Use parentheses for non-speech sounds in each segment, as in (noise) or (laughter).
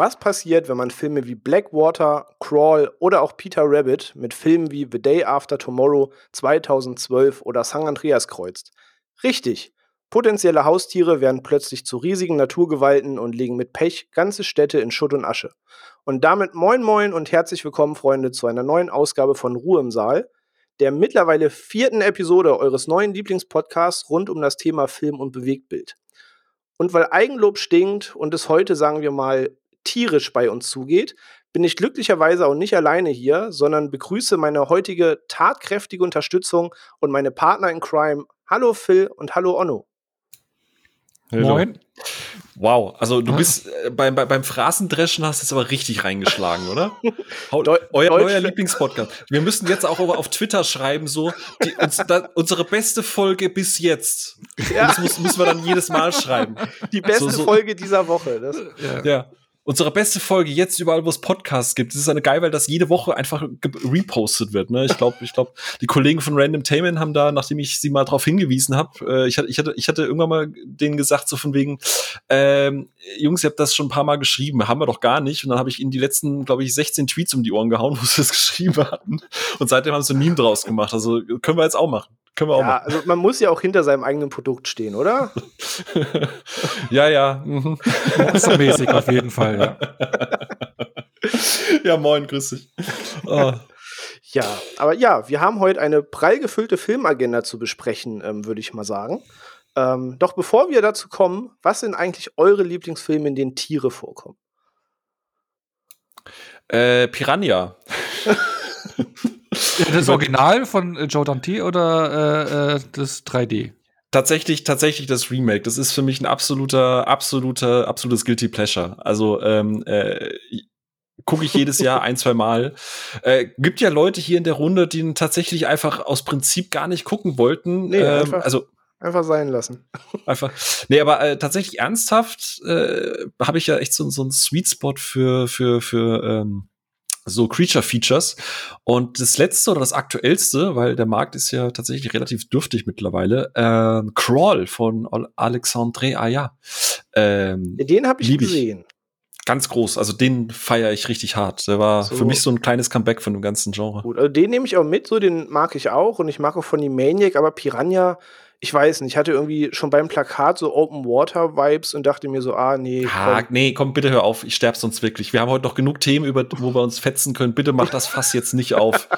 Was passiert, wenn man Filme wie Blackwater, Crawl oder auch Peter Rabbit mit Filmen wie The Day After Tomorrow 2012 oder San Andreas kreuzt? Richtig. Potenzielle Haustiere werden plötzlich zu riesigen Naturgewalten und legen mit Pech ganze Städte in Schutt und Asche. Und damit moin moin und herzlich willkommen, Freunde, zu einer neuen Ausgabe von Ruhe im Saal, der mittlerweile vierten Episode eures neuen Lieblingspodcasts rund um das Thema Film und Bewegtbild. Und weil Eigenlob stinkt und es heute, sagen wir mal, tierisch bei uns zugeht, bin ich glücklicherweise auch nicht alleine hier, sondern begrüße meine heutige tatkräftige Unterstützung und meine Partner in Crime. Hallo Phil und hallo Onno. Hallo. Moin. Wow, also du bist äh, beim, beim Phrasendreschen hast du jetzt aber richtig reingeschlagen, oder? (laughs) Deu euer neuer Lieblingspodcast. Wir müssen jetzt auch auf Twitter schreiben, so die, uns, da, unsere beste Folge bis jetzt. Ja. Das muss, müssen wir dann jedes Mal schreiben. Die beste so, so. Folge dieser Woche. Das, ja. ja unsere beste Folge jetzt überall, wo es Podcasts gibt. Es ist eine geil, weil das jede Woche einfach repostet wird. Ne? Ich glaube, ich glaube, die Kollegen von Random Tainment haben da, nachdem ich sie mal darauf hingewiesen habe, äh, ich, hatte, ich, hatte, ich hatte irgendwann mal denen gesagt, so von wegen, ähm, Jungs, ihr habt das schon ein paar Mal geschrieben, haben wir doch gar nicht. Und dann habe ich ihnen die letzten, glaube ich, 16 Tweets um die Ohren gehauen, (laughs) wo sie das geschrieben hatten. Und seitdem haben sie ein Meme draus gemacht. Also können wir jetzt auch machen. Können wir auch ja, machen. Also man muss ja auch hinter seinem eigenen Produkt stehen, oder? (laughs) ja, ja. Mhm. Monstermäßig auf jeden Fall, ja. ja, moin, grüß dich. Oh. Ja, aber ja, wir haben heute eine prall gefüllte Filmagenda zu besprechen, ähm, würde ich mal sagen. Ähm, doch bevor wir dazu kommen, was sind eigentlich eure Lieblingsfilme, in denen Tiere vorkommen? Äh, Piranha. (laughs) Das Original von äh, Joe Dante oder äh, äh das 3D? Tatsächlich, tatsächlich das Remake. Das ist für mich ein absoluter, absoluter, absolutes Guilty Pleasure. Also ähm, äh, gucke ich jedes Jahr (laughs) ein, zwei Mal. Äh, gibt ja Leute hier in der Runde, die ihn tatsächlich einfach aus Prinzip gar nicht gucken wollten. Nee, ähm, einfach, also einfach sein lassen. Einfach. Nee, aber äh, tatsächlich ernsthaft äh, habe ich ja echt so, so einen Sweet Spot für für für ähm, so Creature Features. Und das letzte oder das aktuellste, weil der Markt ist ja tatsächlich relativ dürftig mittlerweile, äh, Crawl von Alexandre Aya. Ähm, den habe ich gesehen. Ganz groß, also den feiere ich richtig hart. Der war so. für mich so ein kleines Comeback von dem ganzen Genre. Gut, also den nehme ich auch mit, so den mag ich auch und ich mag auch von die Maniac, aber Piranha ich weiß nicht, ich hatte irgendwie schon beim Plakat so Open Water Vibes und dachte mir so, ah, nee. Ah, nee, komm, bitte hör auf, ich sterb sonst wirklich. Wir haben heute noch genug Themen, über, wo wir uns fetzen können. Bitte mach das Fass jetzt nicht auf.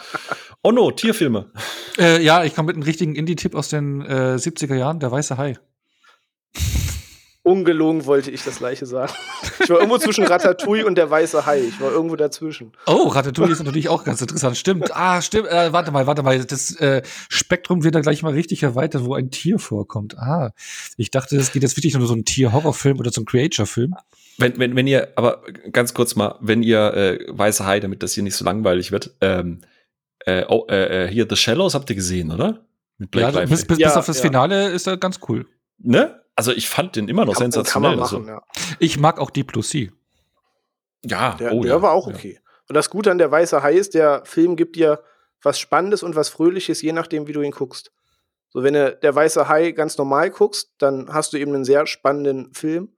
Oh no, Tierfilme. Äh, ja, ich komme mit einem richtigen Indie-Tipp aus den äh, 70er Jahren, der weiße Hai. Ungelogen wollte ich das gleiche sagen. Ich war irgendwo zwischen Ratatouille und der weiße Hai. Ich war irgendwo dazwischen. Oh, Ratatouille ist natürlich auch ganz interessant. Stimmt. Ah, stimmt. Äh, warte mal, warte mal. Das äh, Spektrum wird da gleich mal richtig erweitert, wo ein Tier vorkommt. Ah, ich dachte, es geht jetzt wirklich nur so ein Tier-Horrorfilm oder so ein Creature-Film. Wenn, wenn, wenn ihr, aber ganz kurz mal, wenn ihr äh, weiße Hai, damit das hier nicht so langweilig wird, ähm, äh, oh, äh, äh hier The Shallows habt ihr gesehen, oder? Mit Blake ja, bis, bis, ja, bis auf das ja. Finale ist er ganz cool. Ne? Also ich fand den immer noch kann, sensationell. Kann machen, also. ja. Ich mag auch Deep Blue Sea. Ja, der, oh, der ja. war auch okay. Ja. Und das Gute an der Weiße Hai ist, der Film gibt dir was Spannendes und was Fröhliches, je nachdem, wie du ihn guckst. So, wenn du der Weiße Hai ganz normal guckst, dann hast du eben einen sehr spannenden Film.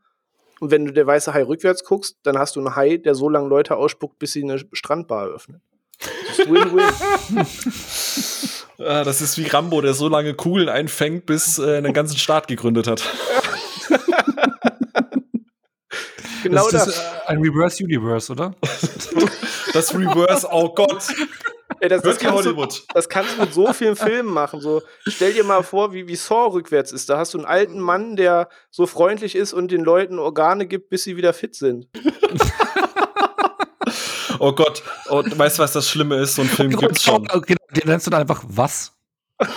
Und wenn du der Weiße Hai rückwärts guckst, dann hast du einen Hai, der so lange Leute ausspuckt, bis sie eine Strandbar öffnen. Das ist Win-Win. (laughs) Ah, das ist wie Rambo, der so lange Kugeln einfängt, bis äh, einen ganzen Staat gegründet hat. (laughs) genau das. Ist, das. Äh, ein Reverse Universe, oder? (laughs) das Reverse, oh Gott. Ey, das, das, kannst du, das, kannst du, mit so vielen Filmen machen. So, stell dir mal vor, wie, wie Saw rückwärts ist. Da hast du einen alten Mann, der so freundlich ist und den Leuten Organe gibt, bis sie wieder fit sind. (laughs) oh Gott, oh, weißt du, was das Schlimme ist? So ein Film gibt's schon. Okay, den nennst du dann einfach was? (laughs)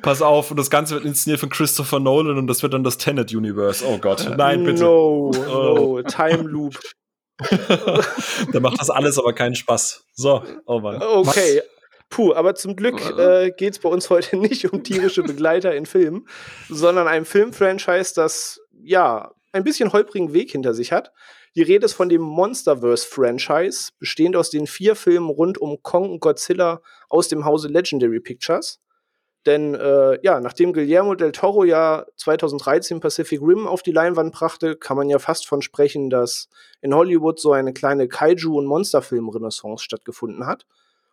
Pass auf, und das Ganze wird inszeniert von Christopher Nolan und das wird dann das Tenet Universe. Oh Gott, nein, bitte. No, no, oh. Time Loop. (laughs) da macht das alles aber keinen Spaß. So, oh Mann. Okay. Puh, aber zum Glück äh, geht es bei uns heute (laughs) nicht um tierische Begleiter in Filmen, sondern einem Filmfranchise, das ja ein bisschen holprigen Weg hinter sich hat. Die Rede ist von dem Monsterverse-Franchise, bestehend aus den vier Filmen rund um Kong und Godzilla aus dem Hause Legendary Pictures. Denn äh, ja, nachdem Guillermo del Toro ja 2013 Pacific Rim auf die Leinwand brachte, kann man ja fast von sprechen, dass in Hollywood so eine kleine Kaiju- und Monsterfilm-Renaissance stattgefunden hat.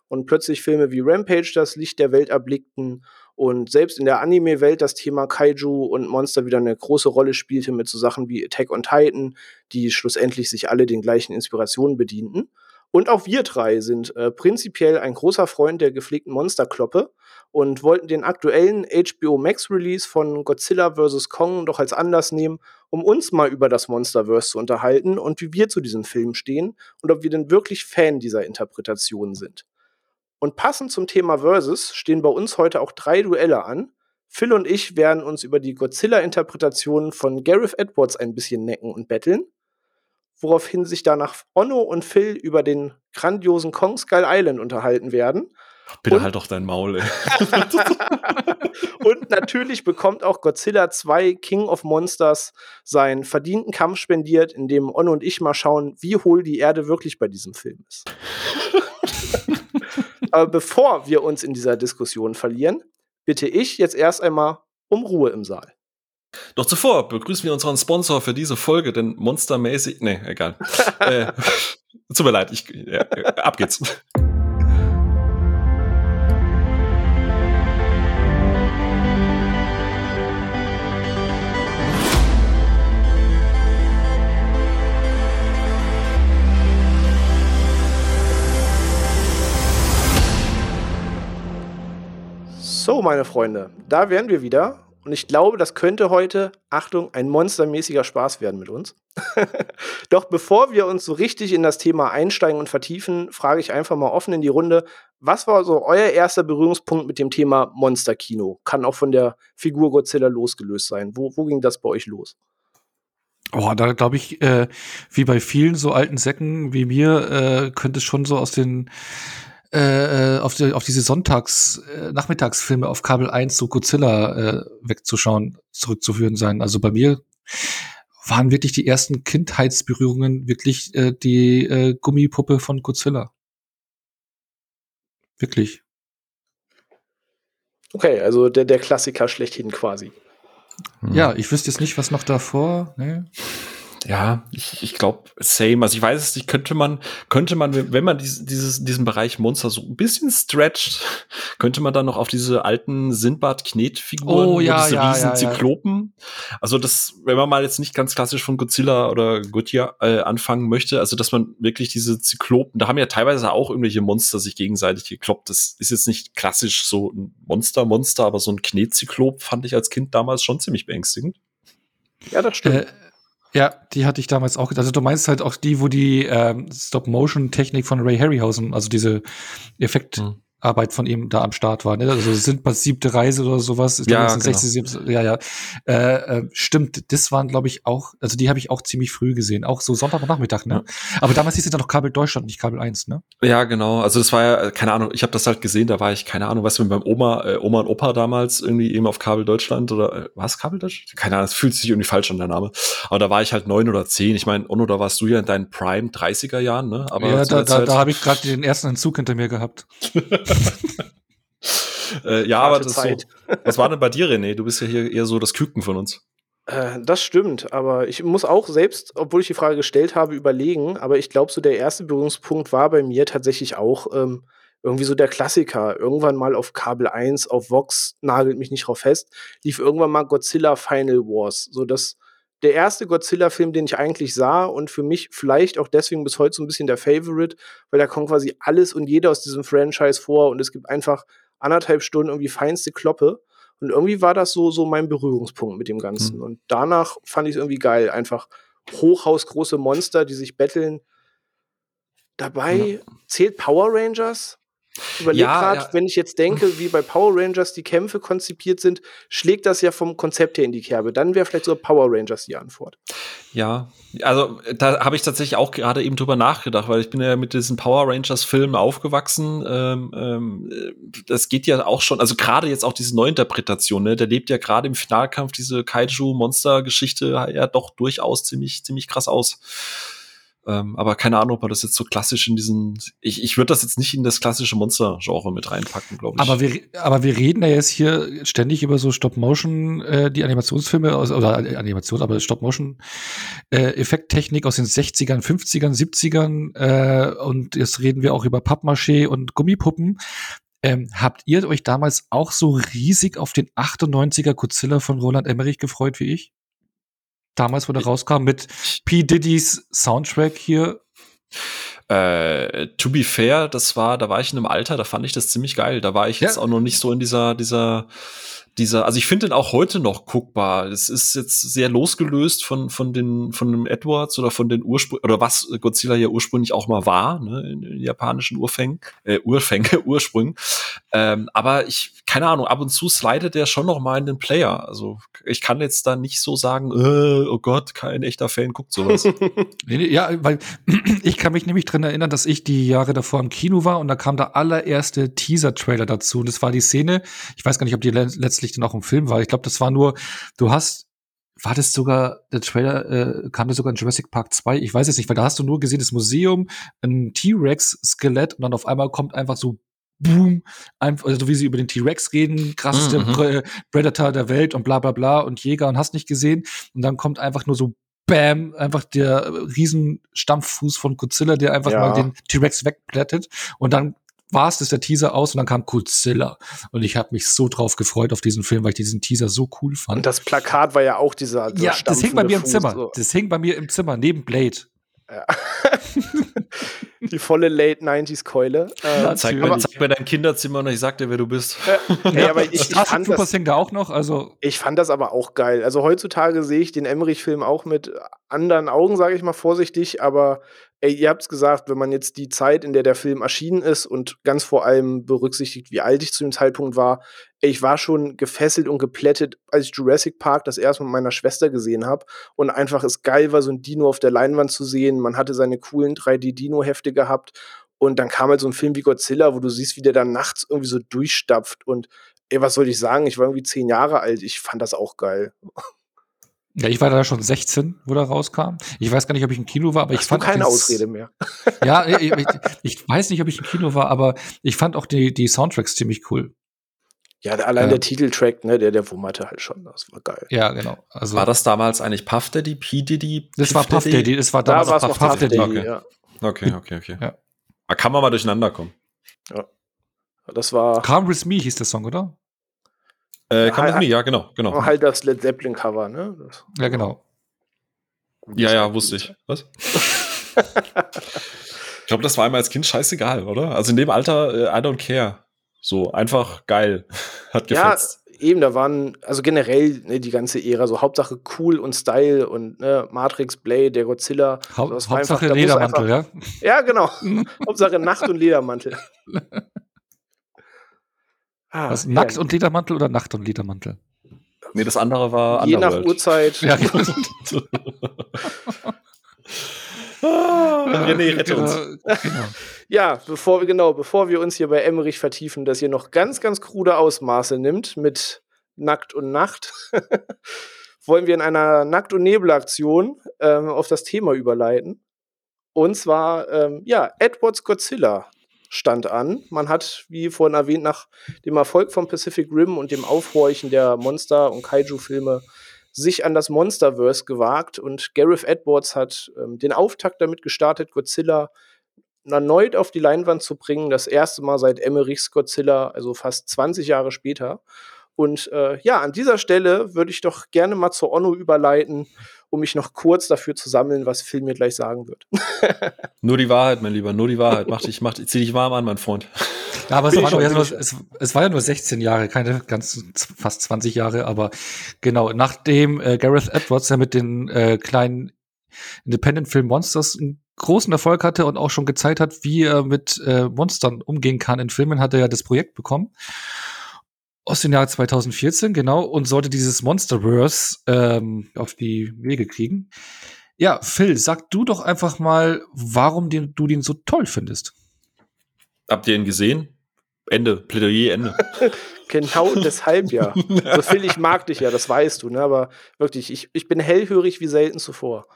Und plötzlich Filme wie Rampage das Licht der Welt erblickten und selbst in der Anime-Welt das Thema Kaiju und Monster wieder eine große Rolle spielte mit so Sachen wie Attack on Titan, die schlussendlich sich alle den gleichen Inspirationen bedienten. Und auch wir drei sind äh, prinzipiell ein großer Freund der gepflegten Monsterkloppe und wollten den aktuellen HBO Max Release von Godzilla vs. Kong doch als Anlass nehmen, um uns mal über das Monsterverse zu unterhalten und wie wir zu diesem Film stehen und ob wir denn wirklich Fan dieser Interpretation sind. Und passend zum Thema Versus stehen bei uns heute auch drei Duelle an. Phil und ich werden uns über die Godzilla-Interpretationen von Gareth Edwards ein bisschen necken und betteln woraufhin sich danach Onno und Phil über den grandiosen Kong Skull Island unterhalten werden. Bitte und halt doch dein Maul, ey. (laughs) und natürlich bekommt auch Godzilla 2 King of Monsters seinen verdienten Kampf spendiert, in dem Onno und ich mal schauen, wie hohl die Erde wirklich bei diesem Film ist. (laughs) Aber bevor wir uns in dieser Diskussion verlieren, bitte ich jetzt erst einmal um Ruhe im Saal. Doch zuvor begrüßen wir unseren Sponsor für diese Folge, den monstermäßig. Nee, egal. (laughs) äh, tut mir leid, ich, ja, ab geht's. So, meine Freunde, da wären wir wieder und ich glaube, das könnte heute, Achtung, ein monstermäßiger Spaß werden mit uns. (laughs) Doch bevor wir uns so richtig in das Thema einsteigen und vertiefen, frage ich einfach mal offen in die Runde, was war so euer erster Berührungspunkt mit dem Thema Monsterkino? Kann auch von der Figur Godzilla losgelöst sein. Wo, wo ging das bei euch los? Oh, da glaube ich, äh, wie bei vielen so alten Säcken wie mir, äh, könnte es schon so aus den äh, äh, auf, die, auf diese Sonntags-, äh, Nachmittagsfilme auf Kabel 1, so Godzilla äh, wegzuschauen, zurückzuführen sein. Also bei mir waren wirklich die ersten Kindheitsberührungen wirklich äh, die äh, Gummipuppe von Godzilla. Wirklich. Okay, also der, der Klassiker schlechthin quasi. Ja, ich wüsste jetzt nicht, was noch davor. Ne? Ja, ich, ich glaube, same. Also ich weiß es nicht, könnte man, könnte man, wenn man dieses, dieses, diesen Bereich Monster so ein bisschen stretcht, könnte man dann noch auf diese alten Sindbad-Knetfiguren, oh, ja, diese ja, riesen ja, Zyklopen. Also das, wenn man mal jetzt nicht ganz klassisch von Godzilla oder Godzilla äh, anfangen möchte, also dass man wirklich diese Zyklopen, da haben ja teilweise auch irgendwelche Monster sich gegenseitig gekloppt. Das ist jetzt nicht klassisch so ein Monster-Monster, aber so ein Knetzyklop fand ich als Kind damals schon ziemlich beängstigend. Ja, das stimmt. Äh, ja, die hatte ich damals auch. Also du meinst halt auch die, wo die ähm, Stop-Motion-Technik von Ray Harryhausen, also diese Effekt, hm. Arbeit von ihm da am Start war. Ne? Also sind mal siebte Reise oder sowas. Ja, glaube, genau. 60, 70, ja, ja. Äh, äh, stimmt, das waren, glaube ich, auch, also die habe ich auch ziemlich früh gesehen. Auch so Sonntagnachmittag, ne? Ja. Aber damals hieß es dann noch Kabel Deutschland, nicht Kabel 1, ne? Ja, genau. Also das war ja, keine Ahnung, ich habe das halt gesehen, da war ich, keine Ahnung, was mit meinem Oma, äh, Oma und Opa damals irgendwie eben auf Kabel Deutschland oder äh, was Kabel Deutschland? Keine Ahnung, es fühlt sich irgendwie falsch an der Name. Aber da war ich halt neun oder zehn. Ich meine, Onno, da warst du ja in deinen Prime 30er Jahren, ne? Aber ja, da, da, da habe ich gerade den ersten Entzug hinter mir gehabt. (laughs) (laughs) äh, ja, aber das so, (laughs) was war denn bei dir, René? Du bist ja hier eher so das Küken von uns. Äh, das stimmt, aber ich muss auch selbst, obwohl ich die Frage gestellt habe, überlegen. Aber ich glaube, so der erste Berührungspunkt war bei mir tatsächlich auch ähm, irgendwie so der Klassiker. Irgendwann mal auf Kabel 1, auf Vox, nagelt mich nicht drauf fest, lief irgendwann mal Godzilla Final Wars. So das der erste Godzilla-Film, den ich eigentlich sah und für mich vielleicht auch deswegen bis heute so ein bisschen der Favorite, weil da kommt quasi alles und jeder aus diesem Franchise vor und es gibt einfach anderthalb Stunden irgendwie feinste Kloppe. Und irgendwie war das so, so mein Berührungspunkt mit dem Ganzen. Mhm. Und danach fand ich es irgendwie geil. Einfach hochhausgroße Monster, die sich betteln. Dabei ja. zählt Power Rangers überlege ja, gerade, ja. wenn ich jetzt denke, wie bei Power Rangers die Kämpfe konzipiert sind, schlägt das ja vom Konzept her in die Kerbe. Dann wäre vielleicht so Power Rangers die Antwort. Ja, also da habe ich tatsächlich auch gerade eben drüber nachgedacht, weil ich bin ja mit diesen Power Rangers Filmen aufgewachsen. Ähm, ähm, das geht ja auch schon, also gerade jetzt auch diese Neuinterpretation, ne, der lebt ja gerade im Finalkampf diese Kaiju-Monster-Geschichte ja doch durchaus ziemlich, ziemlich krass aus. Ähm, aber keine Ahnung, ob man das jetzt so klassisch in diesen, ich, ich würde das jetzt nicht in das klassische Monster-Genre mit reinpacken, glaube ich. Aber wir, aber wir reden ja jetzt hier ständig über so Stop-Motion, äh, die Animationsfilme, aus, oder Animation, aber Stop-Motion-Effekttechnik äh, aus den 60ern, 50ern, 70ern äh, und jetzt reden wir auch über Pappmaché und Gummipuppen. Ähm, habt ihr euch damals auch so riesig auf den 98er Godzilla von Roland Emmerich gefreut wie ich? Damals, wo der rauskam mit P. Diddy's Soundtrack hier. Äh, to be fair, das war, da war ich in einem Alter, da fand ich das ziemlich geil. Da war ich ja. jetzt auch noch nicht so in dieser, dieser dieser, also ich finde den auch heute noch guckbar. Es ist jetzt sehr losgelöst von, von den, von dem Edwards oder von den Ursprüngen, oder was Godzilla ja ursprünglich auch mal war, ne, in, in japanischen Urfängen, äh, Urfänge, (laughs) Ursprüngen. Ähm, aber ich, keine Ahnung, ab und zu slidet der schon noch mal in den Player. Also ich kann jetzt da nicht so sagen, äh, oh Gott, kein echter Fan guckt sowas. (laughs) ja, weil (clears throat) ich kann mich nämlich dran erinnern, dass ich die Jahre davor im Kino war und da kam der allererste Teaser-Trailer dazu. Und das war die Szene, ich weiß gar nicht, ob die letztlich dann auch im Film war. Ich glaube, das war nur, du hast war das sogar, der Trailer äh, kam das sogar in Jurassic Park 2? Ich weiß es nicht, weil da hast du nur gesehen, das Museum, ein T-Rex-Skelett und dann auf einmal kommt einfach so boom, einfach, also wie sie über den T-Rex reden, krasseste mhm. Predator der Welt und bla bla bla und Jäger und hast nicht gesehen. Und dann kommt einfach nur so Bam, einfach der riesen Stampffuß von Godzilla, der einfach ja. mal den T-Rex wegplättet. Und dann war es das der Teaser aus und dann kam Godzilla. Und ich habe mich so drauf gefreut auf diesen Film, weil ich diesen Teaser so cool fand. Und das Plakat war ja auch dieser. dieser ja, das hing bei mir Fuß, im Zimmer. So. Das hing bei mir im Zimmer, neben Blade. Ja. (laughs) die volle Late 90s Keule. Äh, zeig, mir, zeig, mir, dein Kinderzimmer und ich sag dir, wer du bist. Äh, (laughs) nee, aber ich, ich fand das, hängt da auch noch. Also ich fand das aber auch geil. Also heutzutage sehe ich den Emmerich-Film auch mit anderen Augen, sage ich mal vorsichtig, aber ey, ihr habt es gesagt, wenn man jetzt die Zeit, in der der Film erschienen ist und ganz vor allem berücksichtigt, wie alt ich zu dem Zeitpunkt war, ey, ich war schon gefesselt und geplättet, als ich Jurassic Park das erste mit meiner Schwester gesehen habe und einfach es geil war, so ein Dino auf der Leinwand zu sehen. Man hatte seine coolen 3D-Dino-Hefte gehabt und dann kam halt so ein Film wie Godzilla, wo du siehst, wie der dann nachts irgendwie so durchstapft und ey, was soll ich sagen? Ich war irgendwie zehn Jahre alt. Ich fand das auch geil. (laughs) Ja, ich war da schon 16, wo der rauskam. Ich weiß gar nicht, ob ich im Kino war, aber Hast ich fand keine Ausrede mehr. (laughs) ja, ich, ich, ich, weiß nicht, ob ich im Kino war, aber ich fand auch die, die Soundtracks ziemlich cool. Ja, allein ja. der Titeltrack, ne, der, der wummerte halt schon. Das war geil. Ja, genau. Also, war das damals eigentlich Puff Daddy, P. Diddy? Das war Puff Daddy, das war damals da Puff, Puff Daddy. Daddy. Okay. Ja. okay, okay, okay. Ja. Da kann man mal durcheinander kommen. Ja. Das war. Come With Me hieß der Song, oder? Äh, Come halt, With Me, ja, genau, genau. Halt das Led Zeppelin-Cover, ne? Das, ja, genau. Ja, ja, wusste ich. Was? ich glaube, das war einmal als Kind scheißegal, oder? Also in dem Alter, äh, I don't care. So, einfach geil. (laughs) Hat gefetzt. Ja, eben, da waren, also generell ne, die ganze Ära, so Hauptsache cool und Style und ne, Matrix, Blade, der Godzilla. Haupt, also Hauptsache einfach, Ledermantel, einfach, ja? Ja, genau. (laughs) Hauptsache Nacht und Ledermantel. (laughs) Ah, Was, Nackt und Ledermantel oder Nacht und Ledermantel? Nee, das andere war Je Underworld. nach Uhrzeit. Ja, genau. ah, (laughs) René, rette uns. Genau. Ja, bevor wir, genau, bevor wir uns hier bei Emmerich vertiefen, dass ihr noch ganz, ganz krude Ausmaße nimmt mit Nackt und Nacht, (laughs) wollen wir in einer Nackt- und Nebelaktion ähm, auf das Thema überleiten. Und zwar, ähm, ja, Edwards Godzilla stand an. Man hat, wie vorhin erwähnt, nach dem Erfolg von Pacific Rim und dem Aufhorchen der Monster- und Kaiju-Filme sich an das Monsterverse gewagt und Gareth Edwards hat ähm, den Auftakt damit gestartet, Godzilla erneut auf die Leinwand zu bringen. Das erste Mal seit Emmerichs Godzilla, also fast 20 Jahre später. Und äh, ja, an dieser Stelle würde ich doch gerne mal zur Onno überleiten um mich noch kurz dafür zu sammeln, was Phil mir gleich sagen wird. (laughs) nur die Wahrheit, mein Lieber, nur die Wahrheit. Mach dich, mach, zieh dich warm an, mein Freund. Ja, aber es war, nur, es, es war, ja nur 16 Jahre, keine ganz fast 20 Jahre, aber genau, nachdem äh, Gareth Edwards ja mit den äh, kleinen Independent-Film Monsters einen großen Erfolg hatte und auch schon gezeigt hat, wie er mit äh, Monstern umgehen kann in Filmen, hat er ja das Projekt bekommen aus dem Jahr 2014, genau, und sollte dieses Monsterverse ähm, auf die Wege kriegen. Ja, Phil, sag du doch einfach mal, warum den, du den so toll findest. Habt ihr ihn gesehen? Ende, Plädoyer, Ende. (laughs) genau deshalb ja. (laughs) So Phil, ich mag dich ja, das weißt du, ne? Aber wirklich, ich, ich bin hellhörig wie selten zuvor.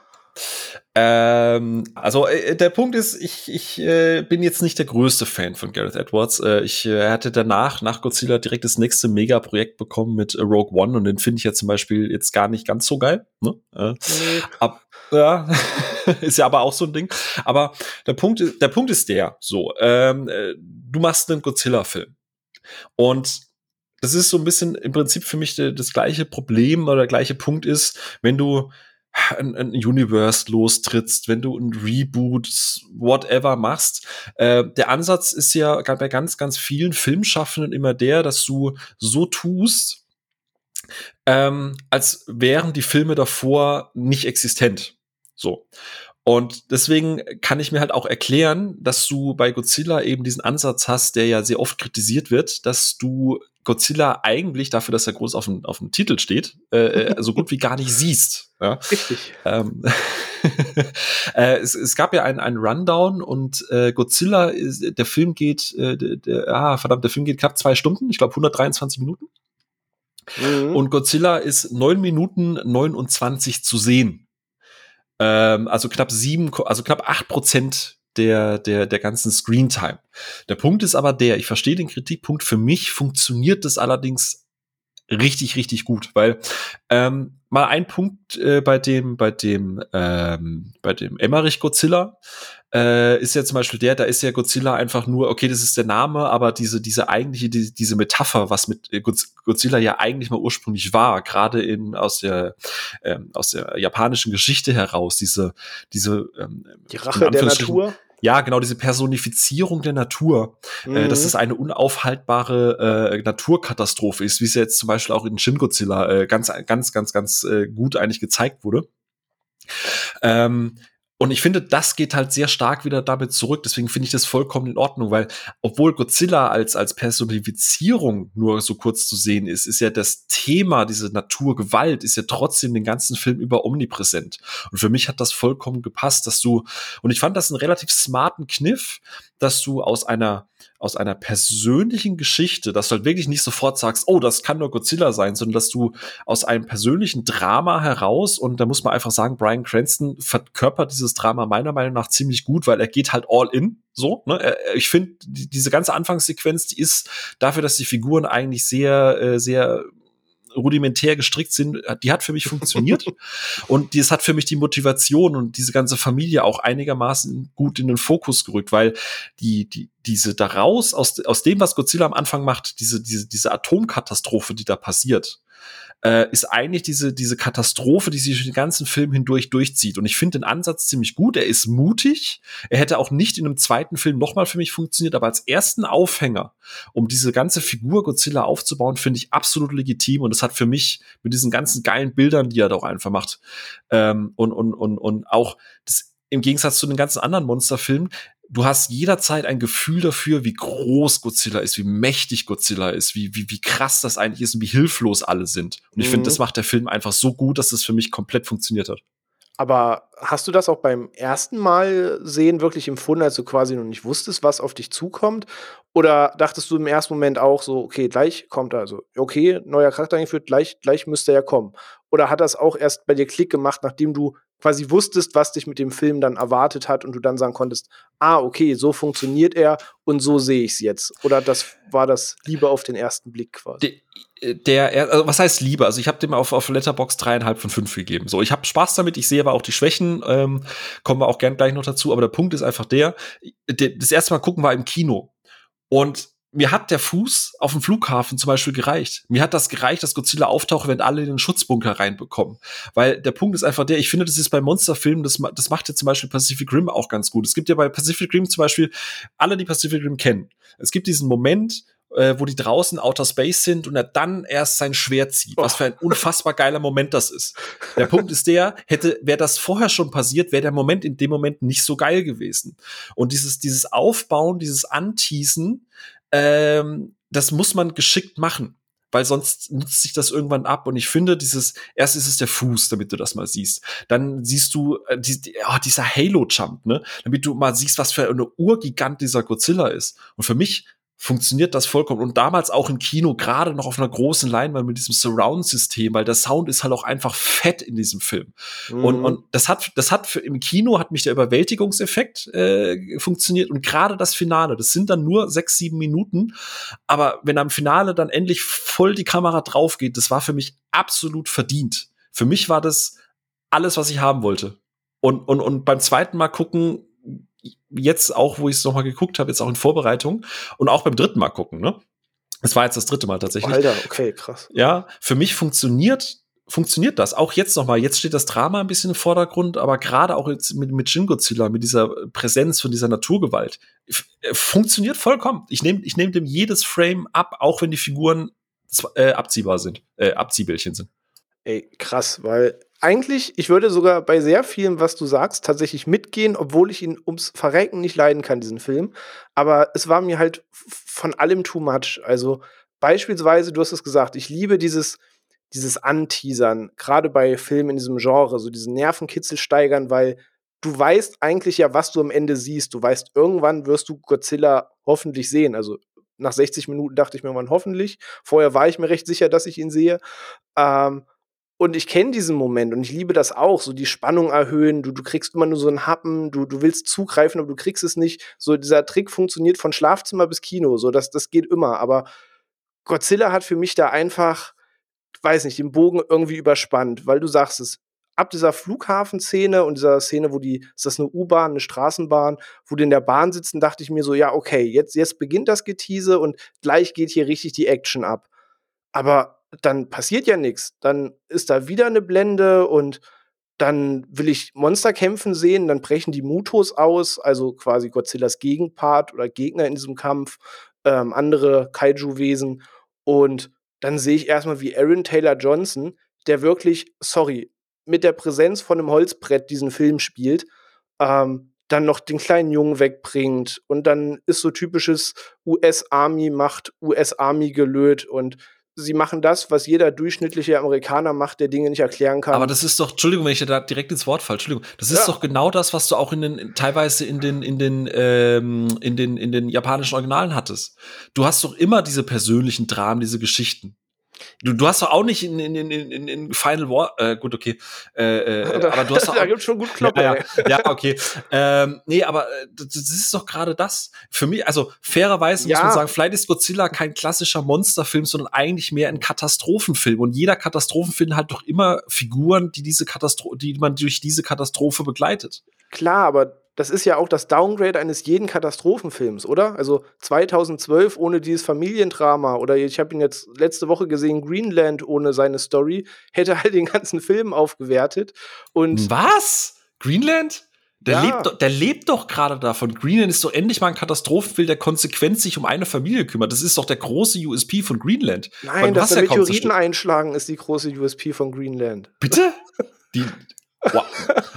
Ähm, also äh, der Punkt ist, ich, ich äh, bin jetzt nicht der größte Fan von Gareth Edwards. Äh, ich äh, hatte danach, nach Godzilla, direkt das nächste Mega-Projekt bekommen mit äh, Rogue One und den finde ich ja zum Beispiel jetzt gar nicht ganz so geil. Ne? Äh, nee. ab, ja, (laughs) ist ja aber auch so ein Ding. Aber der Punkt, der Punkt ist der, so, ähm, äh, du machst einen Godzilla-Film. Und das ist so ein bisschen im Prinzip für mich das gleiche Problem oder der gleiche Punkt ist, wenn du ein, ein Universe lostrittst, wenn du ein Reboot, whatever machst. Äh, der Ansatz ist ja bei ganz, ganz vielen Filmschaffenden immer der, dass du so tust, ähm, als wären die Filme davor nicht existent. So. Und deswegen kann ich mir halt auch erklären, dass du bei Godzilla eben diesen Ansatz hast, der ja sehr oft kritisiert wird, dass du Godzilla eigentlich dafür, dass er groß auf dem, auf dem Titel steht, äh, äh (laughs) so gut wie gar nicht siehst. Ja? Richtig. Ähm, (laughs) äh, es, es, gab ja einen, einen Rundown und äh, Godzilla, ist, der Film geht, äh, der, der, ah, verdammt, der Film geht knapp zwei Stunden, ich glaube 123 Minuten. Mhm. Und Godzilla ist neun Minuten 29 zu sehen. Ähm, also knapp sieben, also knapp acht Prozent der, der, der ganzen Screentime. Der Punkt ist aber der, ich verstehe den Kritikpunkt, für mich funktioniert das allerdings richtig, richtig gut, weil ähm, mal ein Punkt äh, bei dem, bei dem, ähm, bei dem Emmerich Godzilla äh, ist ja zum Beispiel der, da ist ja Godzilla einfach nur, okay, das ist der Name, aber diese, diese eigentliche, die, diese Metapher, was mit äh, Godzilla ja eigentlich mal ursprünglich war, gerade in aus der ähm, aus der japanischen Geschichte heraus, diese, diese ähm, die Rache der Natur ja, genau, diese Personifizierung der Natur, mhm. äh, dass es eine unaufhaltbare äh, Naturkatastrophe ist, wie es jetzt zum Beispiel auch in Shin Godzilla äh, ganz, ganz, ganz, ganz äh, gut eigentlich gezeigt wurde. Ähm, und ich finde, das geht halt sehr stark wieder damit zurück. Deswegen finde ich das vollkommen in Ordnung, weil obwohl Godzilla als, als Personifizierung nur so kurz zu sehen ist, ist ja das Thema, diese Naturgewalt, ist ja trotzdem den ganzen Film über omnipräsent. Und für mich hat das vollkommen gepasst, dass du, und ich fand das einen relativ smarten Kniff, dass du aus einer aus einer persönlichen Geschichte, dass du halt wirklich nicht sofort sagst, oh, das kann nur Godzilla sein, sondern dass du aus einem persönlichen Drama heraus, und da muss man einfach sagen, Brian Cranston verkörpert dieses Drama meiner Meinung nach ziemlich gut, weil er geht halt all in. So, ne? Ich finde, die, diese ganze Anfangssequenz, die ist dafür, dass die Figuren eigentlich sehr, äh, sehr rudimentär gestrickt sind, die hat für mich funktioniert. (laughs) und das hat für mich die Motivation und diese ganze Familie auch einigermaßen gut in den Fokus gerückt, weil die, die, diese daraus, aus, aus dem, was Godzilla am Anfang macht, diese, diese, diese Atomkatastrophe, die da passiert, äh, ist eigentlich diese, diese Katastrophe, die sich den ganzen Film hindurch durchzieht. Und ich finde den Ansatz ziemlich gut. Er ist mutig. Er hätte auch nicht in einem zweiten Film nochmal für mich funktioniert, aber als ersten Aufhänger, um diese ganze Figur Godzilla aufzubauen, finde ich absolut legitim. Und das hat für mich mit diesen ganzen geilen Bildern, die er doch einfach macht, ähm, und, und, und, und auch das im Gegensatz zu den ganzen anderen Monsterfilmen, du hast jederzeit ein Gefühl dafür, wie groß Godzilla ist, wie mächtig Godzilla ist, wie, wie, wie krass das eigentlich ist und wie hilflos alle sind. Und ich mhm. finde, das macht der Film einfach so gut, dass das für mich komplett funktioniert hat. Aber hast du das auch beim ersten Mal sehen wirklich empfunden, als du quasi noch nicht wusstest, was auf dich zukommt? Oder dachtest du im ersten Moment auch so, okay, gleich kommt er, also, okay, neuer Charakter eingeführt, gleich, gleich müsste er kommen? Oder hat das auch erst bei dir Klick gemacht, nachdem du quasi wusstest, was dich mit dem Film dann erwartet hat und du dann sagen konntest, ah, okay, so funktioniert er und so sehe ich es jetzt. Oder das war das Liebe auf den ersten Blick quasi. Der, der also was heißt Liebe? Also ich habe dem auf, auf Letterbox dreieinhalb von fünf gegeben. So, ich habe Spaß damit, ich sehe aber auch die Schwächen, ähm, kommen wir auch gern gleich noch dazu. Aber der Punkt ist einfach der, der das erste Mal gucken war im Kino. Und mir hat der Fuß auf dem Flughafen zum Beispiel gereicht. Mir hat das gereicht, dass Godzilla auftaucht, wenn alle in den Schutzbunker reinbekommen. Weil der Punkt ist einfach der, ich finde, das ist bei Monsterfilmen, das, das macht ja zum Beispiel Pacific Rim auch ganz gut. Es gibt ja bei Pacific Rim zum Beispiel, alle, die Pacific Rim kennen, es gibt diesen Moment, äh, wo die draußen Outer Space sind und er dann erst sein Schwert zieht. Was für ein unfassbar geiler Moment das ist. Der Punkt ist der, hätte, wäre das vorher schon passiert, wäre der Moment in dem Moment nicht so geil gewesen. Und dieses, dieses Aufbauen, dieses Anteasen, ähm, das muss man geschickt machen, weil sonst nutzt sich das irgendwann ab. Und ich finde, dieses, erst ist es der Fuß, damit du das mal siehst. Dann siehst du äh, die, oh, dieser Halo-Jump, ne? Damit du mal siehst, was für eine Urgigant dieser Godzilla ist. Und für mich funktioniert das vollkommen. Und damals auch im Kino, gerade noch auf einer großen Leinwand mit diesem Surround-System, weil der Sound ist halt auch einfach fett in diesem Film. Mhm. Und, und das hat, das hat für, im Kino hat mich der Überwältigungseffekt äh, funktioniert und gerade das Finale, das sind dann nur sechs, sieben Minuten, aber wenn am Finale dann endlich voll die Kamera drauf geht, das war für mich absolut verdient. Für mich war das alles, was ich haben wollte. Und, und, und beim zweiten Mal gucken, jetzt auch, wo ich es nochmal geguckt habe, jetzt auch in Vorbereitung und auch beim dritten Mal gucken, ne? Es war jetzt das dritte Mal tatsächlich. Alter, okay, krass. Ja, für mich funktioniert funktioniert das. Auch jetzt nochmal. Jetzt steht das Drama ein bisschen im Vordergrund, aber gerade auch jetzt mit, mit Shin Godzilla, mit dieser Präsenz von dieser Naturgewalt, äh, funktioniert vollkommen. Ich nehme ich nehm dem jedes Frame ab, auch wenn die Figuren äh, abziehbar sind, äh, Abziehbildchen sind. Ey, krass, weil eigentlich, ich würde sogar bei sehr vielem, was du sagst, tatsächlich mitgehen, obwohl ich ihn ums Verrecken nicht leiden kann, diesen Film. Aber es war mir halt von allem too much. Also beispielsweise, du hast es gesagt, ich liebe dieses, dieses Anteasern, gerade bei Filmen in diesem Genre, so diesen Nervenkitzel steigern, weil du weißt eigentlich ja, was du am Ende siehst. Du weißt, irgendwann wirst du Godzilla hoffentlich sehen. Also nach 60 Minuten dachte ich mir mal hoffentlich. Vorher war ich mir recht sicher, dass ich ihn sehe. Ähm, und ich kenne diesen Moment und ich liebe das auch, so die Spannung erhöhen, du, du kriegst immer nur so einen Happen, du, du willst zugreifen, aber du kriegst es nicht. So dieser Trick funktioniert von Schlafzimmer bis Kino, so das, das geht immer. Aber Godzilla hat für mich da einfach, weiß nicht, den Bogen irgendwie überspannt, weil du sagst es, ab dieser Flughafenszene und dieser Szene, wo die, ist das eine U-Bahn, eine Straßenbahn, wo die in der Bahn sitzen, dachte ich mir so, ja, okay, jetzt, jetzt beginnt das Getiese und gleich geht hier richtig die Action ab. Aber dann passiert ja nichts. Dann ist da wieder eine Blende und dann will ich Monster kämpfen sehen, dann brechen die Mutos aus, also quasi Godzillas Gegenpart oder Gegner in diesem Kampf, ähm, andere Kaiju-Wesen. Und dann sehe ich erstmal, wie Aaron Taylor Johnson, der wirklich, sorry, mit der Präsenz von einem Holzbrett diesen Film spielt, ähm, dann noch den kleinen Jungen wegbringt und dann ist so typisches US-Army macht US-Army gelöt und sie machen das, was jeder durchschnittliche Amerikaner macht, der Dinge nicht erklären kann. Aber das ist doch, Entschuldigung, wenn ich da direkt ins Wort falle, Entschuldigung, das ist ja. doch genau das, was du auch in den, teilweise in den, in den, ähm, in den, in den japanischen Originalen hattest. Du hast doch immer diese persönlichen Dramen, diese Geschichten. Du, du hast doch auch nicht in, in, in, in, in Final War, äh, gut, okay. Äh, äh, (laughs) aber du hast doch. da gibt's schon gut Kloppe. Ja, ja, ja, okay. ähm, nee, aber äh, das, das ist doch gerade das. Für mich, also fairerweise ja. muss man sagen, vielleicht ist Godzilla kein klassischer Monsterfilm, sondern eigentlich mehr ein Katastrophenfilm. Und jeder Katastrophenfilm hat doch immer Figuren, die diese Katastrophe, die man durch diese Katastrophe begleitet. Klar, aber das ist ja auch das Downgrade eines jeden Katastrophenfilms, oder? Also 2012 ohne dieses Familiendrama oder ich habe ihn jetzt letzte Woche gesehen, Greenland ohne seine Story, hätte halt den ganzen Film aufgewertet. Und Was? Greenland? Der, ja. lebt, der lebt doch gerade davon. Greenland ist doch endlich mal ein Katastrophenfilm, der konsequent sich um eine Familie kümmert. Das ist doch der große USP von Greenland. Nein, dass ja Meteoriten einschlagen, ist die große USP von Greenland. Bitte? (laughs) Die, Wow.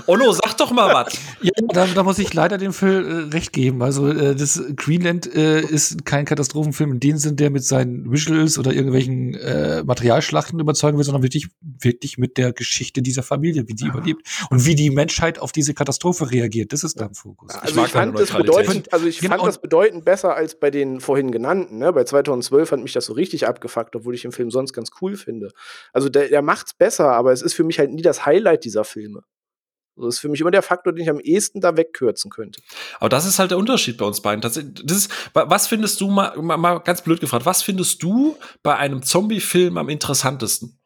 Onno, sag doch mal was. Ja, da, da, muss ich leider dem Phil äh, recht geben. Also äh, das Greenland äh, ist kein Katastrophenfilm in dem Sinn, der mit seinen Visuals oder irgendwelchen äh, Materialschlachten überzeugen will, sondern wirklich, wirklich mit der Geschichte dieser Familie, wie die ja. überlebt und wie die Menschheit auf diese Katastrophe reagiert. Das ist da im Fokus. Also ich, ich fand, das bedeutend, also ich genau. fand das bedeutend besser als bei den vorhin genannten. Ne? Bei 2012 hat mich das so richtig abgefuckt, obwohl ich den Film sonst ganz cool finde. Also der, der macht's besser, aber es ist für mich halt nie das Highlight dieser Filme. Das ist für mich immer der Faktor, den ich am ehesten da wegkürzen könnte. Aber das ist halt der Unterschied bei uns beiden. Das ist, was findest du, mal, mal ganz blöd gefragt, was findest du bei einem Zombie-Film am interessantesten?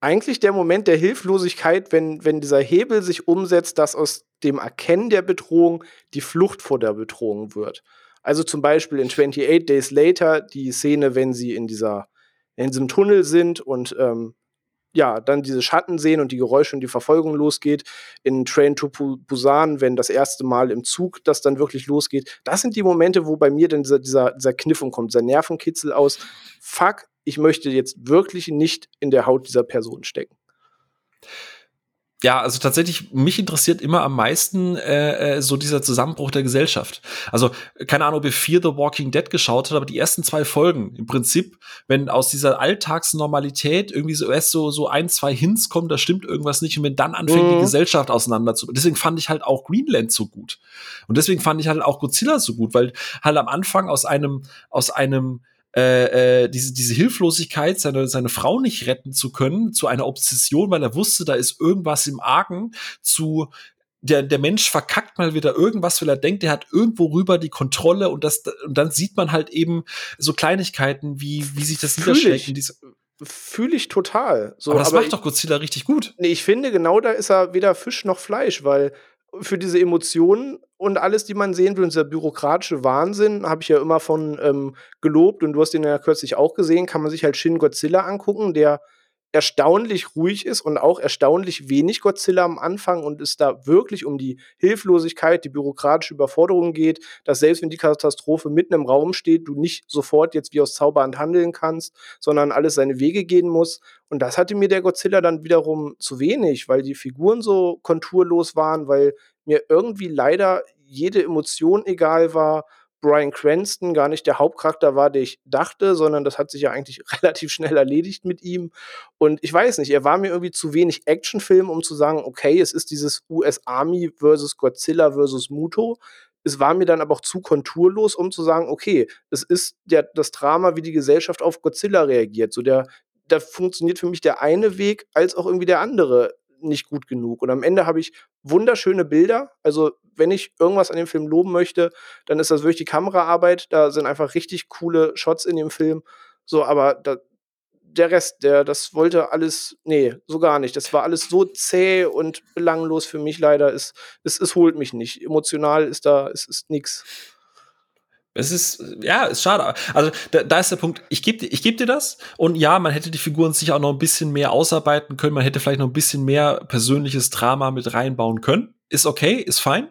Eigentlich der Moment der Hilflosigkeit, wenn, wenn dieser Hebel sich umsetzt, dass aus dem Erkennen der Bedrohung die Flucht vor der Bedrohung wird. Also zum Beispiel in 28 Days Later die Szene, wenn sie in dieser in diesem Tunnel sind und ähm, ja, dann diese Schatten sehen und die Geräusche und die Verfolgung losgeht. In Train to Busan, wenn das erste Mal im Zug das dann wirklich losgeht. Das sind die Momente, wo bei mir dann dieser, dieser, dieser Kniff kommt, dieser Nervenkitzel aus. Fuck, ich möchte jetzt wirklich nicht in der Haut dieser Person stecken. Ja, also tatsächlich, mich interessiert immer am meisten äh, äh, so dieser Zusammenbruch der Gesellschaft. Also, keine Ahnung, ob ihr Fear the Walking Dead geschaut habt, aber die ersten zwei Folgen, im Prinzip, wenn aus dieser Alltagsnormalität irgendwie so erst so, so ein, zwei Hints kommen, da stimmt irgendwas nicht, und wenn dann anfängt, mhm. die Gesellschaft auseinander zu. Deswegen fand ich halt auch Greenland so gut. Und deswegen fand ich halt auch Godzilla so gut, weil halt am Anfang aus einem, aus einem äh, äh, diese, diese Hilflosigkeit, seine, seine Frau nicht retten zu können, zu einer Obsession, weil er wusste, da ist irgendwas im Argen, zu der, der Mensch verkackt mal wieder irgendwas, weil er denkt, er hat irgendwo rüber die Kontrolle und das, und dann sieht man halt eben so Kleinigkeiten, wie, wie sich das niederschlägt. Fühle ich total. So, aber das aber macht doch Godzilla richtig gut. Nee, ich finde, genau da ist er weder Fisch noch Fleisch, weil für diese Emotionen und alles, die man sehen will, und dieser bürokratische Wahnsinn, habe ich ja immer von ähm, gelobt. Und du hast den ja kürzlich auch gesehen, kann man sich halt Shin Godzilla angucken, der erstaunlich ruhig ist und auch erstaunlich wenig Godzilla am Anfang und es da wirklich um die Hilflosigkeit, die bürokratische Überforderung geht, dass selbst wenn die Katastrophe mitten im Raum steht, du nicht sofort jetzt wie aus Zauberhand handeln kannst, sondern alles seine Wege gehen muss. Und das hatte mir der Godzilla dann wiederum zu wenig, weil die Figuren so konturlos waren, weil mir irgendwie leider jede Emotion egal war Brian Cranston gar nicht der Hauptcharakter war, der ich dachte, sondern das hat sich ja eigentlich (laughs) relativ schnell erledigt mit ihm. Und ich weiß nicht, er war mir irgendwie zu wenig Actionfilm, um zu sagen, okay, es ist dieses US Army versus Godzilla versus Muto. Es war mir dann aber auch zu konturlos, um zu sagen, okay, es ist der, das Drama, wie die Gesellschaft auf Godzilla reagiert. So der, da funktioniert für mich der eine Weg als auch irgendwie der andere nicht gut genug. Und am Ende habe ich wunderschöne Bilder. Also, wenn ich irgendwas an dem Film loben möchte, dann ist das wirklich die Kameraarbeit. Da sind einfach richtig coole Shots in dem Film. So, aber da, der Rest, der, das wollte alles, nee, so gar nicht. Das war alles so zäh und belanglos für mich leider. Es, es, es holt mich nicht. Emotional ist da, es ist nix. Es ist, ja, ist schade. Also, da, da ist der Punkt, ich gebe ich geb dir das. Und ja, man hätte die Figuren sicher auch noch ein bisschen mehr ausarbeiten können. Man hätte vielleicht noch ein bisschen mehr persönliches Drama mit reinbauen können. Ist okay, ist fein.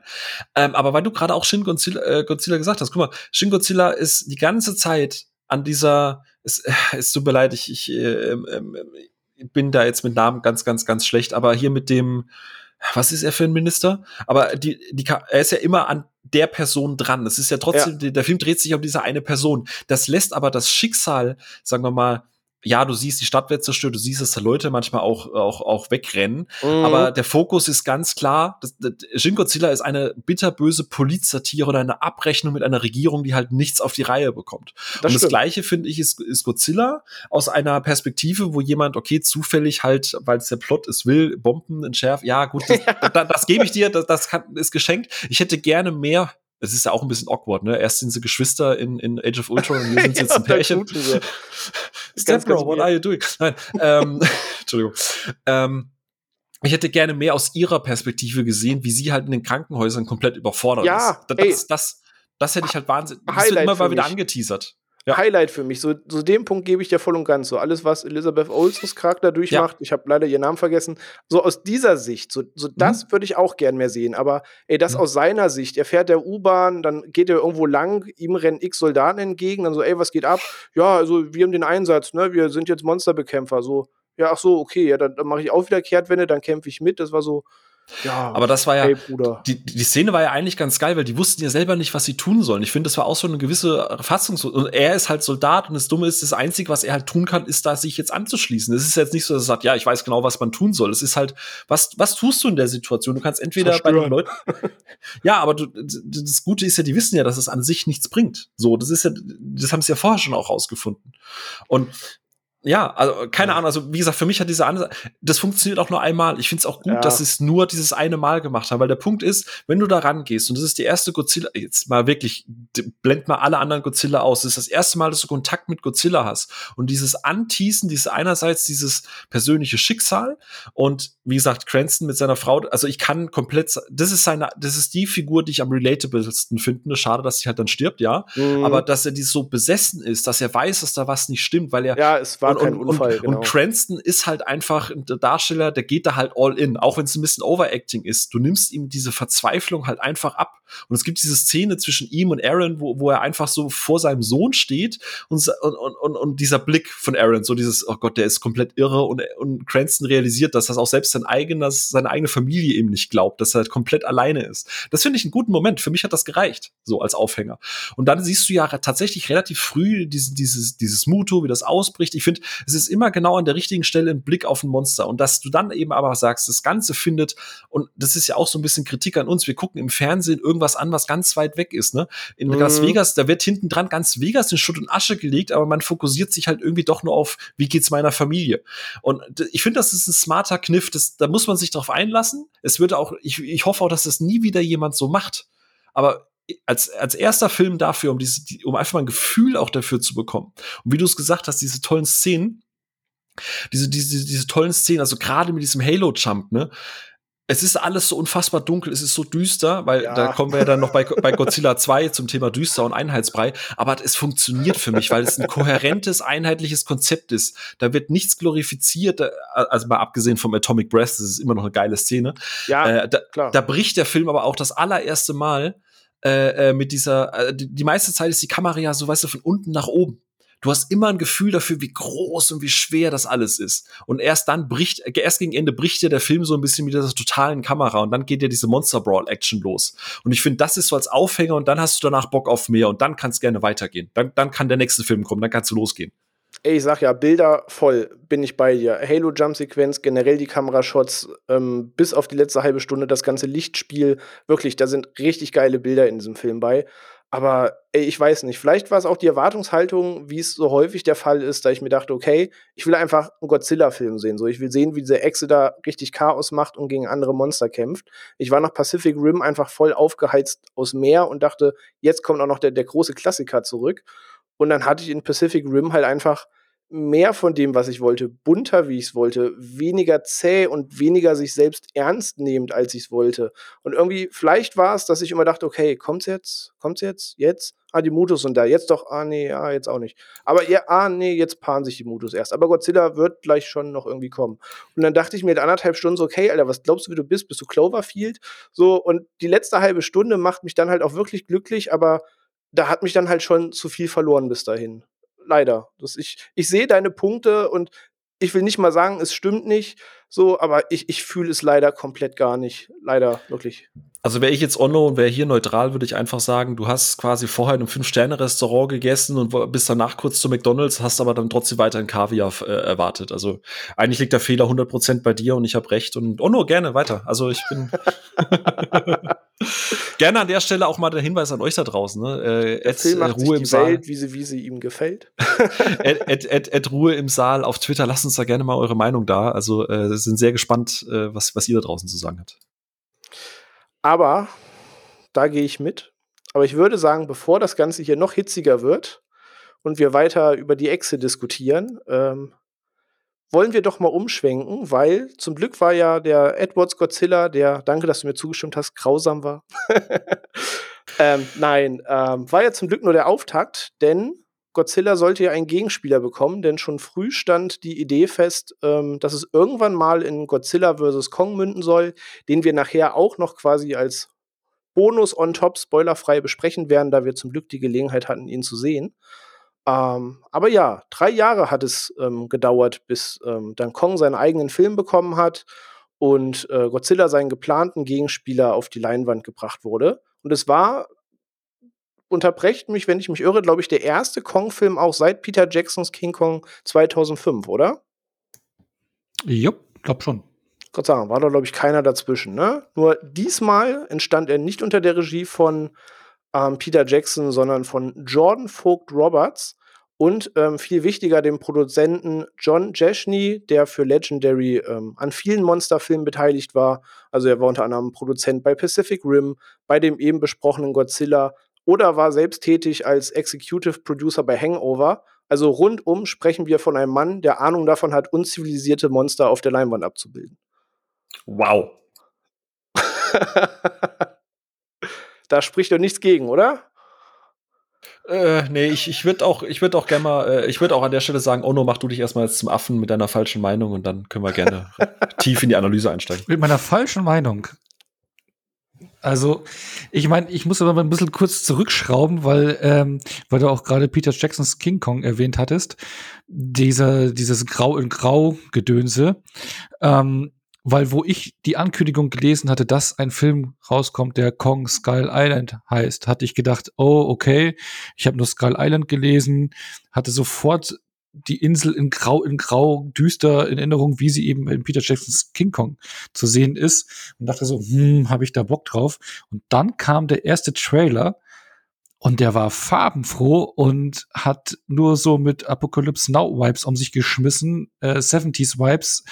Ähm, aber weil du gerade auch Shin Godzilla, äh, Godzilla gesagt hast, guck mal, Shin Godzilla ist die ganze Zeit an dieser, es, äh, es tut leid, ich, ich äh, äh, bin da jetzt mit Namen ganz, ganz, ganz schlecht, aber hier mit dem, was ist er für ein Minister? Aber die, die, er ist ja immer an der Person dran. Es ist ja trotzdem, ja. der Film dreht sich um diese eine Person. Das lässt aber das Schicksal, sagen wir mal, ja, du siehst, die Stadt wird zerstört, du siehst, dass da Leute manchmal auch, auch, auch wegrennen. Mhm. Aber der Fokus ist ganz klar, das, das, Shin Godzilla ist eine bitterböse Polizsatire oder eine Abrechnung mit einer Regierung, die halt nichts auf die Reihe bekommt. Das Und stimmt. das Gleiche, finde ich, ist, ist Godzilla aus einer Perspektive, wo jemand, okay, zufällig halt, weil es der Plot ist, will, Bomben entschärfen. Ja, gut, das, (laughs) das, das gebe ich dir, das, das kann, ist geschenkt. Ich hätte gerne mehr es ist ja auch ein bisschen awkward, ne? Erst sind sie Geschwister in, in Age of Ultron und hier sind sie (laughs) jetzt ein Pärchen. (laughs) Stepbro, what are you doing? Nein, ähm, (laughs) Entschuldigung. Ähm, ich hätte gerne mehr aus ihrer Perspektive gesehen, wie sie halt in den Krankenhäusern komplett überfordert ja, ist. Das, das, das, das hätte ich halt wahnsinnig. Das wird immer mal wieder angeteasert ja. Highlight für mich. So, so den Punkt gebe ich dir voll und ganz. So alles, was Elizabeth Olsens Charakter durchmacht, ja. ich habe leider ihren Namen vergessen. So aus dieser Sicht, so, so mhm. das würde ich auch gern mehr sehen. Aber ey, das mhm. aus seiner Sicht. Er fährt der U-Bahn, dann geht er irgendwo lang, ihm rennen x Soldaten entgegen, dann so, ey, was geht ab? Ja, also wir haben den Einsatz, ne? Wir sind jetzt Monsterbekämpfer. So, ja, ach so, okay, ja, dann, dann mache ich auch wieder Kehrtwende, dann kämpfe ich mit. Das war so, ja, aber das war ja, hey, die, die Szene war ja eigentlich ganz geil, weil die wussten ja selber nicht, was sie tun sollen. Ich finde, das war auch so eine gewisse Fassungs- und er ist halt Soldat und das Dumme ist, das Einzige, was er halt tun kann, ist da sich jetzt anzuschließen. Es ist jetzt nicht so, dass er sagt, ja, ich weiß genau, was man tun soll. Es ist halt, was, was tust du in der Situation? Du kannst entweder Zerstören. bei den Leuten, (laughs) ja, aber du, das Gute ist ja, die wissen ja, dass es an sich nichts bringt. So, das ist ja, das haben sie ja vorher schon auch rausgefunden. Und ja, also keine ja. Ahnung, also wie gesagt, für mich hat diese andere, das funktioniert auch nur einmal. Ich finde es auch gut, ja. dass sie es nur dieses eine Mal gemacht haben, weil der Punkt ist, wenn du da rangehst und das ist die erste Godzilla, jetzt mal wirklich, blend mal alle anderen Godzilla aus, das ist das erste Mal, dass du Kontakt mit Godzilla hast und dieses Anteasen, dieses einerseits dieses persönliche Schicksal und wie gesagt, Cranston mit seiner Frau, also ich kann komplett, das ist seine, das ist die Figur, die ich am relatablesten finde. Schade, dass sie halt dann stirbt, ja, mhm. aber dass er die so besessen ist, dass er weiß, dass da was nicht stimmt, weil er ja, es war und, kein und, Unfall, und, genau. und Cranston ist halt einfach ein Darsteller, der geht da halt all in, auch wenn es ein bisschen Overacting ist. Du nimmst ihm diese Verzweiflung halt einfach ab. Und es gibt diese Szene zwischen ihm und Aaron, wo, wo er einfach so vor seinem Sohn steht und, und, und, und dieser Blick von Aaron, so dieses, oh Gott, der ist komplett irre und, und Cranston realisiert, dass das auch selbst sein eigenes, seine eigene Familie ihm nicht glaubt, dass er halt komplett alleine ist. Das finde ich einen guten Moment. Für mich hat das gereicht, so als Aufhänger. Und dann siehst du ja tatsächlich relativ früh dieses, dieses, dieses Muto, wie das ausbricht. Ich finde, es ist immer genau an der richtigen Stelle ein Blick auf ein Monster. Und dass du dann eben aber sagst, das Ganze findet, und das ist ja auch so ein bisschen Kritik an uns, wir gucken im Fernsehen irgendwas an, was ganz weit weg ist. Ne? In Mhm. Las Vegas, da wird hinten dran ganz Vegas in Schutt und Asche gelegt, aber man fokussiert sich halt irgendwie doch nur auf, wie geht's meiner Familie. Und ich finde, das ist ein smarter Kniff, das, da muss man sich drauf einlassen. Es würde auch, ich, ich hoffe auch, dass das nie wieder jemand so macht. Aber als, als erster Film dafür, um, diese, die, um einfach mal ein Gefühl auch dafür zu bekommen. Und wie du es gesagt hast, diese tollen Szenen, diese, diese, diese tollen Szenen, also gerade mit diesem Halo-Jump, ne? Es ist alles so unfassbar dunkel, es ist so düster, weil Ja. da kommen wir ja dann noch bei, bei Godzilla 2 zum Thema düster und Einheitsbrei, aber es funktioniert für mich, weil es ein kohärentes, einheitliches Konzept ist. Da wird nichts glorifiziert, da- also mal abgesehen vom Atomic Breath, das ist immer noch eine geile Szene. Ja, Äh, da, klar. da bricht der Film aber auch das allererste Mal äh, äh, mit dieser, äh, die, die meiste Zeit ist die Kamera ja so, weißt du, von unten nach oben. Du hast immer ein Gefühl dafür, wie groß und wie schwer das alles ist. Und erst dann bricht, erst gegen Ende bricht ja der Film so ein bisschen mit dieser totalen Kamera und dann geht ja diese Monster Brawl Action los. Und ich finde, das ist so als Aufhänger und dann hast du danach Bock auf mehr und dann kann es gerne weitergehen. Dann, dann kann der nächste Film kommen, dann kannst du losgehen. Ey, ich sag ja, Bilder voll, bin ich bei dir. Halo-Jump-Sequenz, generell die Kamerashots, ähm, bis auf die letzte halbe Stunde, das ganze Lichtspiel, wirklich, da sind richtig geile Bilder in diesem Film bei. Aber ey, ich weiß nicht, vielleicht war es auch die Erwartungshaltung, wie es so häufig der Fall ist, da ich mir dachte, okay, ich will einfach einen Godzilla-Film sehen. So, ich will sehen, wie diese Echse da richtig Chaos macht und gegen andere Monster kämpft. Ich war nach Pacific Rim einfach voll aufgeheizt aus Meer und dachte, jetzt kommt auch noch der, der große Klassiker zurück. Und dann hatte ich in Pacific Rim halt einfach mehr von dem, was ich wollte, bunter, wie ich es wollte, weniger zäh und weniger sich selbst ernst nehmend, als ich es wollte. Und irgendwie, vielleicht war es, dass ich immer dachte, okay, kommt's jetzt? Kommt's jetzt? Jetzt? Ah, die Mutos sind da. Jetzt doch, ah, nee, ah, jetzt auch nicht. Aber ja, ah, nee, jetzt paaren sich die Mutos erst. Aber Godzilla wird gleich schon noch irgendwie kommen. Und dann dachte ich mir in anderthalb Stunden so, okay, Alter, was glaubst du, wie du bist? Bist du Cloverfield? So, und die letzte halbe Stunde macht mich dann halt auch wirklich glücklich, aber da hat mich dann halt schon zu viel verloren bis dahin. Leider. Das, ich ich sehe deine Punkte und ich will nicht mal sagen, es stimmt nicht, so, aber ich, ich fühle es leider komplett gar nicht. Leider, wirklich. Also wäre ich jetzt Onno und wäre hier neutral, würde ich einfach sagen, du hast quasi vorher in einem Fünf-Sterne-Restaurant gegessen und bist danach kurz zu McDonalds, hast aber dann trotzdem weiterhin Kaviar äh, erwartet. Also eigentlich liegt der Fehler 100% bei dir und ich habe recht. Und Onno, gerne weiter. Also ich bin (laughs) gerne an der Stelle auch mal der Hinweis an euch da draußen. Ne? Äh, Ed, äh, macht sich Ruhe im Saal. Welt, wie sie, wie sie ihm gefällt. Ed, Ed, Ed, Ed Ruhe im Saal auf Twitter. Lasst uns da gerne mal eure Meinung da. Also äh, sind sehr gespannt, äh, was, was ihr da draußen zu sagen habt. Aber da gehe ich mit. Aber ich würde sagen, bevor das Ganze hier noch hitziger wird und wir weiter über die Echse diskutieren, ähm, wollen wir doch mal umschwenken, weil zum Glück war ja der Edwards Godzilla, der, danke, dass du mir zugestimmt hast, grausam war. (laughs) ähm, nein, ähm, war ja zum Glück nur der Auftakt, denn Godzilla sollte ja einen Gegenspieler bekommen, denn schon früh stand die Idee fest, ähm, dass es irgendwann mal in Godzilla vs. Kong münden soll, den wir nachher auch noch quasi als Bonus on top spoilerfrei besprechen werden, da wir zum Glück die Gelegenheit hatten, ihn zu sehen. Ähm, aber ja, drei Jahre hat es ähm, gedauert, bis ähm, dann Kong seinen eigenen Film bekommen hat und äh, Godzilla seinen geplanten Gegenspieler auf die Leinwand gebracht wurde. Und es war, unterbrecht mich, wenn ich mich irre, glaube ich, der erste Kong-Film auch seit Peter Jacksons King Kong 2005, oder? Jupp, glaub schon. Gott sagen, war da, glaube ich, keiner dazwischen. Ne? Nur diesmal entstand er nicht unter der Regie von ähm, Peter Jackson, sondern von Jordan Vogt Roberts und ähm, viel wichtiger dem Produzenten John Jashny, der für Legendary ähm, an vielen Monsterfilmen beteiligt war. Also er war unter anderem Produzent bei Pacific Rim, bei dem eben besprochenen Godzilla oder war selbst tätig als Executive Producer bei Hangover. Also rundum sprechen wir von einem Mann, der Ahnung davon hat, unzivilisierte Monster auf der Leinwand abzubilden. Wow. (laughs) da spricht doch nichts gegen, oder? Äh, nee, ich, ich würde auch, ich würde auch gerne mal, äh, ich würde auch an der Stelle sagen, Ono, mach du dich erstmal jetzt zum Affen mit deiner falschen Meinung und dann können wir gerne (laughs) tief in die Analyse einsteigen. Mit meiner falschen Meinung. Also, ich meine, ich muss aber mal ein bisschen kurz zurückschrauben, weil, ähm, weil du auch gerade Peter Jacksons King Kong erwähnt hattest. Dieser, dieses Grau in Grau Gedönse. Ähm, weil wo ich die Ankündigung gelesen hatte, dass ein Film rauskommt, der Kong Skull Island heißt, hatte ich gedacht, oh, okay, ich habe nur Skull Island gelesen, hatte sofort die Insel in Grau, in Grau, düster in Erinnerung, wie sie eben in Peter Jacksons King Kong zu sehen ist und dachte so, hm, habe ich da Bock drauf? Und dann kam der erste Trailer und der war farbenfroh und hat nur so mit Apocalypse Now Vibes um sich geschmissen, äh, 70s Vibes,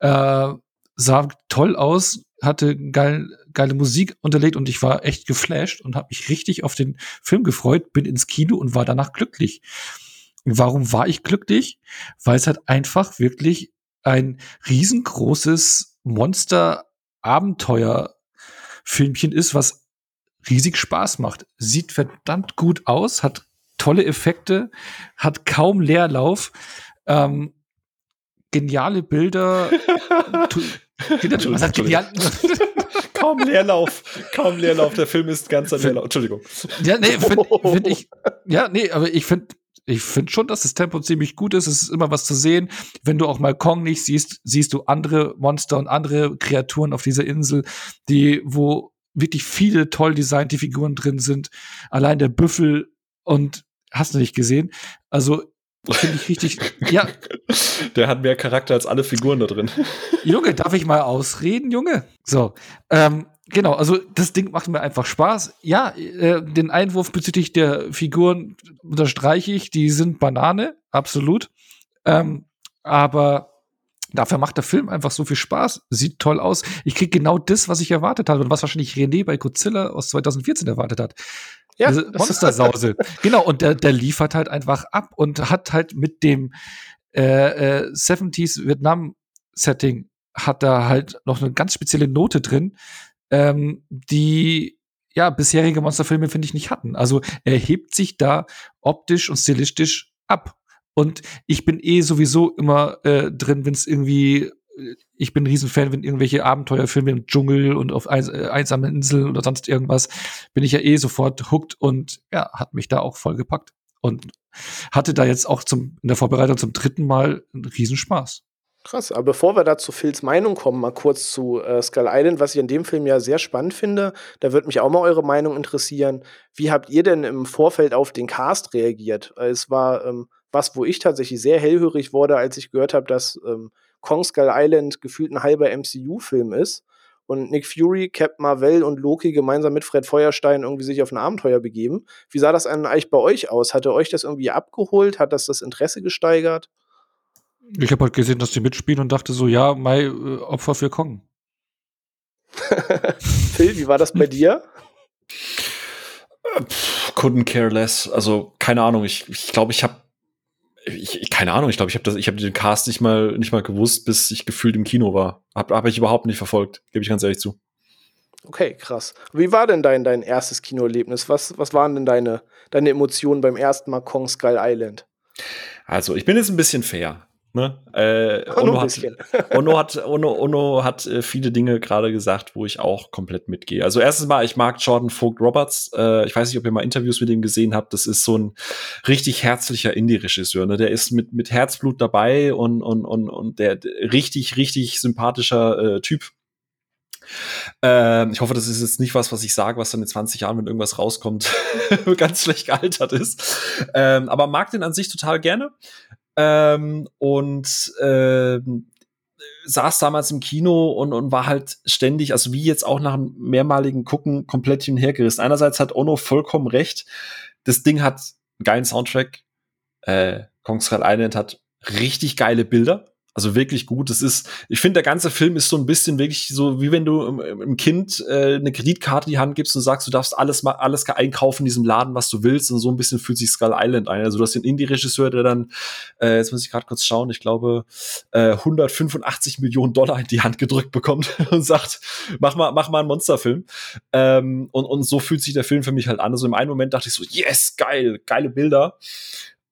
äh, sah toll aus, hatte geil, geile Musik unterlegt und ich war echt geflasht und habe mich richtig auf den Film gefreut, bin ins Kino und war danach glücklich. Warum war ich glücklich? Weil es halt einfach wirklich ein riesengroßes Monster-Abenteuer-Filmchen ist, was riesig Spaß macht. Sieht verdammt gut aus, hat tolle Effekte, hat kaum Leerlauf, ähm, geniale Bilder. (laughs) was hat genial (laughs) kaum Leerlauf, kaum Leerlauf. Der Film ist ganz an Leerlauf. Entschuldigung. Ja, nee, finde (laughs) find ich, ja, nee, aber ich finde ich finde schon, dass das Tempo ziemlich gut ist. Es ist immer was zu sehen. Wenn du auch mal Kong nicht siehst, siehst du andere Monster und andere Kreaturen auf dieser Insel, die, wo wirklich viele toll designte Figuren drin sind. Allein der Büffel und hast du nicht gesehen. Also finde ich richtig. ja. (laughs) Der hat mehr Charakter als alle Figuren da drin. Junge, darf ich mal ausreden, Junge? So. Ähm, Genau, also das Ding macht mir einfach Spaß. Ja, äh, den Einwurf bezüglich der Figuren unterstreiche ich, die sind Banane, absolut. Ähm, aber dafür macht der Film einfach so viel Spaß, sieht toll aus. Ich krieg genau das, was ich erwartet habe und was wahrscheinlich René bei Godzilla aus 2014 erwartet hat. Ja, Diese Monstersause. (laughs) genau, und der, der liefert halt einfach ab und hat halt mit dem äh, äh, 70s Vietnam-Setting hat da halt noch eine ganz spezielle Note drin, ähm, die ja bisherige Monsterfilme finde ich nicht hatten. Also er hebt sich da optisch und stilistisch ab. Und ich bin eh sowieso immer äh, drin, wenn es irgendwie äh, ich bin ein Riesenfan, wenn irgendwelche Abenteuerfilme im Dschungel und auf äh, einsamen Inseln oder sonst irgendwas, bin ich ja eh sofort hooked und ja, hat mich da auch voll gepackt. Und hatte da jetzt auch zum, in der Vorbereitung zum dritten Mal einen Riesenspaß. Krass, aber bevor wir da zu Phils Meinung kommen, mal kurz zu äh, Skull Island, was ich in dem Film ja sehr spannend finde. Da würde mich auch mal eure Meinung interessieren. Wie habt ihr denn im Vorfeld auf den Cast reagiert? Es war ähm, was, wo ich tatsächlich sehr hellhörig wurde, als ich gehört habe, dass ähm, Kong Skull Island gefühlt ein halber MCU-Film ist und Nick Fury, Captain Marvel und Loki gemeinsam mit Fred Feuerstein irgendwie sich auf ein Abenteuer begeben. Wie sah das eigentlich bei euch aus? Hatte euch das irgendwie abgeholt? Hat das das Interesse gesteigert? Ich habe halt gesehen, dass die mitspielen und dachte so, ja, mein äh, Opfer für Kong. (laughs) Phil, wie war das bei dir? couldn't care less. Also keine Ahnung. Ich glaube, ich, glaub, ich habe ich, keine Ahnung. Ich glaube, ich habe das, ich habe den Cast nicht mal nicht mal gewusst, bis ich gefühlt im Kino war. Habe hab ich überhaupt nicht verfolgt. Gebe ich ganz ehrlich zu. Okay, krass. Wie war denn dein dein erstes Kinoerlebnis? Was was waren denn deine deine Emotionen beim ersten Mal Kong Skull Island? Also ich bin jetzt ein bisschen fair. Ne? Äh, Ono, hat, Ono, (laughs) hat, Ono, Ono hat äh, viele Dinge gerade gesagt, wo ich auch komplett mitgehe. Also erstens mal, ich mag Jordan Vogt Roberts. Äh, ich weiß nicht, ob ihr mal Interviews mit ihm gesehen habt. Das ist so ein richtig herzlicher Indie-Regisseur. Ne? Der ist mit, mit Herzblut dabei und, und, und, und der richtig, richtig sympathischer äh, Typ. Ähm, ich hoffe, das ist jetzt nicht was, was ich sage, was dann in 20 Jahren, wenn irgendwas rauskommt, (laughs) ganz schlecht gealtert ist. Ähm, aber mag den an sich total gerne. Ähm, und ähm, saß damals im Kino und, und war halt ständig, also wie jetzt auch nach einem mehrmaligen Gucken, komplett hinhergerissen. Einerseits hat Ono vollkommen recht. Das Ding hat einen geilen Soundtrack. Äh, Kong Skull Island hat richtig geile Bilder. Also wirklich gut. Es ist, ich finde, der ganze Film ist so ein bisschen wirklich so, wie wenn du einem Kind äh, eine Kreditkarte in die Hand gibst und sagst, du darfst alles mal alles einkaufen in diesem Laden, was du willst. Und so ein bisschen fühlt sich Skull Island ein. Also du hast den Indie-Regisseur, der dann, äh, jetzt muss ich gerade kurz schauen, ich glaube, äh, 185 Millionen Dollar in die Hand gedrückt bekommt (laughs) und sagt, mach mal, mach mal einen Monsterfilm. Ähm, und, und so fühlt sich der Film für mich halt an. Also im einen Moment dachte ich so, yes, geil, geile Bilder.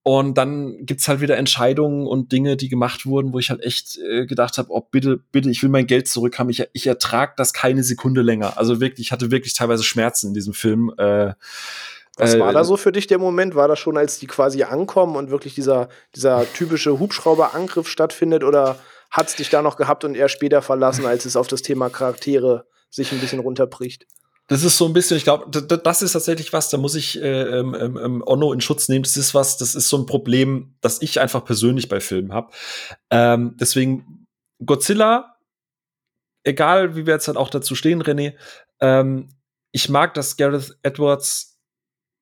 Und dann gibt's halt wieder Entscheidungen und Dinge, die gemacht wurden, wo ich halt echt äh, gedacht habe, oh bitte, bitte, ich will mein Geld zurück haben. Ich, ich ertrag das keine Sekunde länger. Also wirklich, ich hatte wirklich teilweise Schmerzen in diesem Film. Äh, Was war da so für dich der Moment? War das schon, als die quasi ankommen und wirklich dieser, dieser typische Hubschrauberangriff stattfindet? Oder hat's dich da noch gehabt und eher später verlassen, als es auf das Thema Charaktere sich ein bisschen runterbricht? Das ist so ein bisschen, ich glaube, das ist tatsächlich was, da muss ich äh, ähm, ähm, Onno in Schutz nehmen. Das ist was, das ist so ein Problem, das ich einfach persönlich bei Filmen habe. Ähm, deswegen Godzilla, egal wie wir jetzt halt auch dazu stehen, René, ähm, ich mag, dass Gareth Edwards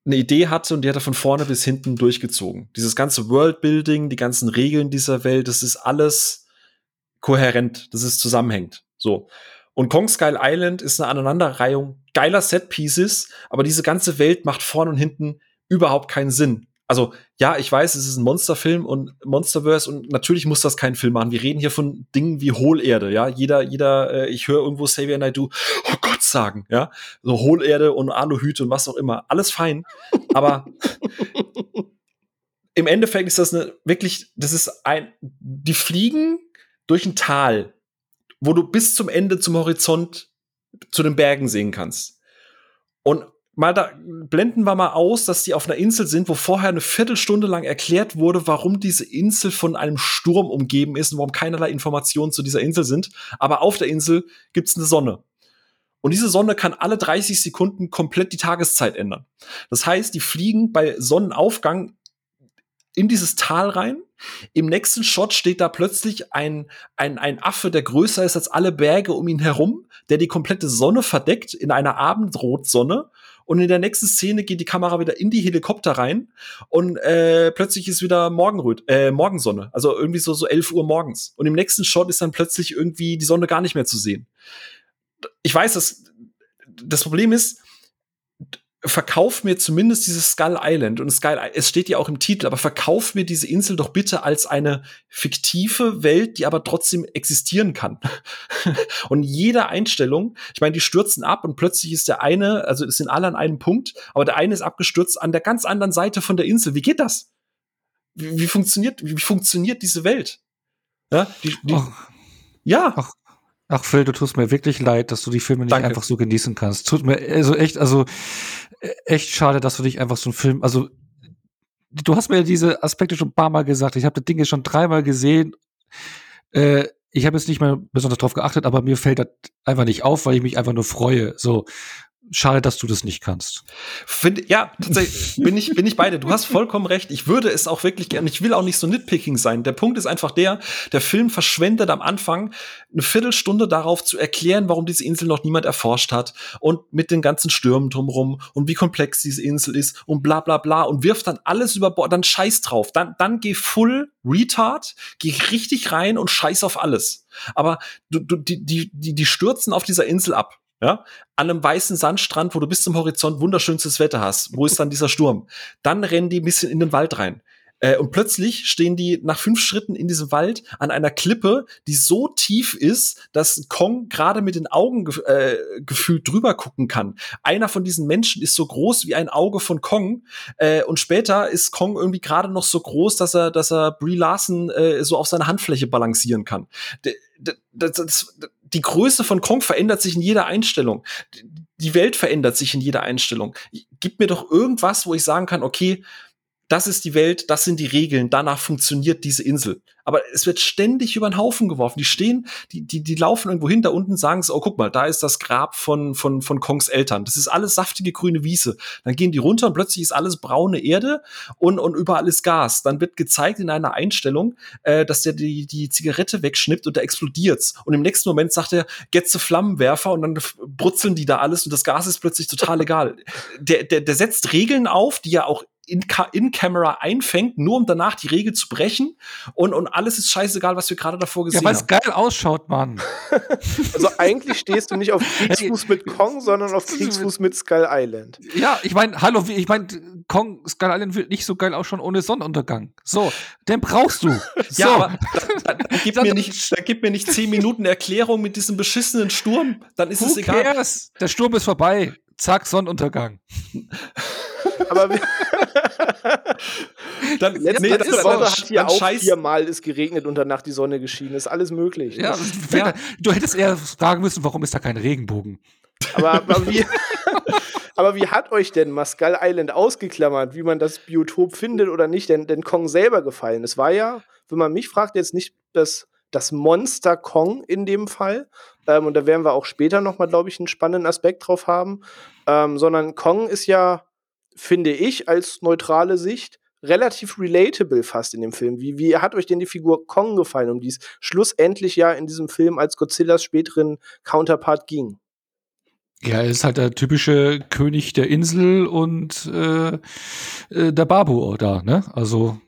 eine Idee hatte und die hat er von vorne bis hinten durchgezogen. Dieses ganze Worldbuilding, die ganzen Regeln dieser Welt, das ist alles kohärent, das ist zusammenhängt. So. Und Kong Skull Island ist eine Aneinanderreihung geiler Set-Pieces, aber diese ganze Welt macht vorn und hinten überhaupt keinen Sinn. Also, ja, ich weiß, es ist ein Monsterfilm und Monsterverse und natürlich muss das kein Film machen. Wir reden hier von Dingen wie Hohlerde, ja. Jeder, jeder, äh, ich höre irgendwo Xavier Naidoo, oh Gott sagen, ja. So Hohlerde und Aluhüte und was auch immer. Alles fein. Aber im Endeffekt ist das eine, wirklich, das ist ein, die fliegen durch ein Tal wo du bis zum Ende zum Horizont zu den Bergen sehen kannst. Und mal da blenden wir mal aus, dass die auf einer Insel sind, wo vorher eine Viertelstunde lang erklärt wurde, warum diese Insel von einem Sturm umgeben ist und warum keinerlei Informationen zu dieser Insel sind. Aber auf der Insel gibt's eine Sonne. Und diese Sonne kann alle 30 Sekunden komplett die Tageszeit ändern. Das heißt, die fliegen bei Sonnenaufgang in dieses Tal rein. Im nächsten Shot steht da plötzlich ein, ein, ein Affe, der größer ist als alle Berge um ihn herum, der die komplette Sonne verdeckt in einer Abendrotsonne. Und in der nächsten Szene geht die Kamera wieder in die Helikopter rein und äh, plötzlich ist wieder Morgenröt äh, Morgensonne. Also irgendwie so, so 11 Uhr morgens. Und im nächsten Shot ist dann plötzlich irgendwie die Sonne gar nicht mehr zu sehen. Ich weiß, dass das Problem ist, verkauf mir zumindest dieses Skull Island und Skull, es steht ja auch im Titel, aber verkauf mir diese Insel doch bitte als eine fiktive Welt, die aber trotzdem existieren kann. (laughs) und jede Einstellung, ich meine, die stürzen ab und plötzlich ist der eine, also es sind alle an einem Punkt, aber der eine ist abgestürzt an der ganz anderen Seite von der Insel. Wie geht das? Wie, wie funktioniert, wie, funktioniert diese Welt? Ja, die, die, ja. Ach, Ach Phil, du tust mir wirklich leid, dass du die Filme nicht Danke. einfach so genießen kannst. Tut mir also echt, also äh, echt schade, dass du dich einfach so einen Film, also du hast mir diese Aspekte schon ein paar Mal gesagt. Ich habe das Ding jetzt schon dreimal gesehen. Äh, ich habe jetzt nicht mehr besonders drauf geachtet, aber mir fällt das einfach nicht auf, weil ich mich einfach nur freue. So, schade, dass du das nicht kannst. Find, ja, tatsächlich (laughs) bin ich, bin ich beide. Du hast vollkommen recht. Ich würde es auch wirklich gerne. Ich will auch nicht so nitpicking sein. Der Punkt ist einfach der, der Film verschwendet am Anfang eine Viertelstunde darauf zu erklären, warum diese Insel noch niemand erforscht hat und mit den ganzen Stürmen drumherum und wie komplex diese Insel ist und bla, bla, bla und wirft dann alles über Bord, dann scheiß drauf. Dann, dann geh full retard, geh richtig rein und scheiß auf alles. Aber du, du, die, die, die stürzen auf dieser Insel ab ja, an einem weißen Sandstrand, wo du bis zum Horizont wunderschönstes Wetter hast. Wo ist dann dieser Sturm? Dann rennen die ein bisschen in den Wald rein. Äh, und plötzlich stehen die nach fünf Schritten in diesem Wald an einer Klippe, die so tief ist, dass Kong gerade mit den Augen ge äh, gefühlt drüber gucken kann. Einer von diesen Menschen ist so groß wie ein Auge von Kong. Äh, und später ist Kong irgendwie gerade noch so groß, dass er, dass er Brie Larson äh, so auf seiner Handfläche balancieren kann. D das, das, die Größe von Kong verändert sich in jeder Einstellung. Die Welt verändert sich in jeder Einstellung. Gib mir doch irgendwas, wo ich sagen kann, okay, das ist die Welt, das sind die Regeln, danach funktioniert diese Insel. Aber es wird ständig über den Haufen geworfen. Die stehen, die, die, die laufen irgendwo hin, da unten sagen sie, oh, guck mal, da ist das Grab von, von, von Kongs Eltern. Das ist alles saftige grüne Wiese. Dann gehen die runter und plötzlich ist alles braune Erde und, und überall ist Gas. Dann wird gezeigt in einer Einstellung, äh, dass der die, die Zigarette wegschnippt und da explodiert's. Und im nächsten Moment sagt er, get the Flammenwerfer und dann brutzeln die da alles und das Gas ist plötzlich total egal. Der, der, der setzt Regeln auf, die ja auch in, in Camera einfängt, nur um danach die Regel zu brechen. Und, und alles ist scheißegal, was wir gerade davor gesehen ja, haben. Ja, weil es geil ausschaut, Mann. (laughs) also eigentlich stehst du nicht auf (laughs) Kriegsfuß mit Kong, sondern auf (laughs) Kriegsfuß mit Skull Island. Ja, ich meine, hallo, ich meine, Kong, Skull Island wird nicht so geil ausschauen ohne Sonnenuntergang. So, den brauchst du. So. Ja, aber dann, dann, gib mir nicht, dann gib mir nicht zehn Minuten Erklärung mit diesem beschissenen Sturm. Dann ist Who es egal. Cares? Der Sturm ist vorbei. Zack, Sonnenuntergang. Aber (laughs) dann, letzte, nee, letzte Woche hat hier auch scheiß, viermal ist geregnet und danach die Sonne geschienen. Ist alles möglich. Ja, (laughs) Ja. du hättest eher fragen müssen, warum ist da kein Regenbogen? Aber, (laughs) aber, wie, aber wie hat euch denn Mascal Island ausgeklammert, wie man das Biotop findet oder nicht, denn, denn Kong selber gefallen? Es war ja, wenn man mich fragt, jetzt nicht das, das Monster Kong in dem Fall. Ähm, und da werden wir auch später nochmal, glaube ich, einen spannenden Aspekt drauf haben. Ähm, sondern Kong ist ja, finde ich, als neutrale Sicht relativ relatable fast in dem Film. Wie, wie hat euch denn die Figur Kong gefallen, um die es schlussendlich ja in diesem Film als Godzillas späteren Counterpart ging? Ja, er ist halt der typische König der Insel und äh, äh, der Babu da, ne? Also.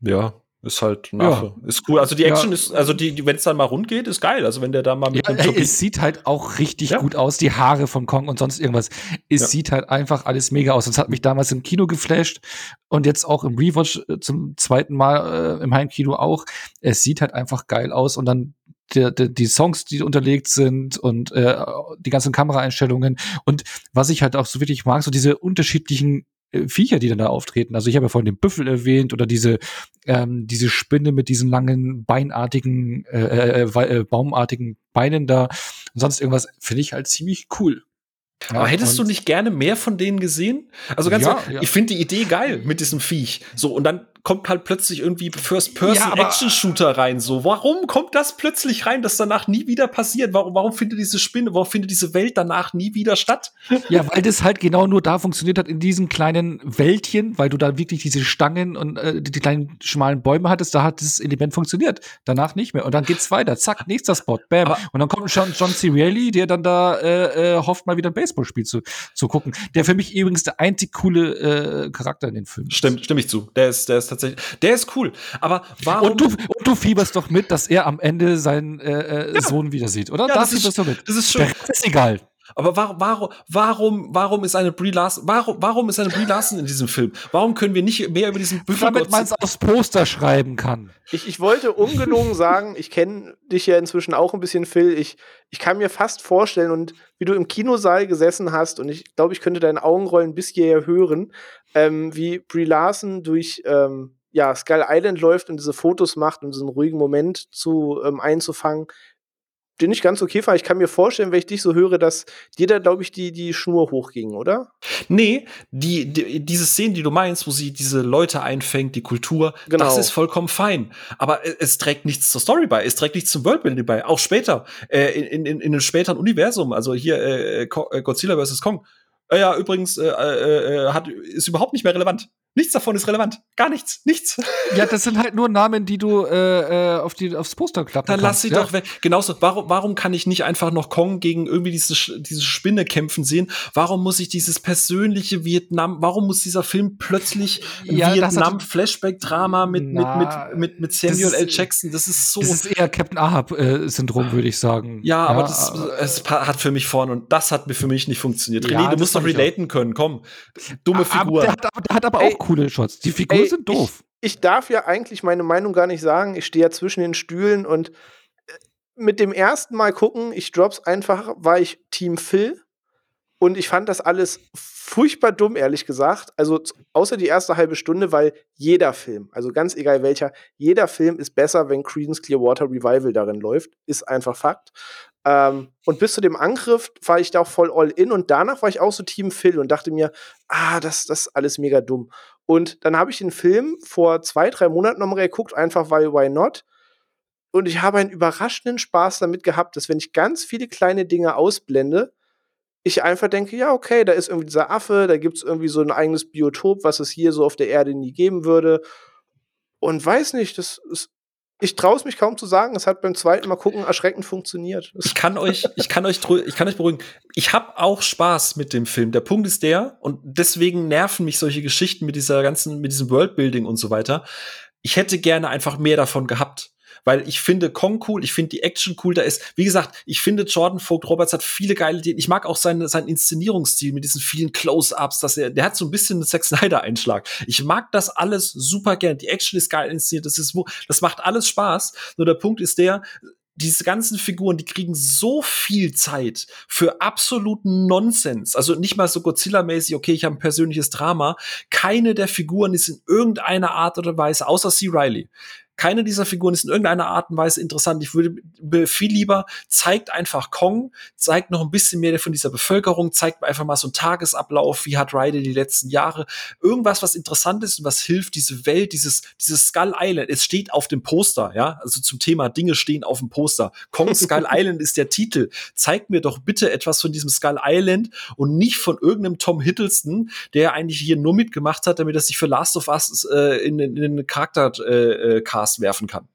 Ja, ist halt Naffe. Ist cool. Also die Action Ja. ist, also die, die wenn es dann mal rund geht, ist geil. Also wenn der da mal mit Ja, einem ey, es sieht halt auch richtig Ja. gut aus, die Haare von Kong und sonst irgendwas. Es Ja. sieht halt einfach alles mega aus. Das hat mich damals im Kino geflasht und jetzt auch im Rewatch äh, zum zweiten Mal äh, im Heimkino auch. Es sieht halt einfach geil aus und dann der, der, die Songs, die unterlegt sind und äh, die ganzen Kameraeinstellungen und was ich halt auch so wirklich mag, so diese unterschiedlichen äh, Viecher, die dann da auftreten. Also ich habe ja vorhin den Büffel erwähnt oder diese ähm, diese Spinne mit diesen langen beinartigen, äh, äh, wei- äh, baumartigen Beinen da und sonst irgendwas, finde ich halt ziemlich cool. Aber hättest du nicht gerne mehr von denen gesehen? Also ganz Ja, ehrlich, ja. ich finde die Idee geil mit diesem Viech. So, und dann kommt halt plötzlich irgendwie Ja, First-Person-Action-Shooter rein. So, warum kommt das plötzlich rein, das danach nie wieder passiert? Warum, warum findet diese Spinne, warum findet diese Welt danach nie wieder statt? Ja, weil das halt genau nur da funktioniert hat in diesen kleinen Wäldchen, weil du da wirklich diese Stangen und äh, die, kleinen schmalen Bäume hattest, da hat das Element funktioniert. Danach nicht mehr. Und dann geht's weiter. Zack, nächster Spot. Bam. Aber- und dann kommt schon John C. Reilly, der dann da äh, äh, hofft, mal wieder ein Baseballspiel zu, zu gucken. Der für mich übrigens der einzig coole äh, Charakter in den Filmen. ist. Stimmt, stimme ich zu. Der ist, der ist tatsächlich, der ist cool. Aber warum? Und du, und du fieberst doch mit, dass er am Ende seinen äh, äh, Sohn wieder sieht, oder? Ja, da das ist- fieberst du mit. das ist schön. Rest ist egal. Aber warum, warum, warum, warum ist eine Brie Larson, warum, warum ist eine Brie Larson in diesem Film? Warum können wir nicht mehr über diesen Büffel Damit man es aufs Poster schreiben kann. Ich, ich wollte ungelogen sagen, ich kenne dich ja inzwischen auch ein bisschen, Phil. Ich, ich kann mir fast vorstellen, und wie du im Kinosaal gesessen hast, und ich glaube, ich könnte deine Augenrollen bis hierher hören, ähm, wie Brie Larson durch ähm, ja, Skull Island läuft und diese Fotos macht, um diesen ruhigen Moment zu ähm, einzufangen, den ich ganz okay fand. Ich kann mir vorstellen, wenn ich dich so höre, dass dir da, glaube ich, die, die Schnur hochging, oder? Nee, die, die, diese Szene, die du meinst, wo sie diese Leute einfängt, die Kultur, Genau. das ist vollkommen fein. Aber es, es trägt nichts zur Story bei, es trägt nichts zum Worldbuilding bei. Auch später, äh, in, in, in einem späteren Universum, also hier äh, äh, Godzilla vs. Kong. Äh, ja, übrigens, äh, äh, äh, hat, ist überhaupt nicht mehr relevant. Nichts davon ist relevant. Gar nichts. Nichts. (laughs) Ja, das sind halt nur Namen, die du äh, äh, auf die, aufs Poster klappen Dann lass kannst. sie ja? doch weg. Genauso, warum, warum kann ich nicht einfach noch Kong gegen irgendwie diese, diese Spinne kämpfen sehen? Warum muss ich dieses persönliche Vietnam, warum muss dieser Film plötzlich Ja, Vietnam-Flashback-Drama mit, mit, mit, mit, mit Samuel ist- L. Jackson? Das ist so. Das ist eher Captain Ahab-Syndrom, würde ich sagen. ja, aber das es hat für mich vorne und das hat mir für mich nicht funktioniert. Ja, René, du musst doch fand ich auch. relaten können. Komm. Dumme aber Figur. der, hat, aber- der hat aber Ey, auch coole Shots. Die Figuren ey, sind doof. ich darf ja eigentlich meine Meinung gar nicht sagen. Ich stehe ja zwischen den Stühlen und äh, mit dem ersten Mal gucken, ich drop's einfach, war ich Team Phil und ich fand das alles furchtbar dumm, ehrlich gesagt. Also außer die erste halbe Stunde, weil jeder Film, also ganz egal welcher, jeder Film ist besser, wenn Creedence Clearwater Revival darin läuft. Ist einfach Fakt. Ähm, und bis zu dem Angriff war ich da auch voll all in und danach war ich auch so Team Phil und dachte mir, ah, das, das ist alles mega dumm. Und dann habe ich den Film vor zwei, drei Monaten nochmal geguckt, einfach weil Why Not? Und ich habe einen überraschenden Spaß damit gehabt, dass wenn ich ganz viele kleine Dinge ausblende, ich einfach denke, ja, okay, da ist irgendwie dieser Affe, da gibt es irgendwie so ein eigenes Biotop, was es hier so auf der Erde nie geben würde. Und weiß nicht, das ist, ich traue es mich kaum zu sagen. Es hat beim zweiten Mal gucken erschreckend funktioniert. Ich kann euch, ich kann euch, ich kann euch beruhigen. Ich habe auch Spaß mit dem Film. Der Punkt ist der, und deswegen nerven mich solche Geschichten mit dieser ganzen, mit diesem Worldbuilding und so weiter. Ich hätte gerne einfach mehr davon gehabt weil ich finde Kong cool, ich finde die Action cool. Da ist, wie gesagt, ich finde Jordan Vogt Roberts hat viele geile Ideen. Ich mag auch seinen, seinen Inszenierungsstil mit diesen vielen Close-ups, dass er, der hat so ein bisschen einen Zack Snyder-Einschlag. Ich mag das alles super gern. Die Action ist geil inszeniert, das ist, das macht alles Spaß. Nur der Punkt ist der, diese ganzen Figuren, die kriegen so viel Zeit für absoluten Nonsens. Also nicht mal so Godzilla-mäßig, okay, ich habe ein persönliches Drama. Keine der Figuren ist in irgendeiner Art oder Weise, außer C. Riley, keine dieser Figuren ist in irgendeiner Art und Weise interessant. Ich würde viel lieber, zeigt einfach Kong, zeigt noch ein bisschen mehr von dieser Bevölkerung, zeigt einfach mal so einen Tagesablauf, wie hat Ryder die letzten Jahre, irgendwas, was interessant ist und was hilft, diese Welt, dieses, dieses Skull Island, es steht auf dem Poster, ja, also zum Thema Dinge stehen auf dem Poster. Kong (laughs) Skull Island ist der Titel. Zeigt mir doch bitte etwas von diesem Skull Island und nicht von irgendeinem Tom Hiddleston, der eigentlich hier nur mitgemacht hat, damit er sich für Last of Us äh, in, in, den Charakter äh, äh, Cast werfen kann.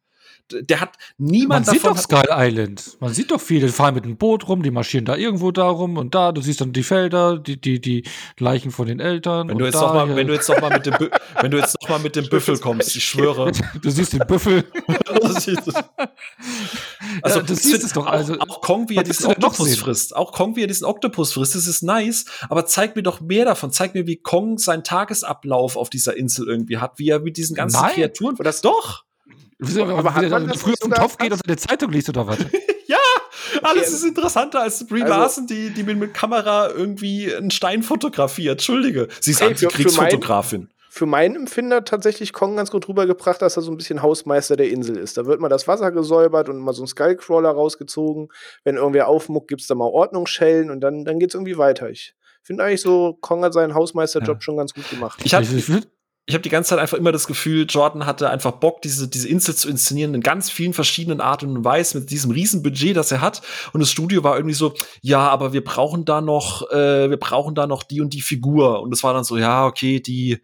Der hat niemand Man sieht doch Skull Island. Man sieht doch viele, die fahren mit einem Boot rum, die marschieren da irgendwo da rum und da, du siehst dann die Felder, die, die, die Leichen von den Eltern. Wenn du jetzt noch mal, wenn du jetzt noch mal mit dem, (laughs) wenn du jetzt noch mal mit dem Büffel kommst, ich schwöre. Du siehst den Büffel. (laughs) (laughs) also, ja, das siehst es doch. Also, auch, auch Kong, wie er diesen Oktopus frisst. Auch Kong, wie er diesen Oktopus frisst, das ist nice. Aber zeig mir doch mehr davon. Zeig mir, wie Kong seinen Tagesablauf auf dieser Insel irgendwie hat, wie er mit diesen ganzen Nein. Kreaturen. Das doch. Aber, aber hat man das früher im Topf geht und eine Zeitung liest oder was? (laughs) ja, alles ist interessanter als Brie also, Larson, die, die mit, mit Kamera irgendwie einen Stein fotografiert. Entschuldige, sie ist Antikriegsfotografin. Für meinen Empfinder tatsächlich Kong ganz gut rübergebracht, dass er so ein bisschen Hausmeister der Insel ist. Da wird mal das Wasser gesäubert und mal so ein Skullcrawler rausgezogen. Wenn irgendwer aufmuckt, gibt's da mal Ordnungsschellen und dann, dann geht's irgendwie weiter. Ich finde eigentlich so, Kong hat seinen Hausmeisterjob ja. schon ganz gut gemacht. Ich, hab, ich, ich habe die ganze Zeit einfach immer das Gefühl, Jordan hatte einfach Bock, diese, diese Insel zu inszenieren in ganz vielen verschiedenen Arten und Weisen mit diesem riesen Budget, das er hat. Und das Studio war irgendwie so, ja, aber wir brauchen da noch, äh, wir brauchen da noch die und die Figur. Und es war dann so, ja, okay, die,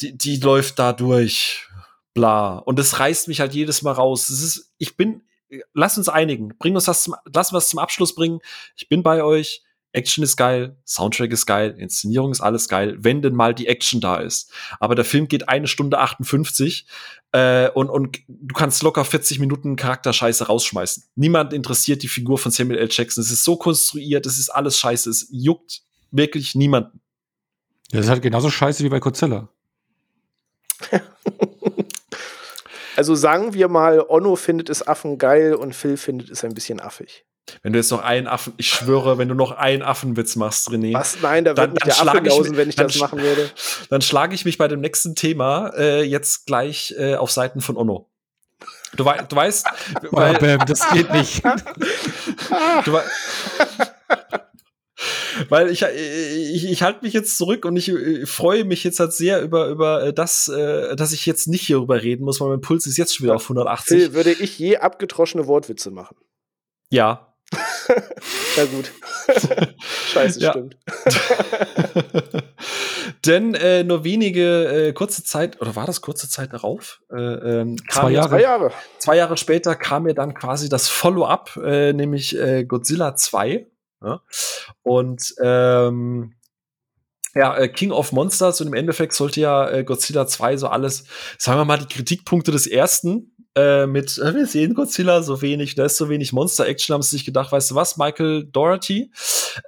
die, die läuft da durch, bla. Und das reißt mich halt jedes Mal raus. Es ist, ich bin, lass uns einigen, bring uns das zum, lass uns was zum Abschluss bringen. Ich bin bei euch. Action ist geil, Soundtrack ist geil, Inszenierung ist alles geil, wenn denn mal die Action da ist. Aber der Film geht eine Stunde 58 äh, und, und du kannst locker 40 Minuten Charakterscheiße rausschmeißen. Niemand interessiert die Figur von Samuel L. Jackson. Es ist so konstruiert, es ist alles scheiße, es juckt wirklich niemanden. Das ist halt genauso scheiße wie bei Godzilla. (laughs) also sagen wir mal, Onno findet es Affen geil und Phil findet es ein bisschen affig. Wenn du jetzt noch einen Affen, ich schwöre, wenn du noch einen Affenwitz machst, René. Was? Nein, da wird mich der Affe lausen, wenn ich das machen würde. Dann schlage ich mich bei dem nächsten Thema äh, jetzt gleich äh, auf Seiten von Onno. Du, wei du weißt, weil, Bam, das geht nicht. du wei weil ich, ich, ich halte mich jetzt zurück und ich, ich freue mich jetzt halt sehr über, über äh, das, äh, dass ich jetzt nicht hierüber reden muss, weil mein Puls ist jetzt schon wieder auf 180. Phil, würde ich je abgetroschene Wortwitze machen? Ja, (laughs) Na gut. (laughs) Scheiße, stimmt. (laughs) Denn äh, nur wenige, äh, kurze Zeit, oder war das kurze Zeit darauf? Äh, ähm, zwei, Jahre. zwei Jahre. Zwei Jahre später kam mir dann quasi das Follow-up, äh, nämlich äh, Godzilla 2. Ja? Und ähm, ja, äh, King of Monsters und im Endeffekt sollte ja Godzilla 2 so alles, sagen wir mal, die Kritikpunkte des ersten äh, mit, äh, wir sehen Godzilla so wenig, da ist so wenig Monster-Action, haben sie sich gedacht, weißt du was, Michael Doherty,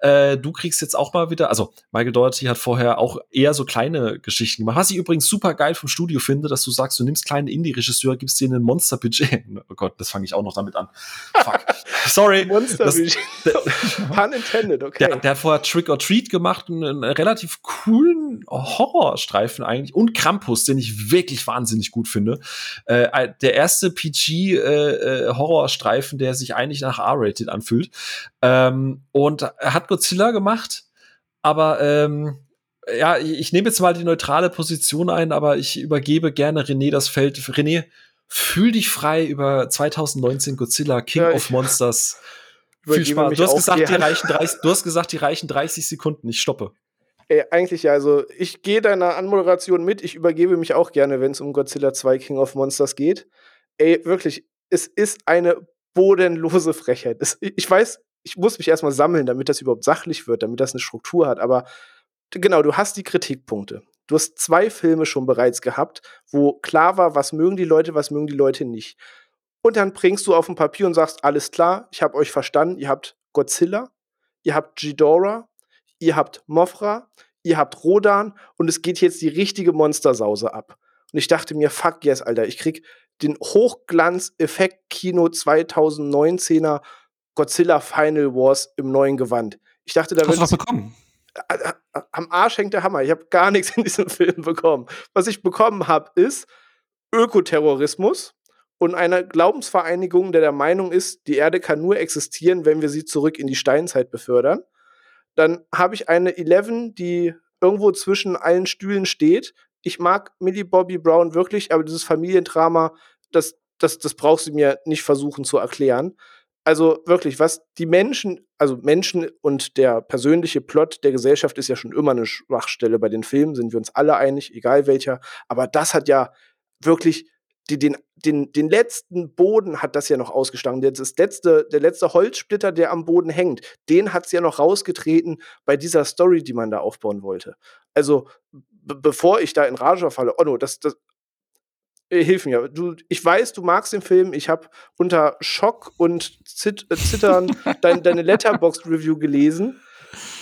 äh, du kriegst jetzt auch mal wieder, also Michael Doherty hat vorher auch eher so kleine Geschichten gemacht, was ich übrigens super geil vom Studio finde, dass du sagst, du nimmst kleine Indie-Regisseure, gibst denen ein Monster-Budget. (laughs) Oh Gott, das fange ich auch noch damit an. Fuck. (laughs) Sorry. Monster-Budget. (laughs) Pun intended, okay. Der, der, hat vorher Trick or Treat gemacht, einen, einen relativ coolen Horrorstreifen eigentlich und Krampus, den ich wirklich wahnsinnig gut finde. Äh, der erste erste PG-Horrorstreifen, äh, äh der sich eigentlich nach R-rated anfühlt. Ähm, und er hat Godzilla gemacht, aber ähm, ja, ich nehme jetzt mal die neutrale Position ein, aber ich übergebe gerne René das Feld. René, fühl dich frei über 2019 Godzilla King ja, of Monsters. (laughs) Viel Spaß. Du hast, gesagt, die reichen 30, du hast gesagt, die reichen 30 Sekunden. Ich stoppe. Ey, eigentlich ja, also ich gehe deiner Anmoderation mit. Ich übergebe mich auch gerne, wenn es um Godzilla 2 King of Monsters geht. Ey, wirklich, es ist eine bodenlose Frechheit. Es, ich weiß, ich muss mich erstmal sammeln, damit das überhaupt sachlich wird, damit das eine Struktur hat, aber genau, du hast die Kritikpunkte. Du hast zwei Filme schon bereits gehabt, wo klar war, was mögen die Leute, was mögen die Leute nicht. Und dann bringst du auf ein Papier und sagst, alles klar, ich habe euch verstanden, ihr habt Godzilla, ihr habt Ghidorah, ihr habt Mothra, ihr habt Rodan und es geht jetzt die richtige Monstersause ab. Und ich dachte mir, fuck yes, Alter, ich krieg den Hochglanz-Effekt-Kino 2019er Godzilla Final Wars im neuen Gewand. Ich dachte, da wird. Hast du was bekommen? Am Arsch hängt der Hammer. Ich habe gar nichts in diesem (laughs) Film bekommen. Was ich bekommen habe, ist Ökoterrorismus und eine Glaubensvereinigung, der der Meinung ist, die Erde kann nur existieren, wenn wir sie zurück in die Steinzeit befördern. Dann habe ich eine Eleven, die irgendwo zwischen allen Stühlen steht. Ich mag Millie Bobby Brown wirklich, aber dieses Familiendrama, das, das, das brauchst du mir nicht versuchen zu erklären. Also wirklich, was die Menschen, also Menschen und der persönliche Plot der Gesellschaft ist ja schon immer eine Schwachstelle bei den Filmen, sind wir uns alle einig, egal welcher. Aber das hat ja wirklich die, den, den, den letzten Boden hat das ja noch ausgestangen. Das letzte, der letzte Holzsplitter, der am Boden hängt, den hat es ja noch rausgetreten bei dieser Story, die man da aufbauen wollte. Also, bevor ich da in Rage falle, Onno, das, das, äh, hilf mir. Du, ich weiß, du magst den Film. Ich habe unter Schock und Zit äh, Zittern (laughs) dein, deine Letterboxd-Review gelesen.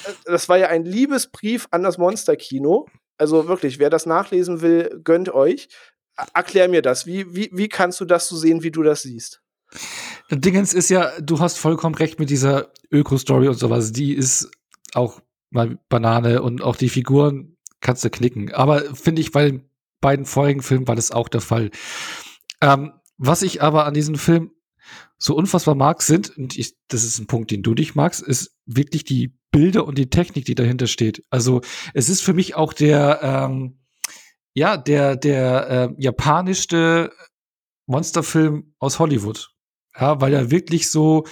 Äh, das war ja ein Liebesbrief an das Monsterkino. Also wirklich, wer das nachlesen will, gönnt euch. Erklär mir das. Wie, wie, wie kannst du das so sehen, wie du das siehst? Dingens ist ja, du hast vollkommen recht mit dieser Öko-Story und sowas. Die ist auch mal Banane und auch die Figuren kannst du knicken. Aber finde ich, bei den beiden vorigen Filmen war das auch der Fall. Ähm, was ich aber an diesem Film so unfassbar mag, sind, und ich, das ist ein Punkt, den du dich magst, ist wirklich die Bilder und die Technik, die dahinter steht. Also es ist für mich auch der, ähm, ja, der, der äh, japanischste Monsterfilm aus Hollywood. Ja, weil er wirklich so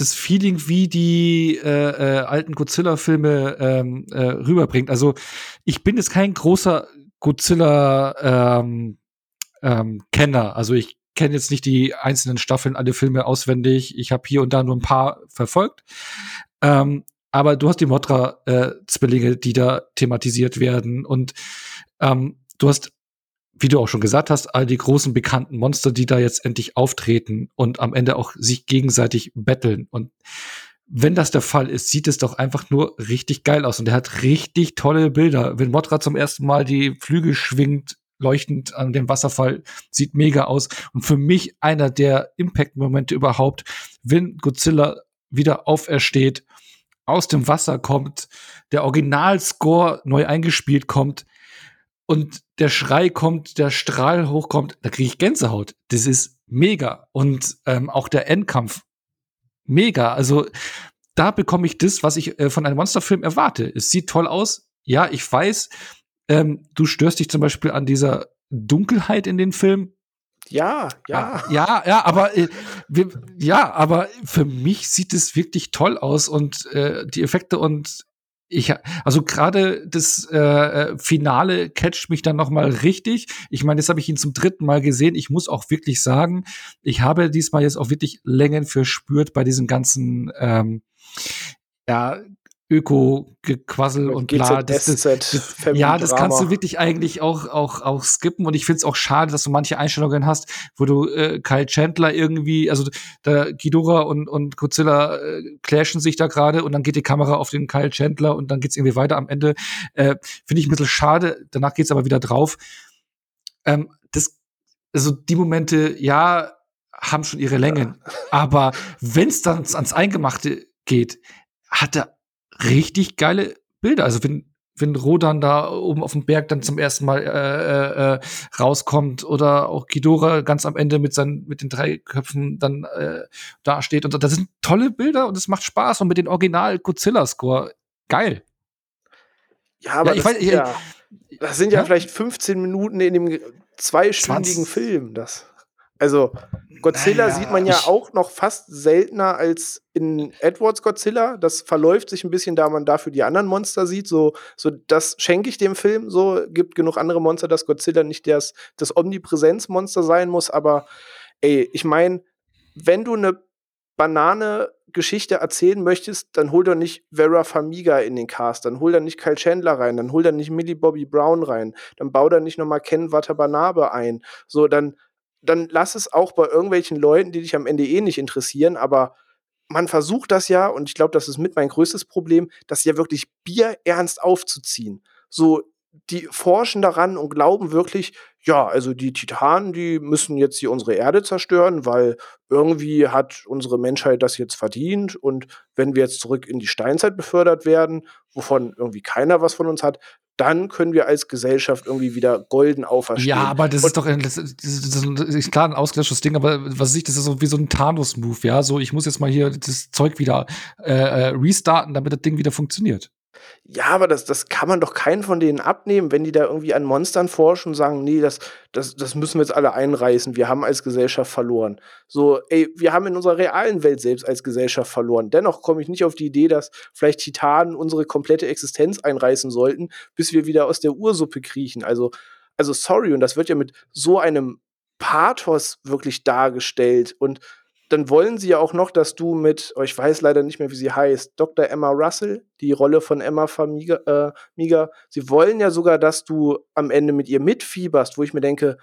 das Feeling wie die äh, äh, alten Godzilla-Filme ähm, äh, rüberbringt. Also ich bin jetzt kein großer Godzilla ähm, ähm, Kenner. Also ich kenne jetzt nicht die einzelnen Staffeln, alle Filme auswendig. Ich habe hier und da nur ein paar verfolgt. Ähm, aber du hast die Motra-Zwillinge, äh, die da thematisiert werden. Und ähm, du hast, wie du auch schon gesagt hast, all die großen bekannten Monster, die da jetzt endlich auftreten und am Ende auch sich gegenseitig betteln. Und wenn das der Fall ist, sieht es doch einfach nur richtig geil aus. Und er hat richtig tolle Bilder. Wenn Motra zum ersten Mal die Flügel schwingt, leuchtend an dem Wasserfall, sieht mega aus. Und für mich einer der Impact-Momente überhaupt, wenn Godzilla wieder aufersteht, aus dem Wasser kommt, der Originalscore neu eingespielt kommt, und der Schrei kommt, der Strahl hochkommt, da kriege ich Gänsehaut. Das ist mega. Und ähm, auch der Endkampf, mega. Also da bekomme ich das, was ich äh, von einem Monsterfilm erwarte. Es sieht toll aus. Ja, ich weiß, ähm, du störst dich zum Beispiel an dieser Dunkelheit in den Film. Ja, ja. Ah, ja, ja, aber äh, wir, ja, aber für mich sieht es wirklich toll aus und äh, die Effekte und ich, also gerade das äh, äh, Finale catcht mich dann noch mal richtig. Ich meine, jetzt habe ich ihn zum dritten Mal gesehen. Ich muss auch wirklich sagen, ich habe diesmal jetzt auch wirklich Längen verspürt bei diesem ganzen ähm, ja, Öko-Gequassel und bla. Das, das, das, ja, das kannst du wirklich eigentlich auch, auch, auch skippen. Und ich finde es auch schade, dass du manche Einstellungen hast, wo du äh, Kyle Chandler irgendwie, also da Ghidorah und, und Godzilla äh, clashen sich da gerade und dann geht die Kamera auf den Kyle Chandler und dann geht's irgendwie weiter am Ende. Äh, finde ich ein bisschen schade. Danach geht's aber wieder drauf. Ähm, das, also die Momente, ja, haben schon ihre Längen. Ja. Aber wenn's dann ans Eingemachte geht, hat er richtig geile Bilder. Also wenn, wenn Rodan da oben auf dem Berg dann zum ersten Mal äh, äh, äh, rauskommt oder auch Kidora ganz am Ende mit seinen mit den drei Köpfen dann äh, da steht und das sind tolle Bilder und es macht Spaß und mit dem Original Godzilla Score geil. Ja, aber ja, ich das, weiß, ich, ja, das sind ja, ja, vielleicht 15 Minuten in dem zweistündigen 20. Film. Das Also Godzilla Naja, sieht man ja auch noch fast seltener als in Edwards Godzilla. Das verläuft sich ein bisschen, da man dafür die anderen Monster sieht. So, so das schenke ich dem Film. So gibt genug andere Monster, dass Godzilla nicht das, das Omnipräsenzmonster sein muss. Aber ey, ich meine, wenn du eine Banane Geschichte erzählen möchtest, dann hol doch nicht Vera Famiga in den Cast, dann hol da nicht Kyle Chandler rein, dann hol da nicht Millie Bobby Brown rein, dann bau da nicht nochmal Ken Watanabe ein. So, dann, dann lass es auch bei irgendwelchen Leuten, die dich am Ende eh nicht interessieren, aber man versucht das ja, und ich glaube, das ist mit mein größtes Problem, das ja wirklich bierernst aufzuziehen. So, die forschen daran und glauben wirklich, ja, also die Titanen, die müssen jetzt hier unsere Erde zerstören, weil irgendwie hat unsere Menschheit das jetzt verdient und wenn wir jetzt zurück in die Steinzeit befördert werden, wovon irgendwie keiner was von uns hat, dann können wir als Gesellschaft irgendwie wieder golden auferstehen. Ja, aber das Und- ist doch ein, das, das, das, ist klar ein ausgelöschtes Ding, aber was ich, das ist so wie so ein Thanos-Move, ja. So, ich muss jetzt mal hier das Zeug wieder äh, äh, restarten, damit das Ding wieder funktioniert. Ja, aber das, das kann man doch keinen von denen abnehmen, wenn die da irgendwie an Monstern forschen und sagen, nee, das, das, das müssen wir jetzt alle einreißen. Wir haben als Gesellschaft verloren. So, ey, wir haben in unserer realen Welt selbst als Gesellschaft verloren. Dennoch komme ich nicht auf die Idee, dass vielleicht Titanen unsere komplette Existenz einreißen sollten, bis wir wieder aus der Ursuppe kriechen. Also, also sorry, und das wird ja mit so einem Pathos wirklich dargestellt. Und dann wollen sie ja auch noch, dass du mit, oh, ich weiß leider nicht mehr, wie sie heißt, Dr. Emma Russell, die Rolle von Emma Famiga, äh, Miga, sie wollen ja sogar, dass du am Ende mit ihr mitfieberst, wo ich mir denke,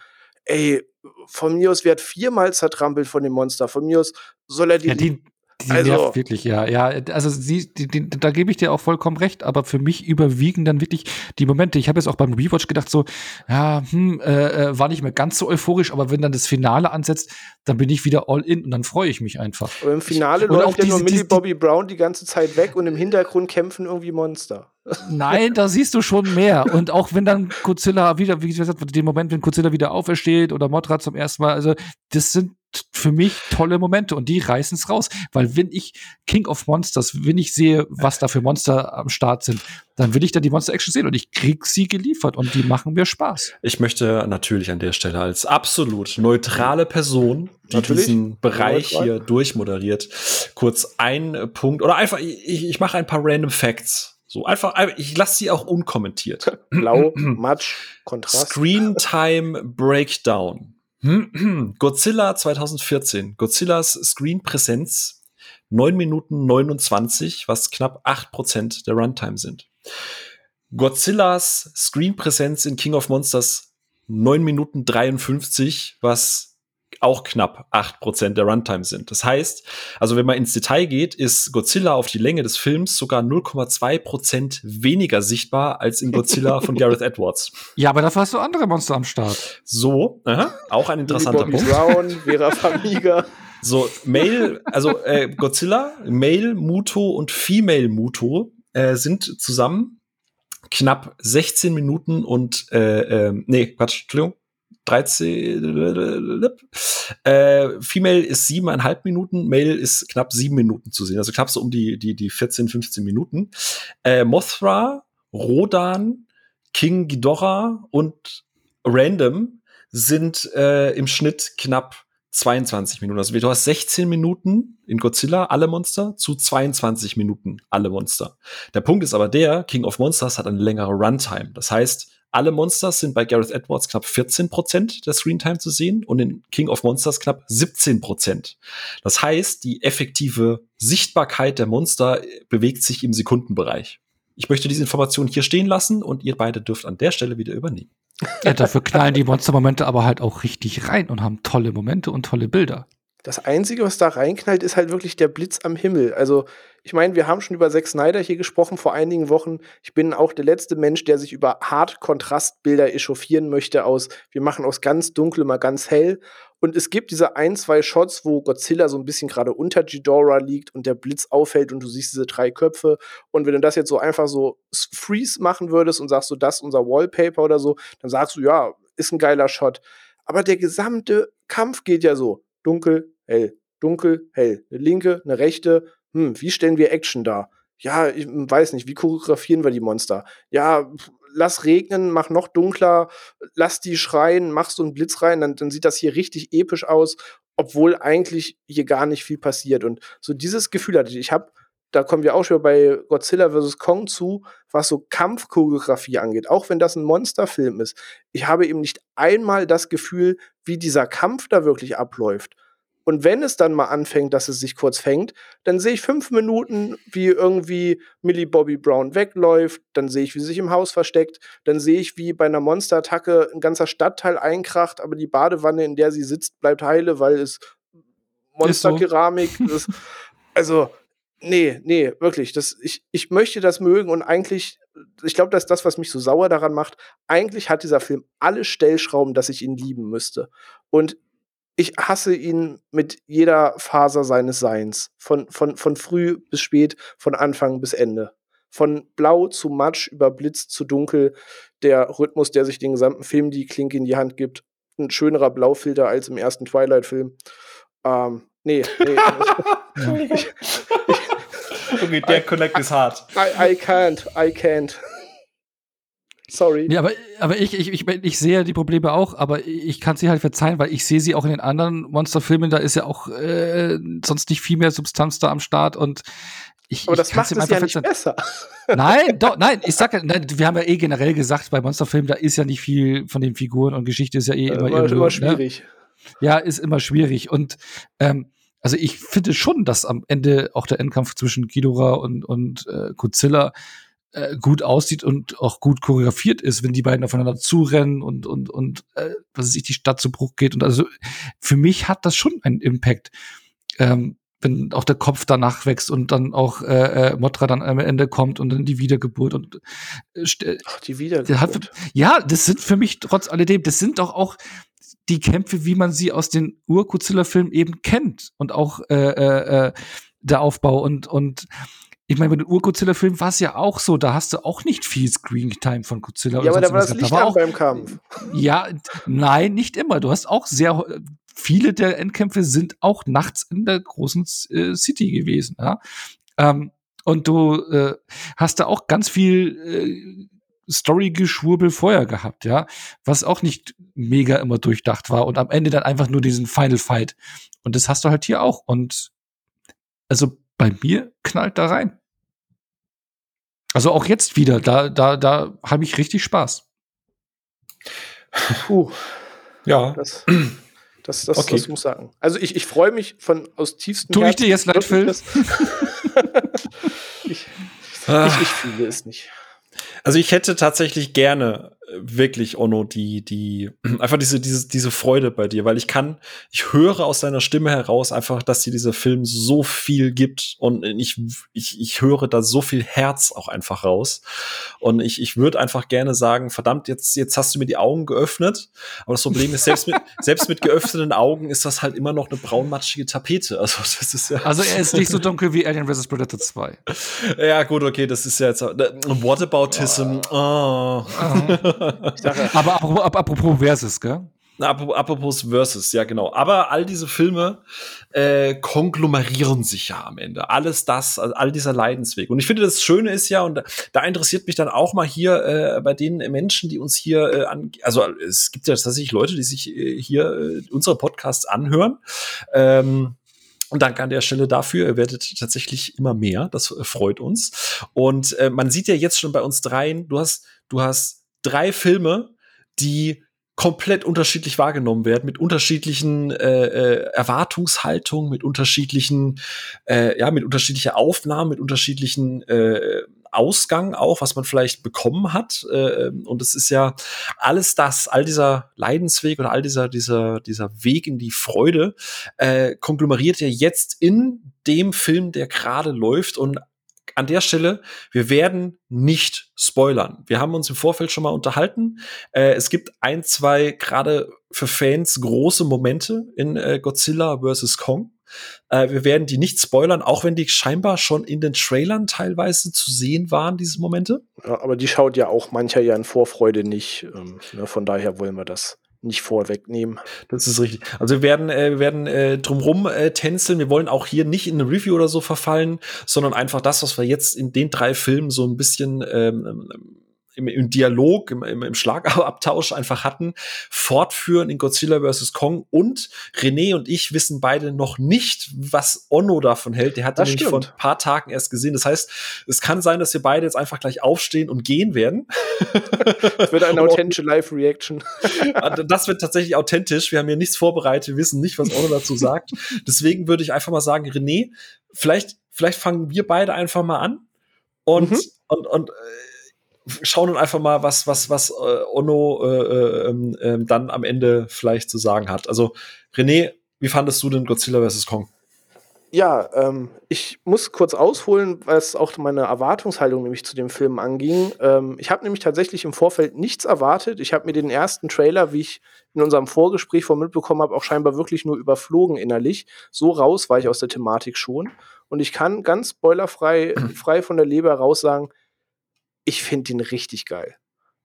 ey, von mir aus wird viermal zertrampelt von dem Monster, von mir aus soll er die, Ja, die, die Also- nervt wirklich, ja. Ja, also sie, die, die, da gebe ich dir auch vollkommen recht, aber für mich überwiegen dann wirklich die Momente. Ich habe jetzt auch beim Rewatch gedacht, so, ja, hm, äh, äh, war nicht mehr ganz so euphorisch, aber wenn dann das Finale ansetzt, dann bin ich wieder all in und dann freue ich mich einfach. aber im Finale Ich- und läuft auch ja nur diese- Millie diese- Bobby Brown die ganze Zeit weg und im Hintergrund kämpfen irgendwie Monster. (laughs) Nein, da siehst du schon mehr. Und auch wenn dann Godzilla wieder, wie gesagt, den Moment, wenn Godzilla wieder aufersteht oder Mothra zum ersten Mal, also das sind für mich tolle Momente und die reißen es raus. Weil wenn ich King of Monsters, wenn ich sehe, was da für Monster am Start sind, dann will ich da die Monster-Action sehen und ich krieg sie geliefert und die machen mir Spaß. Ich möchte natürlich an der Stelle als absolut neutrale Person, die Natürlich. diesen Bereich Neutral. hier durchmoderiert, kurz einen Punkt oder einfach, ich, ich mache ein paar random Facts. So einfach, ich lasse sie auch unkommentiert. Blau, (clears throat) Matsch, Kontrast. Screen Time Breakdown. (clears throat) Godzilla 2014. Godzillas Screen-Präsenz 9 Minuten 29, was knapp 8% der Runtime sind. Godzillas Screen-Präsenz in King of Monsters 9 Minuten 53, was auch knapp 8% der Runtime sind. Das heißt, also wenn man ins Detail geht, ist Godzilla auf die Länge des Films sogar 0,2% weniger sichtbar als in Godzilla von (laughs) Gareth Edwards. Ja, aber dafür hast du andere Monster am Start. So, aha, auch ein interessanter Bobby Punkt. Brown, Vera Famiga. (laughs) So, Male, also äh, Godzilla, Male Muto und Female Muto äh, sind zusammen knapp 16 Minuten und äh, äh, nee, Quatsch, Entschuldigung. 13 äh, Female ist siebeneinhalb Minuten, Male ist knapp sieben Minuten zu sehen, also knapp so um die, die, die 14, 15 Minuten. Äh, Mothra, Rodan, King Ghidorah und Random sind äh, im Schnitt knapp 22 Minuten. Also du hast 16 Minuten in Godzilla, alle Monster, zu 22 Minuten, alle Monster. Der Punkt ist aber der, King of Monsters hat eine längere Runtime. Das heißt, alle Monsters sind bei Gareth Edwards knapp 14% der Screentime zu sehen und in King of Monsters knapp 17%. Das heißt, die effektive Sichtbarkeit der Monster bewegt sich im Sekundenbereich. Ich möchte diese Information hier stehen lassen und ihr beide dürft an der Stelle wieder übernehmen. Ja, dafür knallen die Monstermomente aber halt auch richtig rein und haben tolle Momente und tolle Bilder. Das Einzige, was da reinknallt, ist halt wirklich der Blitz am Himmel. Also, ich meine, wir haben schon über Zack Snyder hier gesprochen vor einigen Wochen. Ich bin auch der letzte Mensch, der sich über Hart-Kontrastbilder echauffieren möchte aus, wir machen aus ganz dunkel mal ganz hell. Und es gibt diese ein, zwei Shots, wo Godzilla so ein bisschen gerade unter Ghidorah liegt und der Blitz auffällt und du siehst diese drei Köpfe. Und wenn du das jetzt so einfach so Freeze machen würdest und sagst so, das ist unser Wallpaper oder so, dann sagst du, ja, ist ein geiler Shot. Aber der gesamte Kampf geht ja so. Dunkel, hell, dunkel, hell. Eine linke, eine rechte. Hm, wie stellen wir Action dar? Ja, ich weiß nicht, wie choreografieren wir die Monster? Ja, lass regnen, mach noch dunkler, lass die schreien, mach so einen Blitz rein, dann, dann sieht das hier richtig episch aus, obwohl eigentlich hier gar nicht viel passiert. Und so dieses Gefühl hatte ich. Ich habe da kommen wir auch schon bei Godzilla vs. Kong zu, was so Kampfchoreografie angeht, auch wenn das ein Monsterfilm ist. Ich habe eben nicht einmal das Gefühl, wie dieser Kampf da wirklich abläuft. Und wenn es dann mal anfängt, dass es sich kurz fängt, dann sehe ich fünf Minuten, wie irgendwie Millie Bobby Brown wegläuft, dann sehe ich, wie sie sich im Haus versteckt, dann sehe ich, wie bei einer Monsterattacke ein ganzer Stadtteil einkracht, aber die Badewanne, in der sie sitzt, bleibt heile, weil es Monsterkeramik ist. So. (laughs) Also, nee, nee, wirklich. Das, ich, ich möchte das mögen und eigentlich, ich glaube, das ist das, was mich so sauer daran macht. Eigentlich hat dieser Film alle Stellschrauben, dass ich ihn lieben müsste. Und ich hasse ihn mit jeder Faser seines Seins. Von, von, von früh bis spät, von Anfang bis Ende. Von blau zu matsch, über Blitz zu dunkel. Der Rhythmus, der sich den gesamten Film die Klinke in die Hand gibt. Ein schönerer Blaufilter als im ersten Twilight-Film. Ähm, nee, nee. (laughs) ich, okay, der Connect ist hart. I, I can't, I can't. Sorry. Ja, aber, aber ich, ich, ich, ich sehe die Probleme auch, aber ich kann sie halt verzeihen, weil ich sehe sie auch in den anderen Monsterfilmen, da ist ja auch äh, sonst nicht viel mehr Substanz da am Start und ich, aber das ich macht es ja nicht besser. (laughs) Nein, doch, nein, ich sag nein, wir haben ja eh generell gesagt, bei Monsterfilmen, da ist ja nicht viel von den Figuren und Geschichte ist ja eh immer, immer, immer ne? schwierig. Ne? Ja, ist immer schwierig und ähm, also ich finde schon, dass am Ende auch der Endkampf zwischen Ghidorah und, und äh, Godzilla äh, gut aussieht und auch gut choreografiert ist, wenn die beiden aufeinander zurennen und und und äh, was weiß ich, die Stadt zu Bruch geht und also für mich hat das schon einen Impact. Ähm, wenn auch der Kopf danach wächst und dann auch äh, äh, Motra dann am Ende kommt und dann die Wiedergeburt und äh, Ach, die Wiedergeburt. Hat, ja, das sind für mich trotz alledem, das sind doch auch die Kämpfe, wie man sie aus den Ur-Godzilla-Filmen eben kennt und auch äh, äh, äh der Aufbau und und ich meine, bei den Ur-Godzilla-Filmen war es ja auch so, da hast du auch nicht viel Screen-Time von Godzilla. Ja, aber da war das Licht da war auch, beim Kampf. (laughs) Ja, nein, nicht immer. Du hast auch sehr, viele der Endkämpfe sind auch nachts in der großen äh, City gewesen. Ja? Ähm, und du äh, hast da auch ganz viel äh, Story-Geschwurbel vorher gehabt, ja, was auch nicht mega immer durchdacht war und am Ende dann einfach nur diesen Final Fight. Und das hast du halt hier auch. Und also bei mir knallt da rein. Also auch jetzt wieder, da, da, da habe ich richtig Spaß. Puh. Ja. Das, das, das, okay. das muss sagen. Also ich, ich freue mich von aus tiefstem Tu ich dir jetzt leid, Phil? (laughs) ich, ich, ich fühle es nicht. Also ich hätte tatsächlich gerne wirklich, Ono, die, die, (clears throat) einfach diese, diese, diese Freude bei dir, weil ich kann, ich höre aus deiner Stimme heraus einfach, dass dir dieser Film so viel gibt und ich, ich, ich höre da so viel Herz auch einfach raus. Und ich, ich würde einfach gerne sagen, verdammt, jetzt, jetzt hast du mir die Augen geöffnet. Aber das Problem ist, selbst mit, (laughs) selbst mit geöffneten Augen ist das halt immer noch eine braunmatschige Tapete. Also, das ist ja. Also, er ist nicht so dunkel wie Alien vs. Predator 2. (laughs) Ja, gut, okay, das ist ja jetzt, Whataboutism, oh. oh. Aber apropos, apropos Versus, gell? Apropos Versus, ja genau. Aber all diese Filme äh, konglomerieren sich ja am Ende. Alles das, all dieser Leidensweg. Und ich finde, das Schöne ist ja, und da interessiert mich dann auch mal hier äh, bei den Menschen, die uns hier äh, an, also es gibt ja tatsächlich Leute, die sich äh, hier äh, unsere Podcasts anhören. Ähm, und danke an der Stelle dafür. Ihr werdet tatsächlich immer mehr. Das äh, freut uns. Und äh, man sieht ja jetzt schon bei uns dreien, du hast, du hast drei Filme, die komplett unterschiedlich wahrgenommen werden, mit unterschiedlichen äh, äh, Erwartungshaltungen, mit unterschiedlichen, äh, ja, mit unterschiedlicher Aufnahme, mit unterschiedlichen äh, Ausgang auch, was man vielleicht bekommen hat. Äh, und es ist ja alles das, all dieser Leidensweg oder all dieser, dieser, dieser Weg in die Freude, äh, konglomeriert ja jetzt in dem Film, der gerade läuft und an der Stelle, wir werden nicht spoilern. Wir haben uns im Vorfeld schon mal unterhalten. Äh, es gibt ein, zwei gerade für Fans große Momente in äh, Godzilla vs. Kong. Äh, wir werden die nicht spoilern, auch wenn die scheinbar schon in den Trailern teilweise zu sehen waren, diese Momente. Ja, aber die schaut ja auch mancher ja in Vorfreude nicht. Ähm, ne, von daher wollen wir das nicht vorwegnehmen. Das ist richtig. Also wir werden, äh, wir werden äh, drumrum äh, tänzeln. Wir wollen auch hier nicht in eine Review oder so verfallen, sondern einfach das, was wir jetzt in den drei Filmen so ein bisschen ähm, im, im Dialog, im, im, im Schlagabtausch einfach hatten, fortführen in Godzilla vs. Kong. Und René und ich wissen beide noch nicht, was Onno davon hält. Der hat Das nämlich vor ein paar Tagen erst gesehen. Das heißt, es kann sein, dass wir beide jetzt einfach gleich aufstehen und gehen werden. (laughs) Es wird eine authentische Live-Reaction. (laughs) Das wird tatsächlich authentisch. Wir haben hier nichts vorbereitet. Wir wissen nicht, was Onno dazu sagt. Deswegen würde ich einfach mal sagen, René, vielleicht, vielleicht fangen wir beide einfach mal an und, Mhm. und, und äh, schauen dann einfach mal, was, was, was äh, Onno äh, ähm, ähm, dann am Ende vielleicht zu sagen hat. Also, René, wie fandest du denn Godzilla vs. Kong? Ja, ähm, ich muss kurz ausholen, was auch meine Erwartungshaltung nämlich zu dem Film anging. Ähm, ich habe nämlich tatsächlich im Vorfeld nichts erwartet. Ich habe mir den ersten Trailer, wie ich in unserem Vorgespräch von mitbekommen habe, auch scheinbar wirklich nur überflogen innerlich. So raus war ich aus der Thematik schon. Und ich kann ganz spoilerfrei (clears throat) frei von der Leber raus sagen, ich finde ihn richtig geil.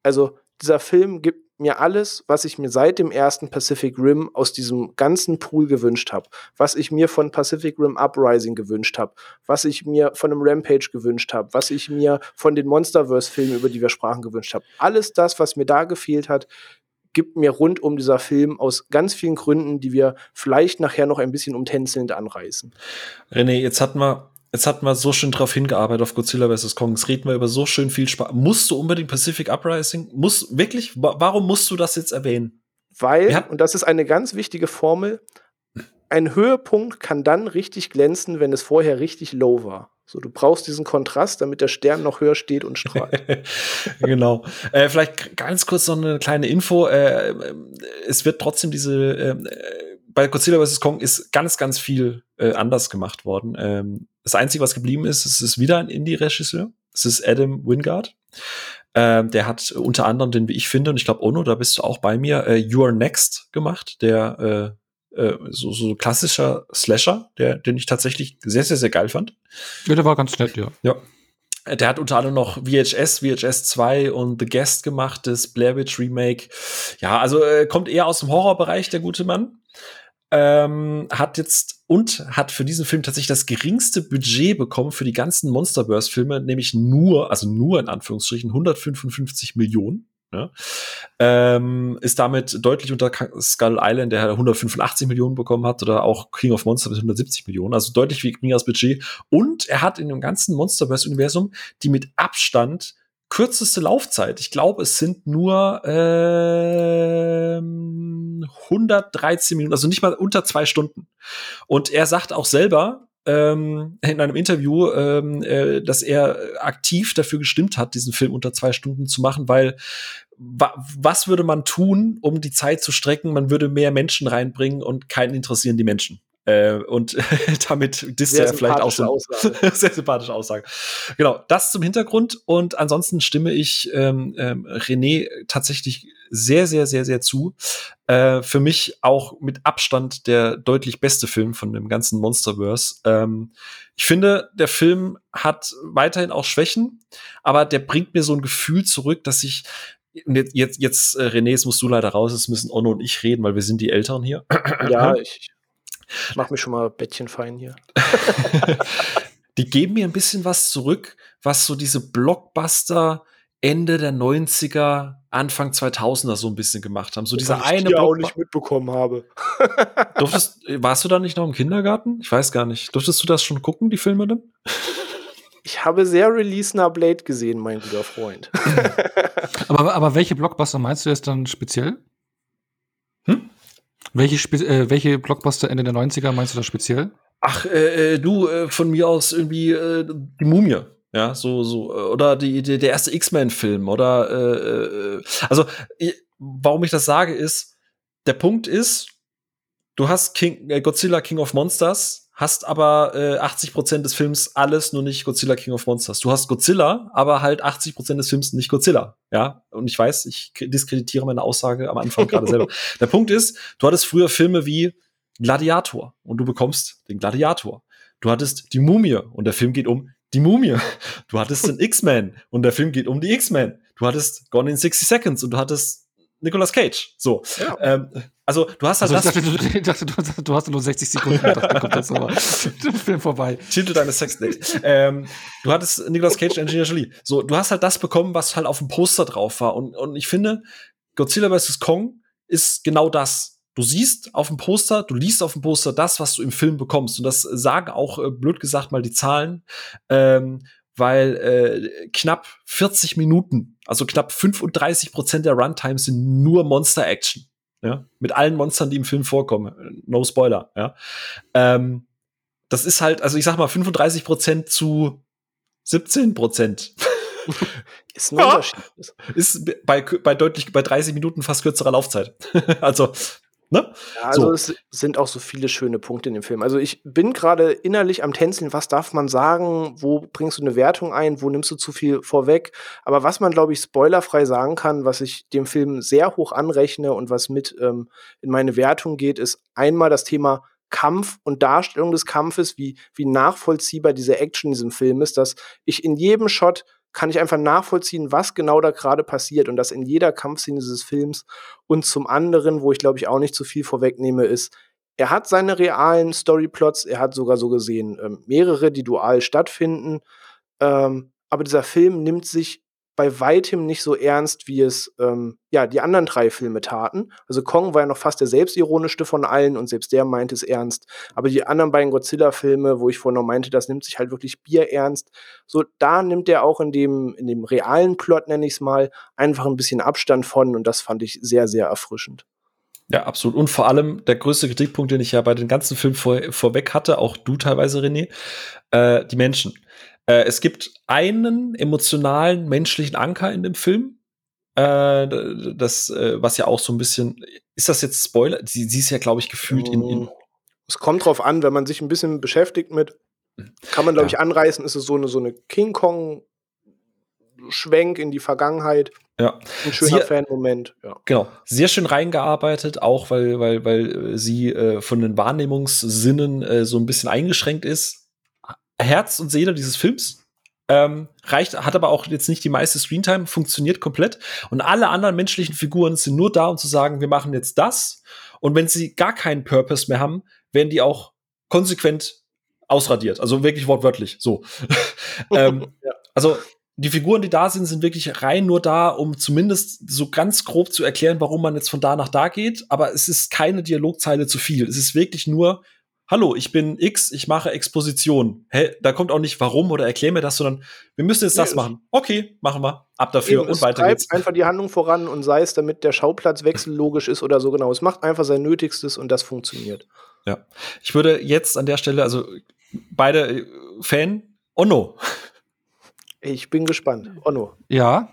Also dieser Film gibt mir alles, was ich mir seit dem ersten Pacific Rim aus diesem ganzen Pool gewünscht habe. Was ich mir von Pacific Rim Uprising gewünscht habe. Was ich mir von einem Rampage gewünscht habe. Was ich mir von den Monsterverse-Filmen, über die wir sprachen, gewünscht habe. Alles das, was mir da gefehlt hat, gibt mir rund um dieser Film aus ganz vielen Gründen, die wir vielleicht nachher noch ein bisschen umtänzelnd anreißen. René, jetzt hatten wir, jetzt hatten wir so schön drauf hingearbeitet auf Godzilla vs. Kong. Jetzt reden wir über so schön viel Spaß. Musst du unbedingt Pacific Uprising? Muss, wirklich? Wa- Warum musst du das jetzt erwähnen? Weil, Ja. und das ist eine ganz wichtige Formel, ein Höhepunkt kann dann richtig glänzen, wenn es vorher richtig low war. So, du brauchst diesen Kontrast, damit der Stern noch höher steht und strahlt. (laughs) genau. Äh, vielleicht ganz kurz noch eine kleine Info. Äh, es wird trotzdem diese, äh, bei Godzilla vs. Kong ist ganz, ganz viel äh, anders gemacht worden. Ähm, das Einzige, was geblieben ist, es ist wieder ein Indie-Regisseur. Es ist Adam Wingard. Ähm, der hat unter anderem den, wie ich finde, und ich glaube, Ono, da bist du auch bei mir, äh, You Are Next gemacht, der äh, äh, so, so klassischer Slasher, der, den ich tatsächlich sehr, sehr, sehr geil fand. Ja, der war ganz nett, ja. Ja. Der hat unter anderem noch VHS, VHS 2 und The Guest gemacht, das Blair Witch Remake. Ja, also äh, kommt eher aus dem Horrorbereich, der gute Mann. Ähm, hat jetzt und hat für diesen Film tatsächlich das geringste Budget bekommen für die ganzen Monsterverse-Filme, nämlich nur, also nur in Anführungsstrichen, 155 Millionen. Ja. Ähm, ist damit deutlich unter Skull Island, der 185 Millionen bekommen hat, oder auch King of Monsters mit 170 Millionen, also deutlich weniger das Budget. Und er hat in dem ganzen Monsterverse-Universum die mit Abstand kürzeste Laufzeit. Ich glaube, es sind nur ähm, 113 Minuten, also nicht mal unter zwei Stunden. Und er sagt auch selber ähm, in einem Interview, ähm, äh, dass er aktiv dafür gestimmt hat, diesen Film unter zwei Stunden zu machen, weil wa was würde man tun, um die Zeit zu strecken? Man würde mehr Menschen reinbringen und keinen interessieren die Menschen. Äh, und (laughs) damit disst er vielleicht auch so Aussage. (laughs) sehr sympathische Aussage. Genau, das zum Hintergrund. Und ansonsten stimme ich ähm, ähm, René tatsächlich sehr, sehr, sehr, sehr zu. Äh, für mich auch mit Abstand der deutlich beste Film von dem ganzen Monsterverse. Ähm, ich finde, der Film hat weiterhin auch Schwächen, aber der bringt mir so ein Gefühl zurück, dass ich jetzt, jetzt, jetzt äh, René, jetzt musst du leider raus, es müssen Onno und ich reden, weil wir sind die Älteren hier. ja, (clears throat) ich mach mich schon mal Bettchen fein hier. (laughs) die geben mir ein bisschen was zurück, was so diese Blockbuster Ende der 90er, Anfang 2000er so ein bisschen gemacht haben. So dieser Was ich eine hier auch Blockbu- nicht mitbekommen habe. (laughs) Durftest, warst du da nicht noch im Kindergarten? Ich weiß gar nicht. Durftest du das schon gucken, die Filme denn? (laughs) Ich habe sehr Release Na Blade gesehen, mein guter Freund. Aber, aber welche Blockbuster meinst du jetzt dann speziell? Welche, Spe äh, welche Blockbuster Ende der 90er meinst du da speziell? Ach, äh, äh, du, äh, von mir aus irgendwie äh, die Mumie. Ja, so, so, äh, oder die, die, der erste X-Men-Film, oder äh, also warum ich das sage, ist, der Punkt ist, du hast King, Godzilla King of Monsters, hast aber äh, 80% des Films alles, nur nicht Godzilla King of Monsters. Du hast Godzilla, aber halt 80% des Films nicht Godzilla. Ja, und ich weiß, ich diskreditiere meine Aussage am Anfang gerade selber. (laughs) Der Punkt ist, du hattest früher Filme wie Gladiator und du bekommst den Gladiator. Du hattest die Mumie und der Film geht um die Mumie. Du hattest den X-Men und der Film geht um die X-Men. Du hattest Gone in 60 Seconds und du hattest Nicolas Cage. So. Ja. Ähm, Also du hast halt Also ich das. dachte, du, (laughs) ich dachte, du, hast nur 60 Sekunden gedacht, dann kommt aber. (laughs) Film vorbei. Titel deines Sexdates. ähm, du hattest Nicolas Cage, Angelina Jolie. So, du hast halt das bekommen, was halt auf dem Poster drauf war. Und, und ich finde, Godzilla vs. Kong ist genau das. Du siehst auf dem Poster, du liest auf dem Poster das, was du im Film bekommst. Und das sagen auch, äh, blöd gesagt, mal die Zahlen. Ähm, weil äh, knapp 40 Minuten, also knapp 35 Prozent der Runtimes sind nur Monster-Action. Ja? Mit allen Monstern, die im Film vorkommen. No Spoiler. Ja? Ähm, das ist halt, also ich sag mal 35 Prozent zu 17 Prozent. (laughs) Ist ein Ja. Unterschied. (laughs) ist bei, bei deutlich, bei 30 Minuten fast kürzerer Laufzeit. (laughs) also, ne? Ja, also So. es sind auch so viele schöne Punkte in dem Film. Also ich bin gerade innerlich am Tänzeln, was darf man sagen, wo bringst du eine Wertung ein, wo nimmst du zu viel vorweg. Aber was man, glaube ich, spoilerfrei sagen kann, was ich dem Film sehr hoch anrechne und was mit ähm, in meine Wertung geht, ist einmal das Thema Kampf und Darstellung des Kampfes, wie, wie nachvollziehbar diese Action in diesem Film ist, dass ich in jedem Shot kann ich einfach nachvollziehen, was genau da gerade passiert und das in jeder Kampfszene dieses Films. Und zum anderen, wo ich glaube ich auch nicht zu viel vorwegnehme, ist, er hat seine realen Storyplots, er hat sogar so gesehen ähm, mehrere, die dual stattfinden. Ähm, aber dieser Film nimmt sich bei weitem nicht so ernst, wie es ähm, ja die anderen drei Filme taten. Also Kong war ja noch fast der selbstironischste von allen und selbst der meinte es ernst. Aber die anderen beiden Godzilla-Filme, wo ich vorhin noch meinte, das nimmt sich halt wirklich bierernst. So, da nimmt er auch in dem, in dem realen Plot, nenne ich es mal, einfach ein bisschen Abstand von und das fand ich sehr, sehr erfrischend. Ja, absolut. Und vor allem der größte Kritikpunkt, den ich ja bei den ganzen Filmen vor, vorweg hatte, auch du teilweise, René, äh, die Menschen. Äh, es gibt einen emotionalen, menschlichen Anker in dem Film. Äh, das, äh, was ja auch so ein bisschen, ist das jetzt Spoiler? Sie, sie ist ja, glaube ich, gefühlt in, in Es kommt drauf an, wenn man sich ein bisschen beschäftigt mit, kann man, glaube Ja. ich, anreißen, ist es so eine, so eine King Kong-Schwenk in die Vergangenheit. ja. Ein schöner Sie- Fan-Moment. Ja. Genau, sehr schön reingearbeitet, auch weil, weil, weil äh, sie äh, von den Wahrnehmungssinnen äh, so ein bisschen eingeschränkt ist. Herz und Seele dieses Films. Ähm, reicht, hat aber auch jetzt nicht die meiste Screentime, funktioniert komplett. Und alle anderen menschlichen Figuren sind nur da, um zu sagen, wir machen jetzt das. Und wenn sie gar keinen Purpose mehr haben, werden die auch konsequent ausradiert. Also wirklich wortwörtlich. So. (laughs) ähm. (laughs) Also die Figuren, die da sind, sind wirklich rein nur da, um zumindest so ganz grob zu erklären, warum man jetzt von da nach da geht. Aber es ist keine Dialogzeile zu viel. Es ist wirklich nur, hallo, ich bin X, ich mache Exposition. Hä, da kommt auch nicht warum oder erklär mir das, sondern wir müssen jetzt Nee, das machen. Okay, machen wir. Ab dafür Eben, und es weiter geht's. einfach die Handlung voran und sei es, damit der Schauplatzwechsel logisch ist oder so genau. Es macht einfach sein Nötigstes und das funktioniert. Ja. Ich würde jetzt an der Stelle, also beide äh, Fan, oh no. Ich bin gespannt. Onno. Ja,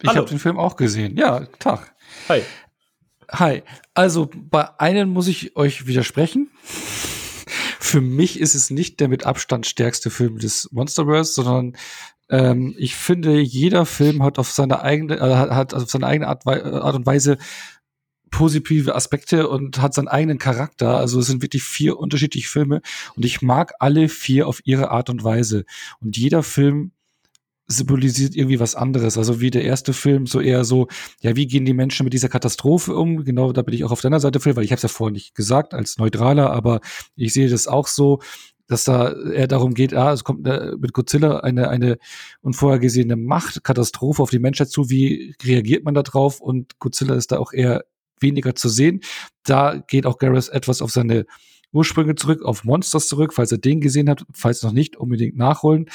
ich habe den Film auch gesehen. Ja, Tag. Hi. Hi. Also bei einem muss ich euch widersprechen. Für mich ist es nicht der mit Abstand stärkste Film des Monsterverse, sondern ähm, ich finde, jeder Film hat auf seine eigene, äh, hat- auf seine eigene Art, Wei- Art und Weise positive Aspekte und hat seinen eigenen Charakter. Also es sind wirklich vier unterschiedliche Filme und ich mag alle vier auf ihre Art und Weise. Und jeder Film symbolisiert irgendwie was anderes. Also wie der erste Film so eher so, ja, wie gehen die Menschen mit dieser Katastrophe um? Genau, da bin ich auch auf deiner Seite, Phil, weil ich habe es ja vorhin nicht gesagt als Neutraler, aber ich sehe das auch so, dass da eher darum geht, ah, es kommt äh, mit Godzilla eine, eine unvorhergesehene Machtkatastrophe auf die Menschheit zu. Wie reagiert man da drauf? Und Godzilla ist da auch eher weniger zu sehen. Da geht auch Gareth etwas auf seine Ursprünge zurück, auf Monsters zurück, falls er den gesehen hat, falls noch nicht, unbedingt nachholen,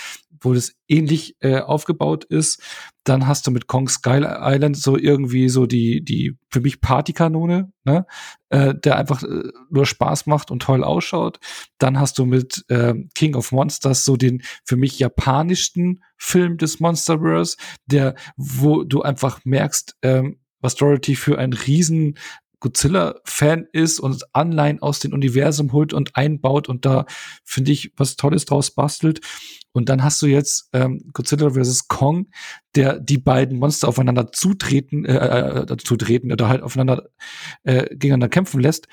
wo das ähnlich äh, aufgebaut ist. Dann hast du mit Kong Sky Island so irgendwie so die, die für mich Partykanone, ne? äh, der einfach äh, nur Spaß macht und toll ausschaut. Dann hast du mit äh, King of Monsters so den für mich japanischsten Film des Monsterverse, der, wo du einfach merkst, ähm, was Dorothy für ein riesen Godzilla-Fan ist und Anleihen aus dem Universum holt und einbaut und da, finde ich, was Tolles draus bastelt. Und dann hast du jetzt ähm, Godzilla vs. Kong, der die beiden Monster aufeinander zutreten, äh, äh, zutreten oder halt aufeinander äh, gegeneinander kämpfen lässt